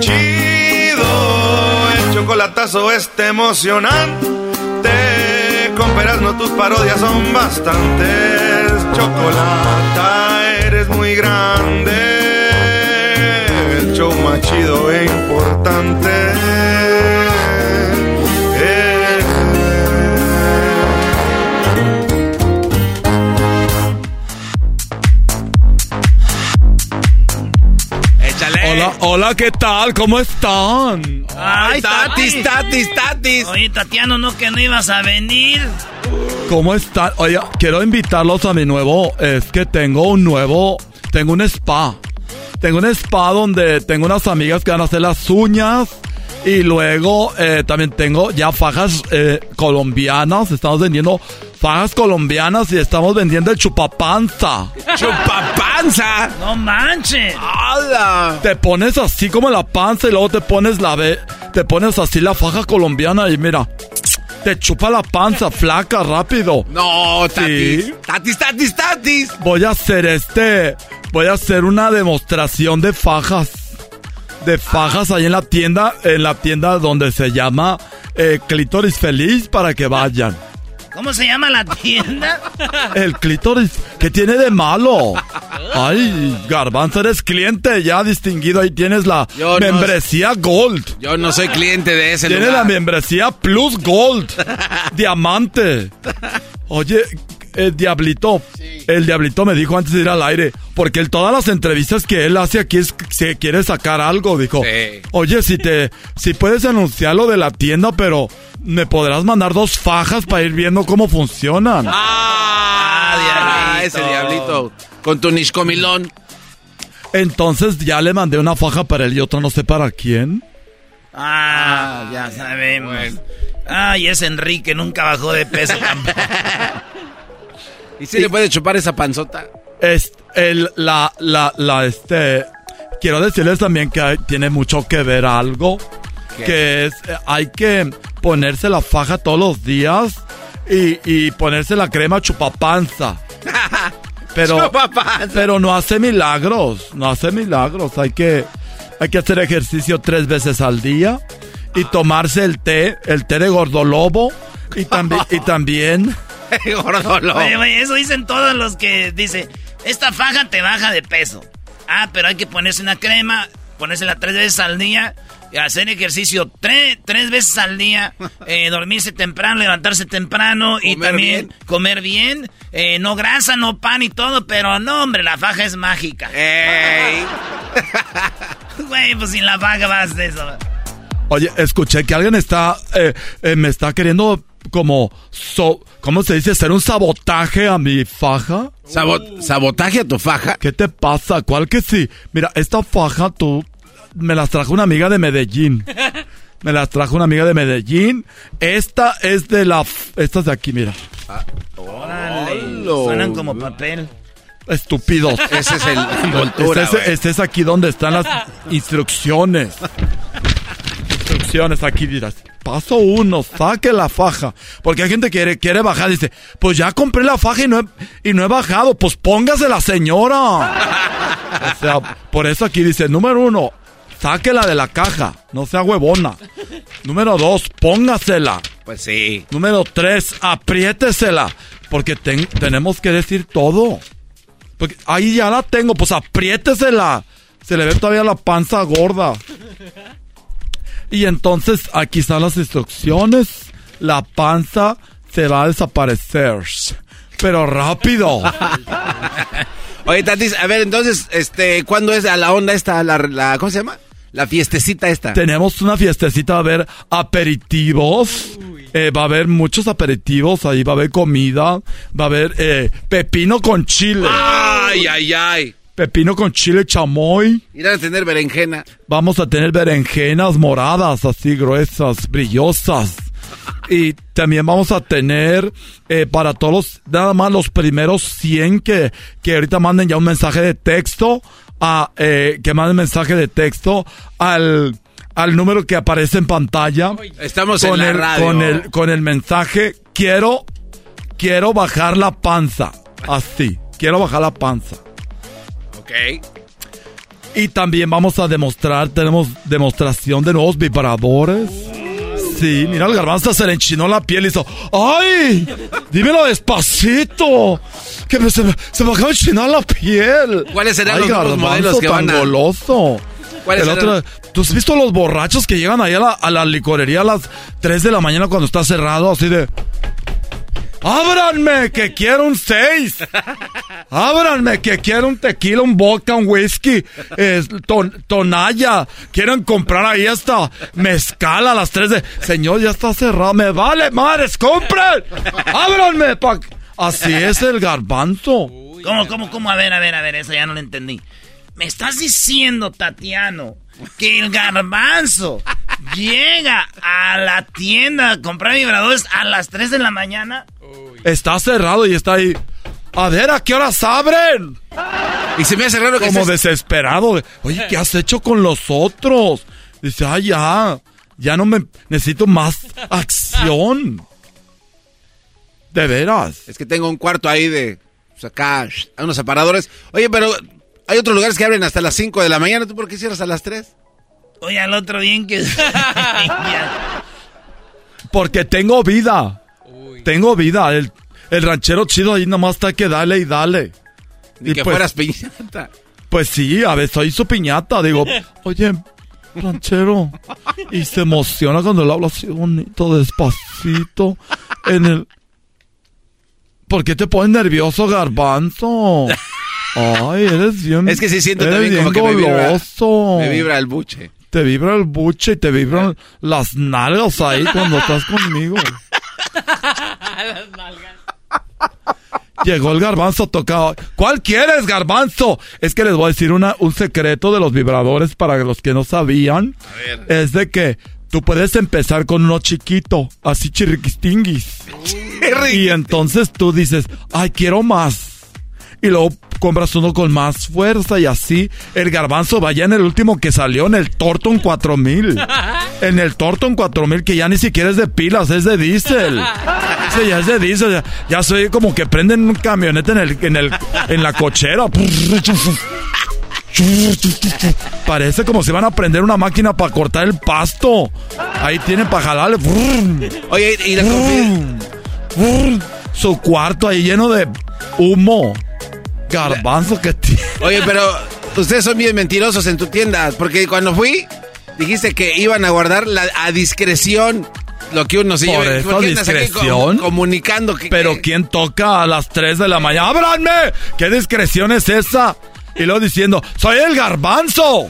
Chido, el chocolatazo este emocionante. Con no tus parodias son bastantes. Chocolata, eres muy grande. El show más chido e importante. Hola, hola, ¿qué tal? ¿Cómo están? Ay, tatis, tatis, tatis. Oye, Tatiano, ¿no que no ibas a venir? ¿Cómo están? Oye, quiero invitarlos a mi nuevo. Es que tengo un nuevo. Tengo un spa. Tengo un spa donde tengo unas amigas que van a hacer las uñas. Y luego eh, también tengo ya fajas eh, colombianas. Estamos vendiendo fajas colombianas y estamos vendiendo el chupapanza. ¡Chupapanza! ¡No manches! ¡Hala! Te pones así como la panza y luego te pones la ve, te pones así la faja colombiana y mira, te chupa la panza flaca rápido. No, tatis. Tatis, tatis, tatis. Voy a hacer este, voy a hacer una demostración de fajas. De fajas ahí en la tienda, en la tienda donde se llama eh, Clítoris Feliz para que vayan. ¿Cómo se llama la tienda? El clítoris, ¿qué tiene de malo? Ay, Garbanzo, eres cliente ya distinguido. Ahí tienes la Yo no- membresía Gold. Yo no soy cliente de ese Tiene lugar. la membresía Plus Gold. Diamante. Oye, el Diablito. El Diablito me dijo antes de ir al aire. Porque él, todas las entrevistas que él hace aquí es que se quiere sacar algo. Dijo, oye, si te, si puedes anunciar lo de la tienda, pero me podrás mandar dos fajas para ir viendo cómo funcionan. Ah, ese diablito. Con tu niscomilón. Entonces ya le mandé una faja para él y otra no sé para quién. Ah, ya sabemos. Ay, ese Enrique nunca bajó de peso tampoco. ¿Y si le puede chupar esa panzota? Es el, la, la, la, este. Quiero decirles también que hay- tiene mucho que ver algo. ¿Qué? Que es, hay que ponerse la faja todos los días y, y ponerse la crema chupapanza. Pero, Chupapanza. pero no hace milagros, no hace milagros. Hay que, hay que hacer ejercicio tres veces al día y tomarse el té, el té de gordolobo y también, y también. Oye, oye, eso dicen todos los que dice, esta faja te baja de peso. Ah, pero hay que ponerse una crema, ponérsela tres veces al día, y hacer ejercicio tre- tres veces al día, eh, dormirse temprano, levantarse temprano y Comer también bien. comer bien. eh, no grasa, no pan y todo, pero no, hombre, la faja es mágica. Ey. Güey, pues sin la faja vas de eso. Oye, escuché que alguien está, eh, eh, me está queriendo como, so- ¿cómo se dice? Hacer un sabotaje a mi faja. ¿Sabotaje a tu faja? ¿Qué te pasa? ¿Cuál que sí? Mira, esta faja tú, me las trajo una amiga de Medellín. Me las trajo una amiga de Medellín. Esta es de la, esta es de aquí, mira. Órale, suenan como papel. Estúpidos. Ese es el- envoltura, Este es, este es aquí donde están las instrucciones. Instrucciones aquí, dirás. Paso uno, saque la faja. Porque hay gente que quiere, quiere bajar. Dice, pues ya compré la faja y no he, y no he bajado. Pues póngase la señora. o sea, por eso aquí dice, número uno, sáquela de la caja. No sea huevona. Número dos, póngasela. Pues sí. Número tres, apriétesela. Porque tenemos que decir todo. Porque ahí ya la tengo, pues apriétesela. Se le ve todavía la panza gorda. Y entonces aquí están las instrucciones. La panza se va a desaparecer. Pero rápido. Oye, Tatis, a ver, entonces, este, ¿cuándo es a la onda esta, la, ¿cómo se llama? La fiestecita esta. Tenemos una fiestecita, va a haber aperitivos. Eh, va a haber muchos aperitivos, ahí va a haber comida, va a haber eh, pepino con chile. Ay, ay, ay. Pepino con chile chamoy. Irán a tener berenjena. Vamos a tener berenjenas moradas, así gruesas, brillosas. Y también vamos a tener eh, para todos, nada más los primeros 100 que, que ahorita manden ya un mensaje de texto, a, eh, que manden mensaje de texto al, al número que aparece en pantalla. Estamos con en la el, radio. Con el, con el mensaje, quiero, quiero bajar la panza. Así, quiero bajar la panza. Y también vamos a demostrar, tenemos demostración de nuevos vibradores. Sí, mira, el garbanzo se le enchinó la piel y hizo, ¡ay! Dímelo despacito. Que me, se, me, se, me acaba de enchinar la piel. ¿Cuáles serán los nuevos modelos que tan van a... goloso. ¿Cuáles El otro- ¿Tú has visto los borrachos que llegan ahí a la, a la licorería a las 3 de la mañana cuando está cerrado? Así de... ¡Ábranme! ¡Que quiero un 6! ¡Ábranme! ¡Que quiero un tequila, un vodka, un whisky! eh, ton- tonalla. Quieren comprar ahí hasta mezcal a las 3 de... Señor, ya está cerrado. ¡Me vale, madres! ¡Compren! ¡Ábranme! pa- Así es el garbanzo. ¿Cómo, cómo, cómo? A ver, a ver, a ver, eso ya no lo entendí. Me estás diciendo, Tatiano, que el garbanzo llega a la tienda a comprar vibradores a las 3 de la mañana. Está cerrado y está ahí. A ver, ¿a qué horas abren? Y se me hace raro que Como estés- desesperado. de, Oye, ¿qué has hecho con los otros? Dice, ay, ya. Ya no me... Necesito más acción. De veras. Es que tengo un cuarto ahí de. Pues acá, sh, hay unos separadores. Oye, pero hay otros lugares que abren hasta las 5 de la mañana. ¿Tú por qué cierras a las 3? Oye, al otro bien que... Porque tengo vida. Tengo vida. El, el ranchero chido ahí nomás está que dale y dale. Ni que pues- fueras piñata. Pues sí, a veces soy su piñata. Digo, oye, ranchero. Y se emociona cuando le hablo así bonito, despacito. En el. ¿Por qué te pones nervioso, garbanzo? Ay, eres bien. Es que sí siento también como bien que me vibra- goloso. me vibra el buche. Te vibra el buche y te vibran las nalgas ahí cuando estás conmigo. Llegó el garbanzo tocado. ¿Cuál quieres, garbanzo? Es que les voy a decir una, un secreto de los vibradores para los que no sabían. Es de que tú puedes empezar con uno chiquito, así chirriquistinguis. Y entonces tú dices, ay, quiero más. Y luego compras uno con más fuerza y así el garbanzo vaya en el último que salió en el Torton 4000. En el Torton 4000 que ya ni siquiera es de pilas, es de diésel. Sí, ya es de diésel. Ya, ya soy como que prenden un camioneta en el, en el, en la cochera. Parece como si van a prender una máquina para cortar el pasto. Ahí tienen para jalarle. Oye, y la Su cuarto ahí lleno de humo. Garbanzo que tiene. Oye, pero ustedes son bien mentirosos en tu tienda. Porque cuando fui, dijiste que iban a guardar la, a discreción lo que uno se Por lleva. eso, ¿Por qué discreción. com- comunicando que. Pero ¿quién toca a las 3 de la mañana? ¡Ábranme! ¿Qué discreción es esa? Y luego diciendo, ¡soy el garbanzo!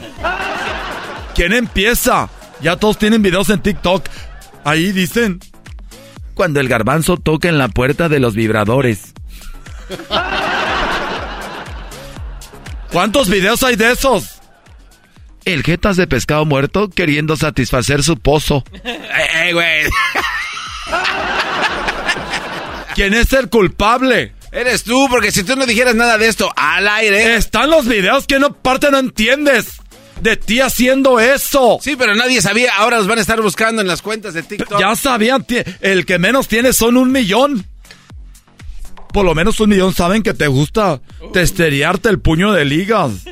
¿Quién empieza? Ya todos tienen videos en TikTok. Ahí dicen. Cuando el garbanzo toca en la puerta de los vibradores. ¿Cuántos videos hay de esos? El jetas de pescado muerto queriendo satisfacer su pozo. ¡Eh, eh, güey! ¿Quién es el culpable? Eres tú, porque si tú no dijeras nada de esto al aire. Están los videos que no parte no entiendes. de ti haciendo eso. Sí, pero nadie sabía. Ahora los van a estar buscando en las cuentas de TikTok. Ya sabían, el que menos tiene son un millón. Por lo menos un millón saben que te gusta testerearte el puño de ligas.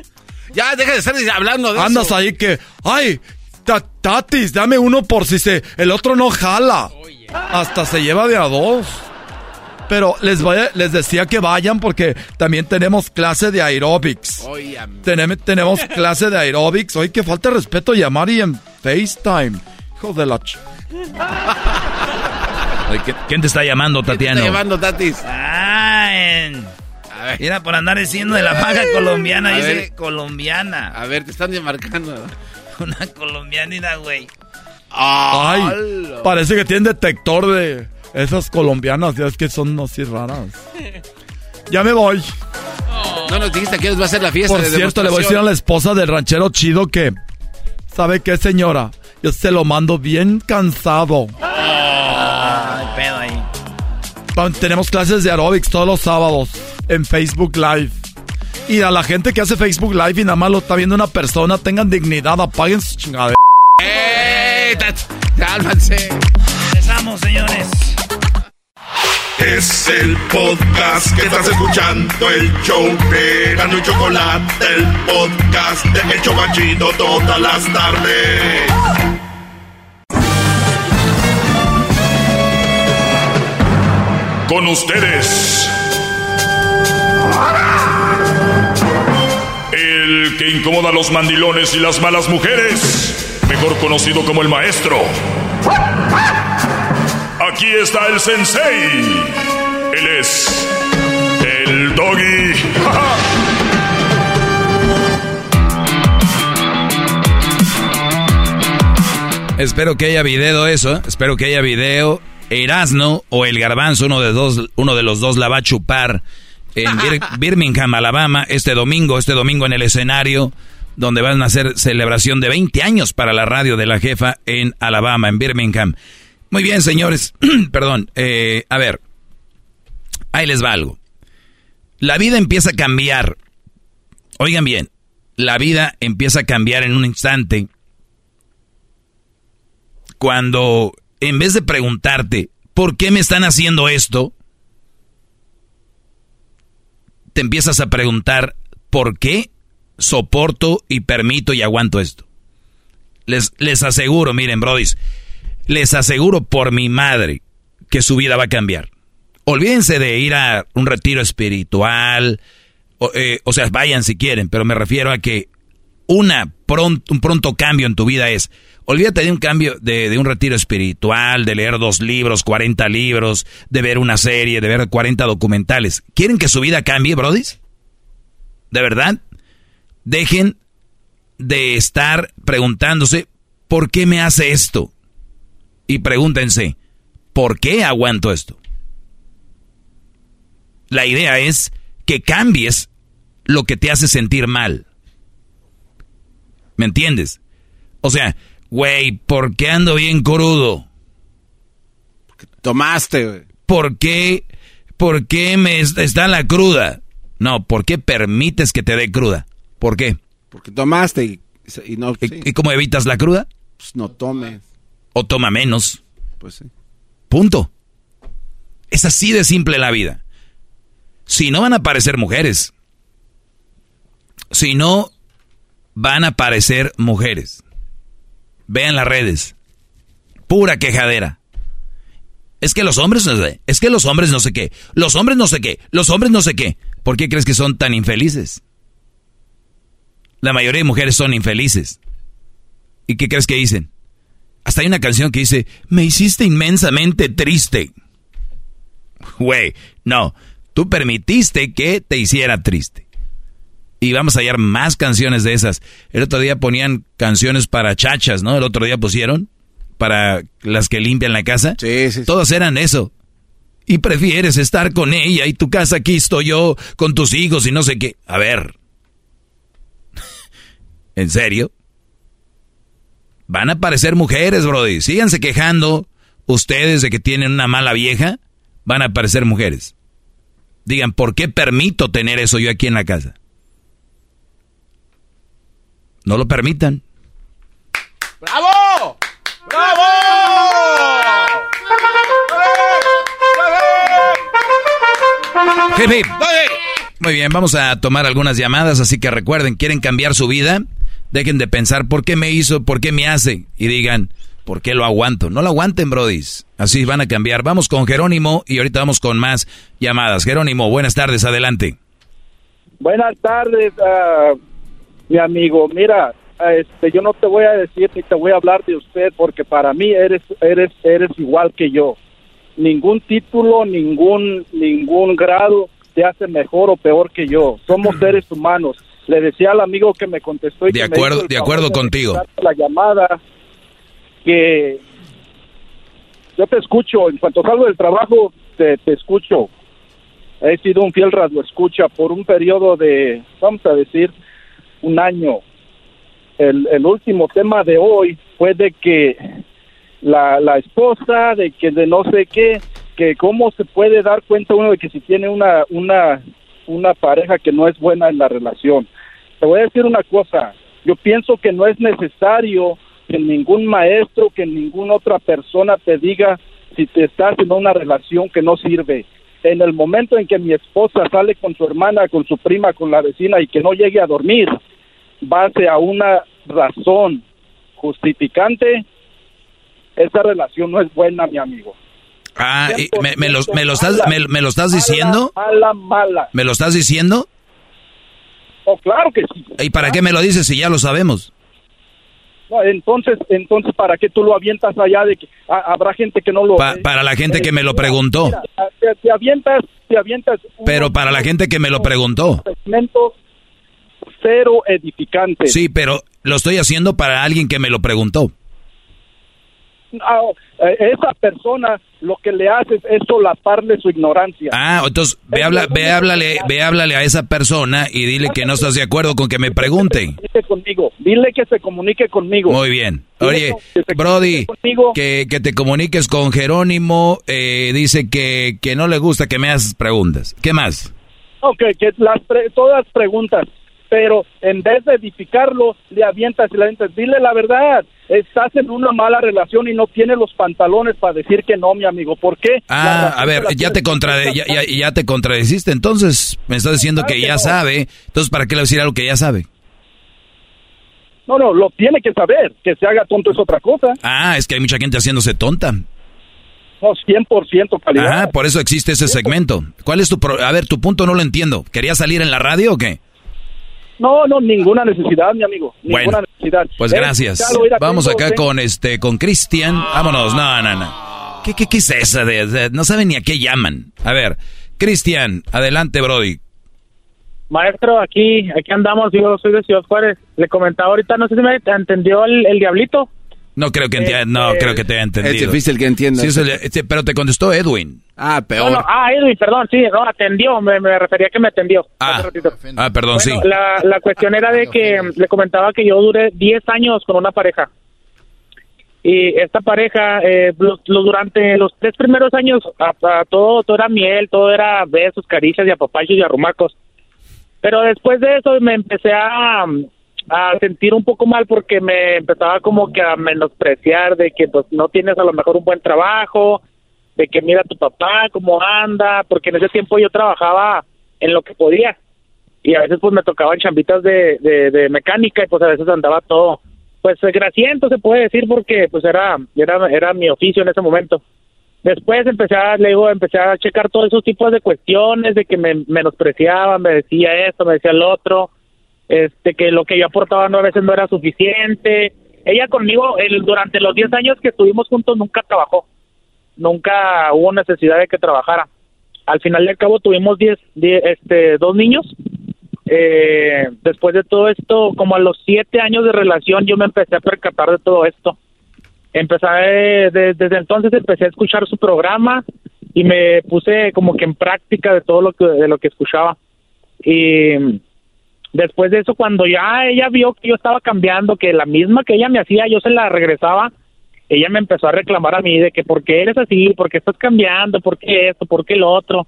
Ya, deja de estar hablando de Andas eso. ahí que, ay, ta- tatis, dame uno por si se, el otro no jala. Hasta se lleva de a dos. Pero les, vaya- les decía que vayan porque también tenemos clase de aerobics. Tenem- tenemos clase de aerobics. Hoy que falta respeto llamar y en FaceTime. Hijo de la... ch- Oye, ¿qui- ¿Quién te está llamando, Tatiano? Está llevando Tatis. Ah, en- Mira, por andar diciendo de la paga colombiana, A dice ver. colombiana. A ver, te están marcando. Una colombianina, güey. Ay, parece que tienen detector de esas colombianas. Ya es que son así raras. Ya me voy. No nos dijiste que va a ser la fiesta Por de cierto, le voy a decir a la esposa del ranchero chido que... ¿Sabe qué, señora? Yo se lo mando bien cansado. Tan- Tenemos clases de aerobics todos los sábados en Facebook Live. Y a la gente que hace Facebook Live y nada más lo está viendo una persona, tengan dignidad, apaguen su chingadera. ¡Ey! ¡Cálmanse! Empezamos, señores. Es el podcast que estás escuchando, el show de Gano y Chocolate, el podcast de El Chobachito todas las tardes. Con ustedes. El que incomoda a los mandilones y las malas mujeres. Mejor conocido como el maestro. Aquí está el sensei. Él es el doggy. Espero que haya video eso, ¿eh? espero que haya video. Erasno o el Garbanzo, uno de, dos, uno de los dos la va a chupar en Bir- Birmingham, Alabama, este domingo, este domingo en el escenario, donde van a hacer celebración de 20 años para la radio de la jefa en Alabama, en Birmingham. Muy bien, señores, perdón, eh, a ver, ahí les va algo. La vida empieza a cambiar. Oigan bien, la vida empieza a cambiar en un instante cuando en vez de preguntarte, ¿por qué me están haciendo esto? Te empiezas a preguntar, ¿por qué soporto y permito y aguanto esto? Les, les aseguro, miren, brodis, les aseguro por mi madre que su vida va a cambiar. Olvídense de ir a un retiro espiritual, o, eh, o sea, vayan si quieren, pero me refiero a que una un pronto cambio en tu vida es, olvídate de un cambio, de, un retiro espiritual, de leer dos libros, 40 libros, de ver una serie, de ver 40 documentales. ¿Quieren que su vida cambie, brodis? ¿De verdad? Dejen de estar preguntándose, ¿por qué me hace esto? Y pregúntense, ¿por qué aguanto esto? La idea es que cambies lo que te hace sentir mal. ¿Me entiendes? O sea, güey, ¿por qué ando bien crudo? Tomaste, güey. ¿Por qué, por qué me est- está la cruda? No, ¿por qué permites que te dé cruda? ¿Por qué? Porque tomaste y, y no... sí, ¿Y cómo evitas la cruda? pues no tomes. O toma menos. Pues sí. Punto. Es así de simple la vida. Si no van a aparecer mujeres. Si no van a aparecer mujeres. Vean las redes. Pura quejadera. Es que los hombres no sé, es que los hombres no sé qué, los hombres no sé qué, los hombres no sé qué. ¿Por qué crees que son tan infelices? La mayoría de mujeres son infelices. ¿Y qué crees que dicen? Hasta hay una canción que dice, me hiciste inmensamente triste. Güey, no, tú permitiste que te hiciera triste. Y vamos a hallar más canciones de esas. El otro día ponían canciones para chachas, ¿no? El otro día pusieron para las que limpian la casa. Sí, sí. Todas eran eso. Y prefieres estar con ella y tu casa aquí estoy yo con tus hijos y no sé qué. A ver. ¿En serio? Van a aparecer mujeres, Brody. Síganse quejando ustedes de que tienen una mala vieja. Van a aparecer mujeres. Digan, ¿por qué permito tener eso yo aquí en la casa? No lo permitan. ¡Bravo! ¡Bravo! Muy bien, vamos a tomar algunas llamadas, así que recuerden, quieren cambiar su vida, dejen de pensar por qué me hizo, por qué me hace, y digan, ¿por qué lo aguanto? No lo aguanten, brodis. Así van a cambiar. Vamos con Jerónimo y ahorita vamos con más llamadas. Jerónimo, buenas tardes, adelante. Buenas tardes, ah, mi amigo. Mira, este, yo no te voy a decir ni te voy a hablar de usted porque para mí eres, eres, eres igual que yo. Ningún título, ningún, ningún grado te hace mejor o peor que yo. Somos seres humanos. Le decía al amigo que me contestó y de que me acuerdo, el de acuerdo contigo. La llamada que yo te escucho, en cuanto salgo del trabajo te, te escucho. He sido un fiel rasgo escucha por un periodo de, vamos a decir, un año. El, el último tema de hoy fue de que la, la esposa, de que de no sé qué, que cómo se puede dar cuenta uno de que si tiene una, una, una pareja que no es buena en la relación. Te voy a decir una cosa, yo pienso que no es necesario que ningún maestro, que ninguna otra persona te diga si te estás en una relación que no sirve. En el momento en que mi esposa sale con su hermana, con su prima, con la vecina y que no llegue a dormir, base a una razón justificante, esa relación no es buena, mi amigo. Ah, y me, me lo, me lo estás, me, me lo estás diciendo? Mala, mala. ¿Me lo estás diciendo? Oh, claro que sí. ¿Y para qué me lo dices si ya lo sabemos? No, entonces, entonces, ¿para qué tú lo avientas allá de que ha- habrá gente que no lo... Pa- para la gente que me lo preguntó. Mira, te, te avientas, te avientas Pero para la gente que me lo preguntó. Cero edificante. Sí, pero lo estoy haciendo para alguien que me lo preguntó. Ah, eh, esa persona lo que le haces es solaparle su ignorancia. Ah, entonces ve, habla, ve, háblale, ve, háblale a esa persona y dile que no estás de acuerdo con que me pregunte. Comunique conmigo. Dile que se comunique conmigo. Muy bien. Oye, Brody, que, que te comuniques con Jerónimo, eh, dice que, que no le gusta que me hagas preguntas. ¿Qué más? Ok, que las pre- todas preguntas, pero en vez de edificarlo, le avientas y le avientas. Dile la verdad, estás en una mala relación y no tienes los pantalones para decir que no, mi amigo. ¿Por qué? Ah, a ver, ya te, ya, ya, ya te contradeciste, entonces me estás diciendo que ya sabe, entonces ¿para qué le voy a decir algo que ya sabe? No, no, lo tiene que saber. Que se haga tonto es otra cosa. Ah, es que hay mucha gente haciéndose tonta. No, 100% calidad. Ajá, por eso existe ese segmento. ¿Cuál es tu pro- A ver, tu punto no lo entiendo. ¿Querías salir en la radio o qué? No, no, ninguna necesidad, mi amigo. Bueno, Ninguna necesidad. Pues Eh, gracias. Vamos acá con este con Cristian. Vámonos. No, no, no. ¿Qué, qué, qué es esa de, de- no saben ni a qué llaman? A ver, Cristian, adelante, Brody. Maestro, aquí, aquí andamos, yo soy de Ciudad Juárez. Le comentaba ahorita, no sé si me entendió el, el diablito. No creo que enti- no Este, creo que te haya entendido. Es difícil que. Sí, el- este, pero te contestó Edwin. Ah, No, no, ah, Edwin, perdón, sí, no, atendió, me, me refería que me atendió. Ah, ah, perdón, sí. La, la cuestión era de que le comentaba que yo duré 10 años con una pareja. Y esta pareja, eh, lo- lo- durante los tres primeros años, a- a todo, todo era miel, todo era besos, caricias y apapachos y arrumacos. Pero después de eso me empecé a, a sentir un poco mal porque me empezaba como que a menospreciar de que pues no tienes a lo mejor un buen trabajo, de que mira a tu papá cómo anda, porque en ese tiempo yo trabajaba en lo que podía. Y a veces pues me tocaban chambitas de, de, mecánica y pues a veces andaba todo pues grasiento se puede decir porque pues era era era mi oficio en ese momento. Después empecé a le digo empecé a checar todos esos tipos de cuestiones de que me menospreciaban me decía esto me decía lo otro este que lo que yo aportaba no a veces no era suficiente ella conmigo el, durante los 10 años que estuvimos juntos nunca trabajó nunca hubo necesidad de que trabajara al final del cabo tuvimos 10 10, este dos niños eh, después de todo esto, como a los siete años de relación, yo me empecé a percatar de todo esto. Empecé, eh, de- desde entonces empecé a escuchar su programa y me puse como que en práctica de todo lo que, de lo que escuchaba. Y después de eso, cuando ya ella vio que yo estaba cambiando, que la misma que ella me hacía, yo se la regresaba, ella me empezó a reclamar a mí de que por qué eres así, por qué estás cambiando, por qué esto, por qué lo otro.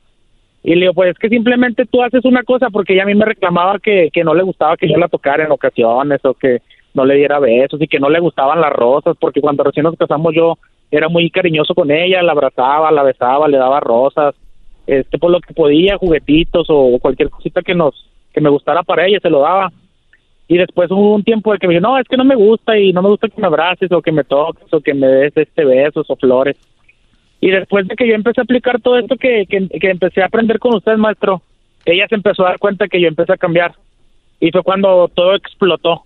Y le digo, pues es que simplemente tú haces una cosa porque ella a mí me reclamaba que, que no le gustaba que yo la tocara en ocasiones o que no le diera besos y que no le gustaban las rosas porque cuando recién nos casamos yo era muy cariñoso con ella, la abrazaba, la besaba, le daba rosas, este por lo que podía, juguetitos o cualquier cosita que nos que me gustara para ella se lo daba. Y después hubo un tiempo de que me dijo, no, es que no me gusta y no me gusta que me abraces o que me toques o que me des este besos o flores. Y después de que yo empecé a aplicar todo esto que, que, que empecé a aprender con usted, maestro, ella se empezó a dar cuenta que yo empecé a cambiar. Y fue cuando todo explotó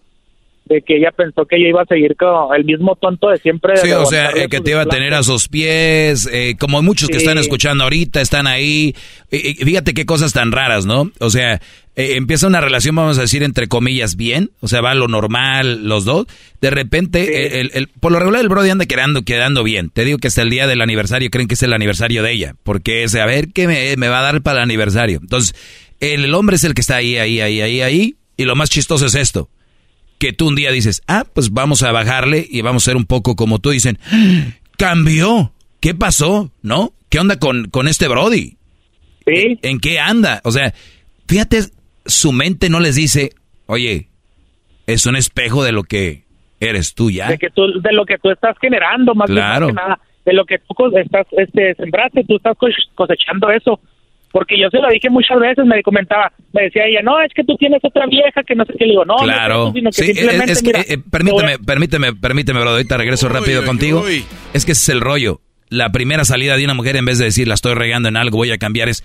de que ella pensó que yo iba a seguir con el mismo tonto de siempre. Sí, o sea, eh, que te iba a tener a sus pies, eh, como muchos que están escuchando ahorita, están ahí. fíjate qué cosas tan raras, ¿no? O sea, eh, empieza una relación, vamos a decir, entre comillas, bien, o sea, va lo normal, los dos. De repente, el, por lo regular el Brody anda quedando, quedando bien. Te digo que hasta el día del aniversario creen que es el aniversario de ella, porque es, a ver, ¿qué me, me va a dar para el aniversario? Entonces, el hombre es el que está ahí, ahí, ahí, ahí, ahí, y lo más chistoso es esto que tú un día dices, ah, pues vamos a bajarle y vamos a ser un poco como tú. Dicen, cambió. ¿Qué pasó? ¿No? ¿Qué onda con, con este Brody? ¿Sí? ¿En qué anda? O sea, fíjate, su mente no les dice, oye, es un espejo de lo que eres tú ya. De, que tú, de lo que tú estás generando, más, claro. que nada. De lo que tú estás, este, sembraste, tú estás cosechando eso porque yo se lo dije muchas veces, me comentaba, me decía ella, no, es que tú tienes otra vieja que no sé qué, le digo, no, claro. no es simplemente, eh, permíteme, permíteme, permíteme, bro, ahorita regreso rápido contigo. Es que ese es el rollo. La primera salida de una mujer, en vez de decir, la estoy regando en algo, voy a cambiar, es,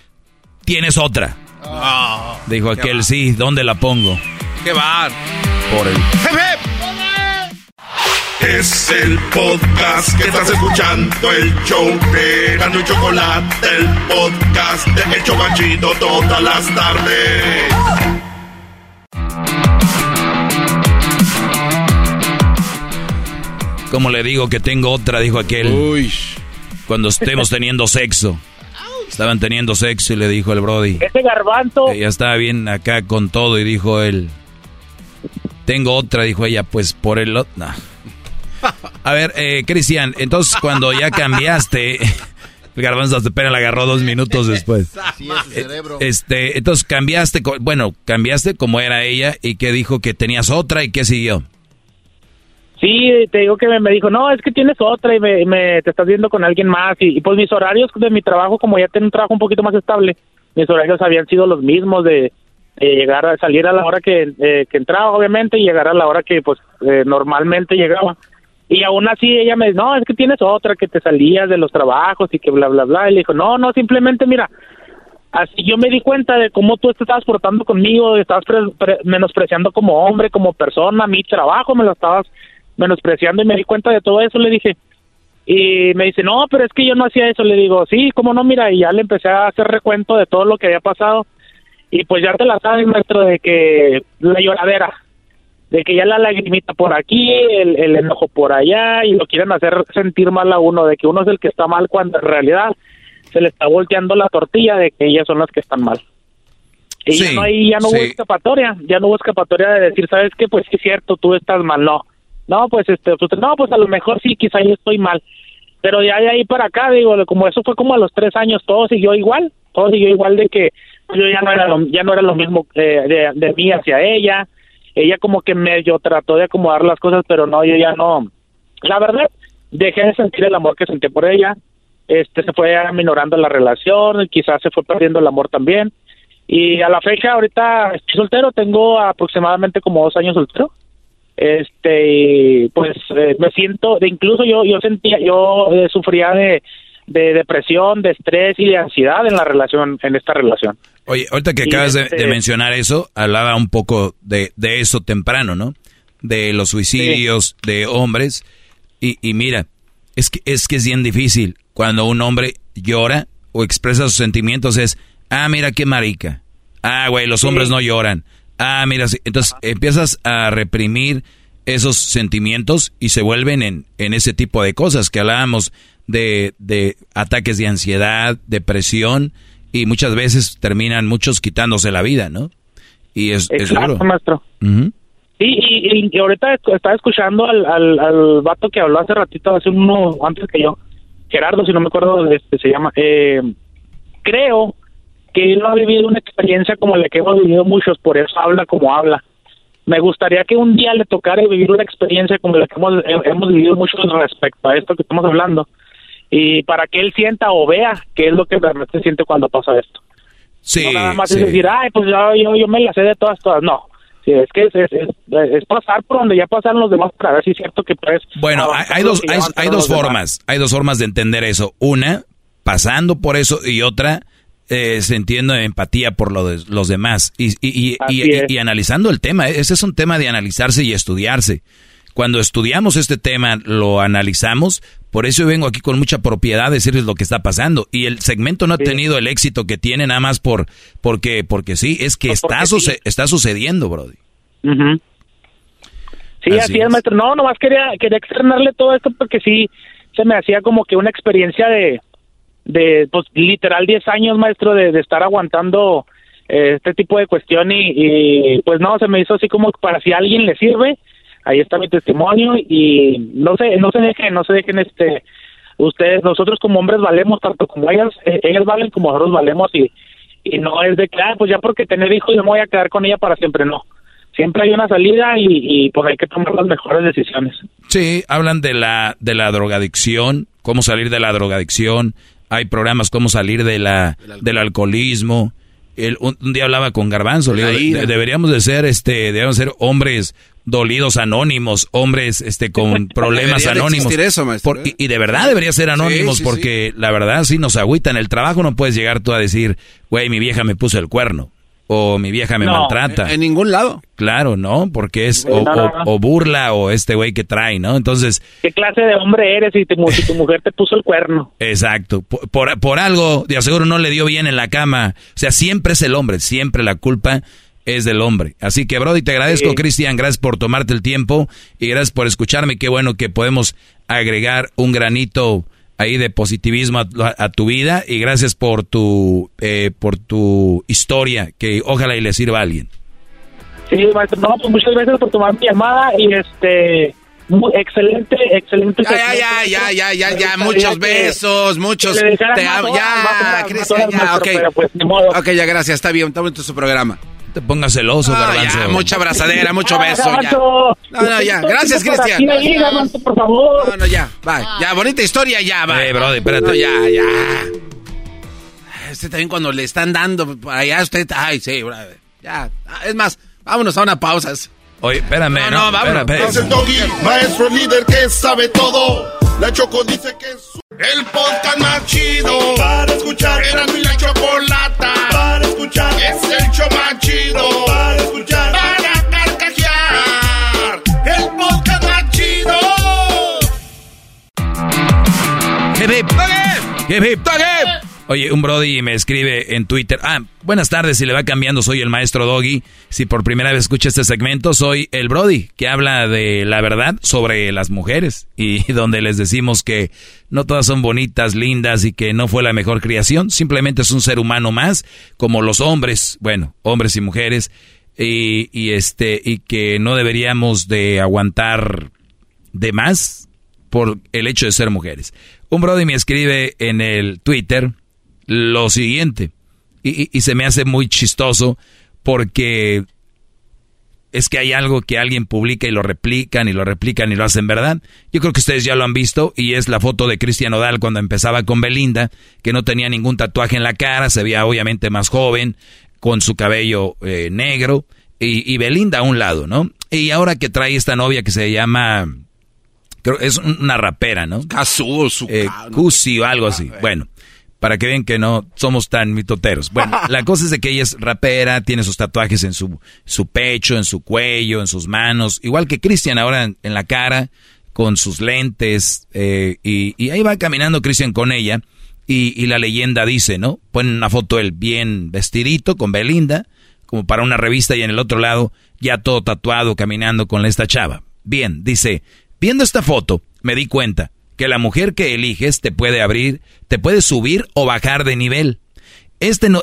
tienes otra. Ah, Dijo aquel, sí, ¿dónde la pongo? ¡Qué bar! Por el... Es el podcast que estás escuchando, el show de Gano y Chocolate, el podcast de Hecho Banchito todas las tardes. Como le digo que tengo otra, dijo aquel. Uy. Cuando estemos teniendo sexo. Estaban teniendo sexo y le dijo el Brody. Ese garbanzo. Ella estaba bien acá con todo y dijo él. Tengo otra, dijo ella, pues por el... No. A ver, eh, Cristian, entonces cuando ya cambiaste, el garbanzo de pena la agarró dos minutos después. Este, entonces cambiaste, bueno, cambiaste como era ella y que dijo que tenías otra y qué siguió. Sí, te digo que me, dijo, no, es que tienes otra y me, te estás viendo con alguien más. Y, pues mis horarios de mi trabajo, como ya tengo un trabajo un poquito más estable, mis horarios habían sido los mismos de, llegar a salir a la hora que, eh, que entraba, obviamente, y llegar a la hora que pues eh, normalmente llegaba. Y aún así ella me dice, no, es que tienes otra que te salías de los trabajos y que bla, bla, bla. Y le dijo, no, no, simplemente mira, así yo me di cuenta de cómo tú estabas portando conmigo, estabas menospreciando como hombre, como persona, mi trabajo me lo estabas menospreciando y me di cuenta de todo eso, le dije. Y me dice, no, pero es que yo no hacía eso. Le digo, sí, cómo no, mira, y ya le empecé a hacer recuento de todo lo que había pasado. Y pues ya te la sabes, maestro, de que la lloradera, de que ya la lagrimita por aquí, el, el, enojo por allá, y lo quieren hacer sentir mal a uno, de que uno es el que está mal cuando en realidad se le está volteando la tortilla de que ellas son las que están mal. Y ya no, hay, ya no hubo escapatoria, ya no hubo escapatoria de decir, ¿sabes qué? Pues sí es cierto, tú estás mal, no. No, pues este, pues, no, pues a lo mejor sí, quizá yo estoy mal. Pero ya de ahí para acá, digo, como eso fue como a los tres años, todo siguió igual, todo siguió igual de que yo ya no era lo, ya no era lo mismo eh, de, de mí hacia ella, ella como que medio trató de acomodar las cosas, pero no, yo ya no. La verdad, dejé de sentir el amor que sentí por ella. Este se fue aminorando la relación, quizás se fue perdiendo el amor también. Y a la fecha, ahorita estoy soltero, tengo aproximadamente como dos años soltero. Este, pues eh, me siento, de incluso yo, yo sentía, yo eh, sufría de, de depresión, de estrés y de ansiedad en la relación, en esta relación. Oye, ahorita que acabas de, este mencionar eso, hablaba un poco de, de eso temprano, ¿no? De los suicidios de hombres. Y, y mira, es que, es que es bien difícil cuando un hombre llora o expresa sus sentimientos es, ah, mira qué marica. Ah, güey, los hombres no lloran. Ah, mira, sí. entonces empiezas a reprimir esos sentimientos y se vuelven en, en ese tipo de cosas que hablábamos de, de ataques de ansiedad, depresión y muchas veces terminan muchos quitándose la vida, ¿no? Y es, es Exacto, duro. maestro. Ujú. Sí, y, y ahorita estaba escuchando al, al, al vato que habló hace ratito, hace uno antes que yo, Gerardo, si no me acuerdo, este se llama. Eh, creo que él no ha vivido una experiencia como la que hemos vivido muchos, por eso habla como habla. Me gustaría que un día le tocara vivir una experiencia como la que hemos, hemos vivido muchos respecto a esto que estamos hablando y para que él sienta o vea qué es lo que realmente siente cuando pasa esto. Sí, no nada más sí. es decir, ay, pues yo, yo, yo me la sé de todas, todas. No, sí, es que es, es, es, es pasar por donde ya pasaron los demás para ver si es cierto que puedes... Bueno, hay, hay dos, hay, hay dos demás. formas, hay dos formas de entender eso. Una, pasando por eso y otra, eh, sintiendo empatía por lo de, los demás y, y, y, y- analizando el tema. Ese es un tema de analizarse y estudiarse. Cuando estudiamos este tema, lo analizamos. Por eso yo vengo aquí con mucha propiedad a decirles lo que está pasando. Y el segmento no ha tenido el éxito que tiene nada más por porque porque sí, es que está, suce- está sucediendo, Brody. Sí, Así así, es, es. maestro. No, nomás quería, quería externarle todo esto porque sí se me hacía como que una experiencia de, de pues literal 10 años, maestro, de, de estar aguantando eh, este tipo de cuestión y, y, pues no, se me hizo así como para si alguien le sirve, ahí está mi testimonio y no se, no se dejen, no se dejen este, ustedes, nosotros como hombres valemos tanto como ellas, eh, ellas valen como nosotros valemos y, y no es de que, ah, pues ya porque tener hijos yo me voy a quedar con ella para siempre, no. Siempre hay una salida y, y pues hay que tomar las mejores decisiones. Sí, hablan de la de la drogadicción, cómo salir de la drogadicción. Hay programas cómo salir de la del alcoholismo. El- un, un día hablaba con Garbanzo, le digo, de- deberíamos de ser este deberíamos ser hombres dolidos anónimos, hombres este con problemas Debería anónimos. existir eso, maestro, Por- ¿eh? y, y de verdad debería ser anónimos Sí, sí, porque la verdad sí nos agüita en el trabajo no puedes llegar tú a decir, "Güey, mi vieja me puso el cuerno" o mi vieja me No, maltrata. En ningún lado. Claro, ¿no? Porque es o, No, no, o- no. o burla o este güey que trae, ¿no? Entonces, ¿Qué clase de hombre eres si, te- si tu mujer te puso el cuerno? Exacto. Por, por, por algo, de aseguro no le dio bien en la cama. O sea, siempre es el hombre, siempre la culpa es del hombre. Así que, Brody, te agradezco, Sí. Cristian. Gracias por tomarte el tiempo y gracias por escucharme. Qué bueno que podemos agregar un granito ahí de positivismo a, a tu vida y gracias por tu, eh, por tu historia, que ojalá y le sirva a alguien. Sí, maestro, no, pues muchas gracias por tomar mi llamada y este, muy excelente, excelente. Ya, ya, ya, ya, ya, ya, ya, muchos besos, muchos. Te amo, ya, Cristian, ya, ok. pues. Ok, ya, gracias, está bien, está bonito su programa. Te pongas celoso, Ah, Garbanzo. ya, mucha abrazadera, mucho Ah, beso, ya. No, no, ya, gracias, Cristian. por favor. No, no, ya, bye. Ya, bonita historia, ya, bye. Eh, Brody, espérate. No, ya, ya. Usted también cuando le están dando por allá, usted, ay, sí, brother. Ya, es más, vámonos a una pausa. Oye, espérame, No, no, no, vámonos. espera, Es espera. el doggy, maestro líder que sabe todo. La Choco dice que es el podcast más chido para escuchar. Era mi la chocolata para escuchar. Es el show más chido para escuchar. Para carcajear. El podcast más chido. Hip, hip. Hip, hip. Oye, un Brody me escribe en Twitter. Ah, buenas tardes, si le va cambiando, soy el maestro Doggy. Si por primera vez escucha este segmento, soy el Brody, que habla de la verdad sobre las mujeres. Y donde les decimos que no todas son bonitas, lindas y que no fue la mejor creación. Simplemente es un ser humano más, como los hombres, bueno, hombres y mujeres. Y, y este, y que no deberíamos de aguantar de más por el hecho de ser mujeres. Un Brody me escribe en el Twitter lo siguiente, y, y- y se me hace muy chistoso porque es que hay algo que alguien publica y lo replican y lo replican y lo hacen verdad. Yo creo que ustedes ya lo han visto y es la foto de Cristian Odal cuando empezaba con Belinda, que no tenía ningún tatuaje en la cara, se veía obviamente más joven, con su cabello eh, negro y, y Belinda a un lado, ¿no? Y ahora que trae esta novia que se llama, creo es un- una rapera, ¿no? Cazú, su eh, Cusi o algo así. Bueno, para que vean que no somos tan mitoteros. Bueno, la cosa es de que ella es rapera, tiene sus tatuajes en su, su pecho, en su cuello, en sus manos, igual que Cristian ahora en, en la cara, con sus lentes, eh, y, y ahí va caminando Cristian con ella, y, y la leyenda dice, ¿no? Ponen una foto él bien vestidito, con Belinda, como para una revista, y en el otro lado, ya todo tatuado, caminando con esta chava. Bien, dice, viendo esta foto, me di cuenta que la mujer que eliges te puede abrir, te puede subir o bajar de nivel. Este, no,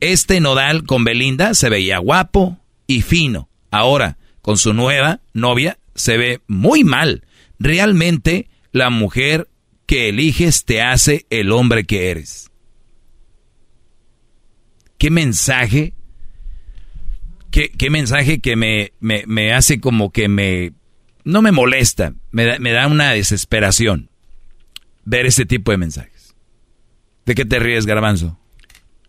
este nodal con Belinda se veía guapo y fino. Ahora, con su nueva novia, se ve muy mal. Realmente, la mujer que eliges te hace el hombre que eres. qué mensaje, qué, mensaje que me, me, me, hace como que me, no me molesta, me da, me da una desesperación ver ese tipo de mensajes. ¿De qué te ríes, garbanzo?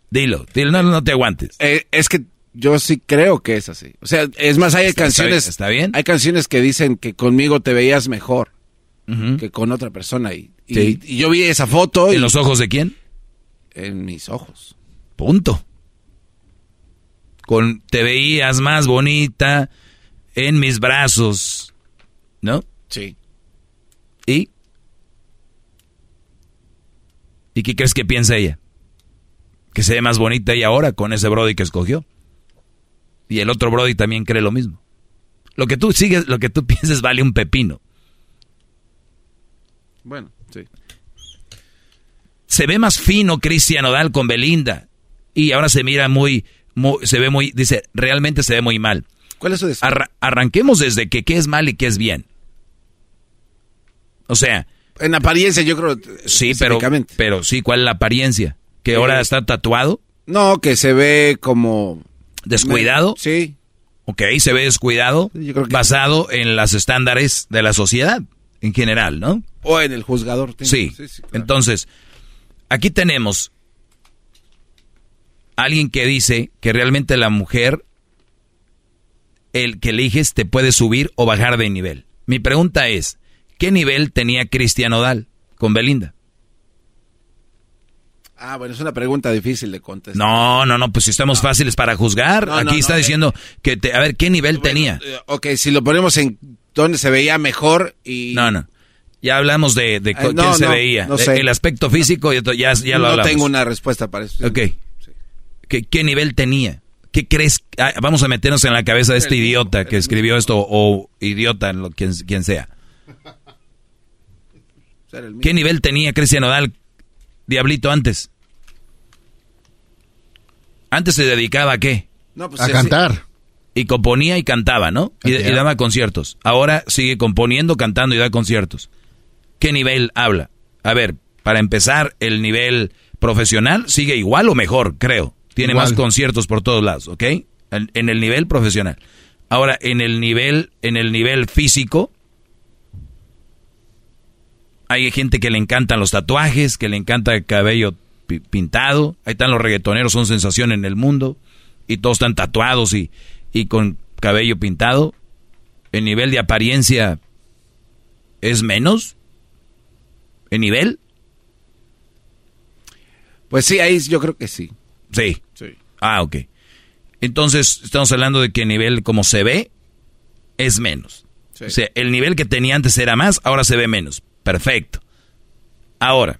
Dilo, dilo, no, no te aguantes. Eh, es que yo sí creo que es así. O sea, es más, hay canciones. ¿Está bien? Hay canciones que dicen que conmigo te veías mejor que con otra persona. Y, y, Sí. y yo vi esa foto. ¿En y- los ojos de quién? En mis ojos. Punto. Con te veías más bonita en mis brazos, ¿no? Sí. ¿Y? ¿Y qué crees que piensa ella? Que se ve más bonita ella ahora con ese Brody que escogió. Y el otro Brody también cree lo mismo. Lo que tú sigues, lo que tú pienses vale un pepino. Bueno, sí. Se ve más fino Cristian Odal con Belinda. Y ahora se mira muy, muy- se ve muy, dice, realmente se ve muy mal. ¿Cuál es su? Arra- arranquemos desde que qué es mal y qué es bien. O sea, En apariencia, yo creo. sí, pero, pero sí, ¿cuál es la apariencia? ¿Que ahora Eh, está tatuado? No, que se ve como. ¿Descuidado? Sí. Ok, se ve descuidado, basado en los estándares de la sociedad en general, ¿no? O en el juzgador. tengo- Sí. Entonces, aquí tenemos alguien que dice que realmente la mujer, el que eliges, te puede subir o bajar de nivel. Mi pregunta es, ¿qué nivel tenía Cristian Odal con Belinda? Ah, bueno, es una pregunta difícil de contestar. No, no, no, pues si estamos fáciles para juzgar. No, no, aquí está no, eh. diciendo que, te, a ver, ¿qué nivel tenía? Eh, Ok, si lo ponemos en donde se veía mejor y. No, no. Ya hablamos de, Eh, no, quién se no, veía. no sé. El aspecto físico, ya, ya, ya lo no hablamos. tengo una respuesta para eso. Ok. ¿Qué, qué nivel tenía? ¿Qué crees? Ah, vamos a meternos en la cabeza de este idiota que escribió esto o idiota, quien, quien sea. ¿Qué nivel tenía Cristian Odal, Diablito, antes? Antes se dedicaba a qué? No, pues A sí, cantar. Y componía y cantaba, ¿no? Y, y daba conciertos. Ahora sigue componiendo, cantando y da conciertos. ¿Qué nivel habla? A ver, para empezar, el nivel profesional sigue igual o mejor, creo. Tiene Igual. más conciertos por todos lados, ¿ok? En, en el nivel profesional. Ahora, en el nivel, en el nivel físico, hay gente que le encantan los tatuajes, que le encanta el cabello pi- pintado. Ahí están los reggaetoneros, son sensación en el mundo. Y todos están tatuados y, y con cabello pintado. El nivel de apariencia es menos. ¿El nivel? Pues sí, ahí yo creo que sí. Sí. Sí. Ah, ok. Entonces, estamos hablando de que el nivel como se ve es menos. Sí. O sea, el nivel que tenía antes era más, ahora se ve menos. Perfecto. Ahora,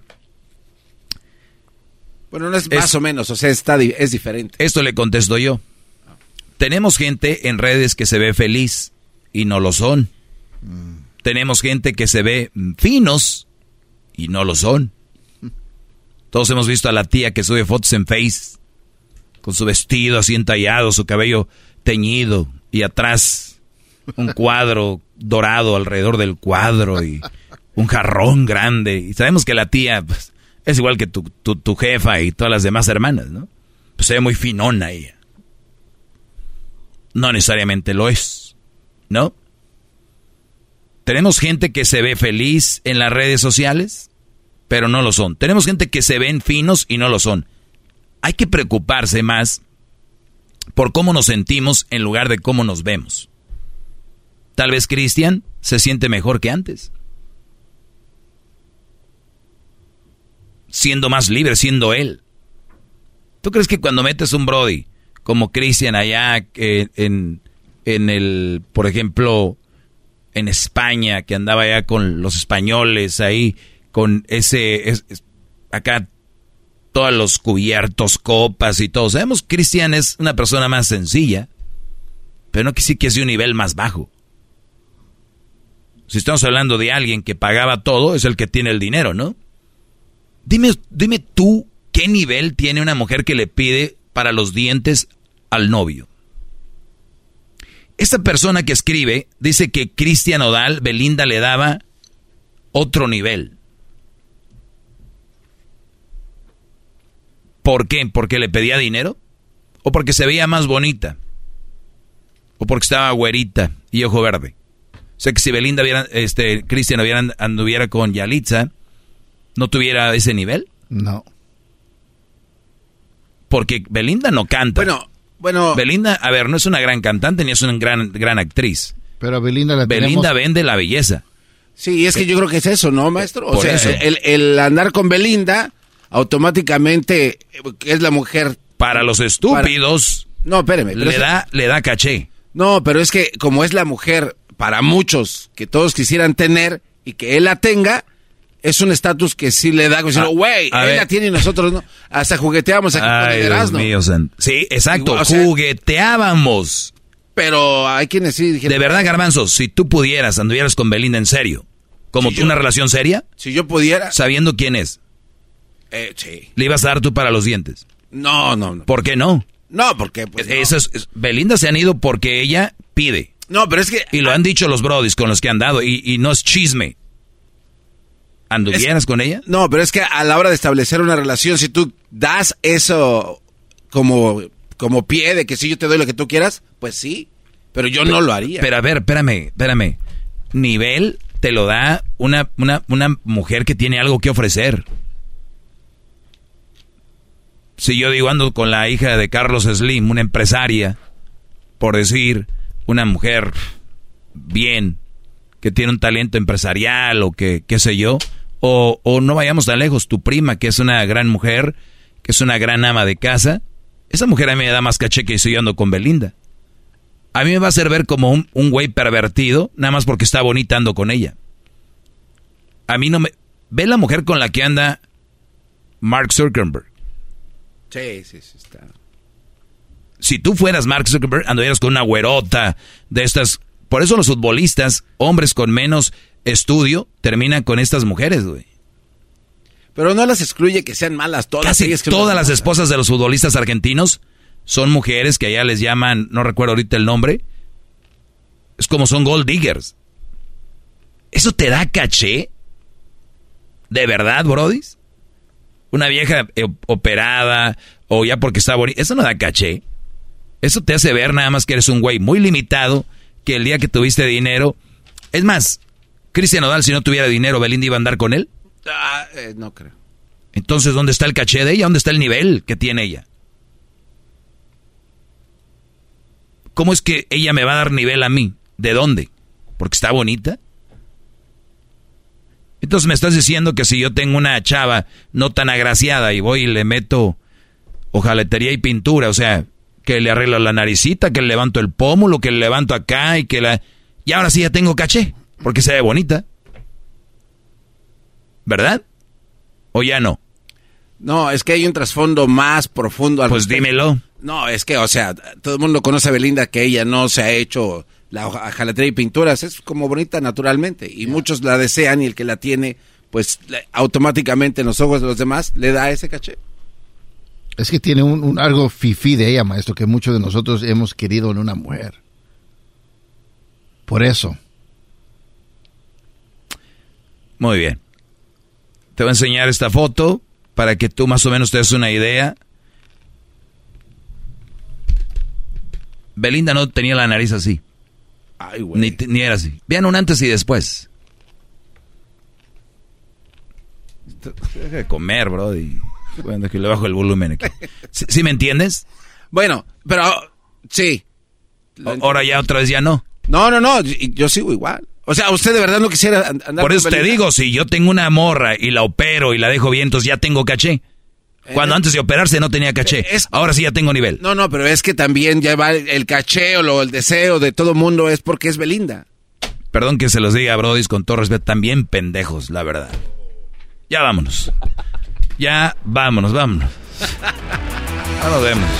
Bueno, no es, Es- más o menos, o sea, está es diferente. esto le contesto yo. Tenemos gente en redes que se ve feliz y no lo son. Tenemos gente que se ve finos y no lo son. Todos hemos visto a la tía que sube fotos en Face con su vestido así entallado, su cabello teñido y atrás un cuadro dorado alrededor del cuadro y un jarrón grande. Y sabemos que la tía pues, es igual que tu, tu, jefa y todas las demás hermanas, ¿no? Pues se ve muy finona ella. No necesariamente lo es, ¿no? Tenemos gente que se ve feliz en las redes sociales, pero no lo son. Tenemos gente que se ven finos y no lo son. Hay que preocuparse más por cómo nos sentimos en lugar de cómo nos vemos. Tal vez Cristian se siente mejor que antes. Siendo más libre, siendo él. ¿Tú crees que cuando metes un Brody como Cristian allá en, en el, por ejemplo, en España, que andaba allá con los españoles ahí, con ese, es- es- acá todos los cubiertos, copas y todo. Sabemos que Cristian es una persona más sencilla, pero no que sí que es de un nivel más bajo. Si estamos hablando de alguien que pagaba todo, es el que tiene el dinero, ¿no? Dime, dime tú qué nivel tiene una mujer que le pide para los dientes al novio. Esta persona que escribe dice que Cristian Odal, Belinda le daba otro nivel. ¿Por qué? ¿Porque le pedía dinero? O porque se veía más bonita. O porque estaba güerita y ojo verde. O sea que si Belinda hubiera, este, Cristian anduviera con Yalitza, ¿no tuviera ese nivel? No. Porque Belinda no canta. Bueno, bueno. Belinda, a ver, no es una gran cantante ni es una gran, gran actriz. Pero Belinda la Belinda vende la belleza. Sí, es que yo creo que es eso, ¿no, maestro? O Por sea, eso. El, el andar con Belinda automáticamente es la mujer. Para los estúpidos. No, espéreme. Le es- da, le da caché. No, pero es que como es la mujer para muchos que todos quisieran tener y que él la tenga, es un estatus que sí le da, como Ah, güey, a él ver. la tiene y nosotros no. Hasta jugueteamos aquí con Ay, el Dios Erasmo. mío, Sí, exacto. Igual, o sea- Jugueteábamos. Pero hay quienes sí dijeron. De verdad, Garbanzo, si tú pudieras, anduvieras con Belinda en serio, como tú una relación seria, Si yo pudiera. sabiendo quién es, Eh, sí. le ibas a dar tú para los dientes. No, no, no. ¿Por qué no? No, porque. Pues, no. Belinda se han ido porque ella pide. No, pero es que. Y lo han dicho los brodis con los que han dado, y, y no es chisme. ¿Anduvieras con ella? No, pero es que a la hora de establecer una relación, si tú das eso como, como pie de que si yo te doy lo que tú quieras, pues sí. Pero yo no lo haría. Pero a ver, espérame, espérame. Nivel te lo da una, una, una mujer que tiene algo que ofrecer. Si yo digo ando con la hija de Carlos Slim, una empresaria, por decir, una mujer bien, que tiene un talento empresarial o que, qué sé yo, o, o no vayamos tan lejos, tu prima, que es una gran mujer, que es una gran ama de casa, esa mujer a mí me da más caché que si yo ando con Belinda. A mí me va a hacer ver como un, un güey pervertido, nada más porque está bonita ando con ella. A mí no me... Ve la mujer con la que anda Mark Zuckerberg. Sí, sí, sí, está. Si tú fueras Mark Zuckerberg, andarías con una güerota de estas... Por eso los futbolistas, hombres con menos estudio, terminan con estas mujeres, güey. Pero no las excluye que sean malas todas. Casi ellas que todas las malas. esposas de los futbolistas argentinos son mujeres que allá les llaman, no recuerdo ahorita el nombre, es como son gold diggers. ¿Eso te da caché? ¿De verdad, brodis? Una vieja eh, operada o ya porque está bonita, eso no da caché. Eso te hace ver nada más que eres un güey muy limitado, que el día que tuviste dinero... Es más, Cristian Odal si no tuviera dinero, Belinda iba a andar con él. Ah, eh, no creo. Entonces, ¿dónde está el caché de ella? ¿Dónde está el nivel que tiene ella? ¿Cómo es que ella me va a dar nivel a mí? ¿De dónde? ¿Porque está bonita? Entonces me estás diciendo que si yo tengo una chava no tan agraciada y voy y le meto hojaletería y pintura, o sea, que le arreglo la naricita, que le levanto el pómulo, que le levanto acá y que la... Y ahora sí ya tengo caché, porque se ve bonita. ¿Verdad? ¿O ya no? No, es que hay un trasfondo más profundo. Al Pues respecto. dímelo. No, es que, o sea, todo el mundo conoce a Belinda que ella no se ha hecho la jalatería y pinturas. Es como bonita naturalmente. Y muchos la desean y el que la tiene, pues le- automáticamente en los ojos de los demás le da ese caché. Es que tiene un, un algo fifí de ella, maestro, que muchos de nosotros hemos querido en una mujer. Por eso. Muy bien. Te voy a enseñar esta foto para que tú más o menos te des una idea. Belinda no tenía la nariz así. Ay. Ni, era así. Vean un antes y después. Deja de comer, bro. Y, bueno, que le bajo el volumen aquí. ¿Sí, sí me entiendes? Bueno, pero sí. Ahora ya otra vez ya no. No, no, no, yo, yo sigo igual. O sea, usted de verdad no quisiera and- andar Por con eso te Belinda? digo, si yo tengo una morra y la opero y la dejo bien, entonces ya tengo caché. Cuando antes de operarse no tenía caché. Ahora sí ya tengo nivel. No, no, pero es que también ya va el, caché o lo- el deseo de todo mundo es porque es Belinda. Perdón que se los diga, Brodis, con todo respeto, también pendejos, la verdad. Ya vámonos. Ya vámonos, vámonos. Ya nos vemos.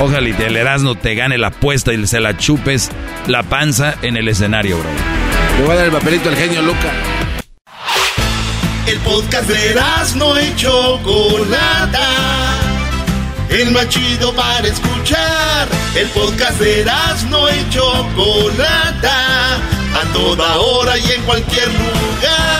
Ojalá y el Erasmo te gane la apuesta y se la chupes la panza en el escenario, bro. Le voy a dar el papelito al genio Luca. El podcast de no y Chocolata. El más chido para escuchar. El podcast de no y Chocolata. A toda hora y en cualquier lugar.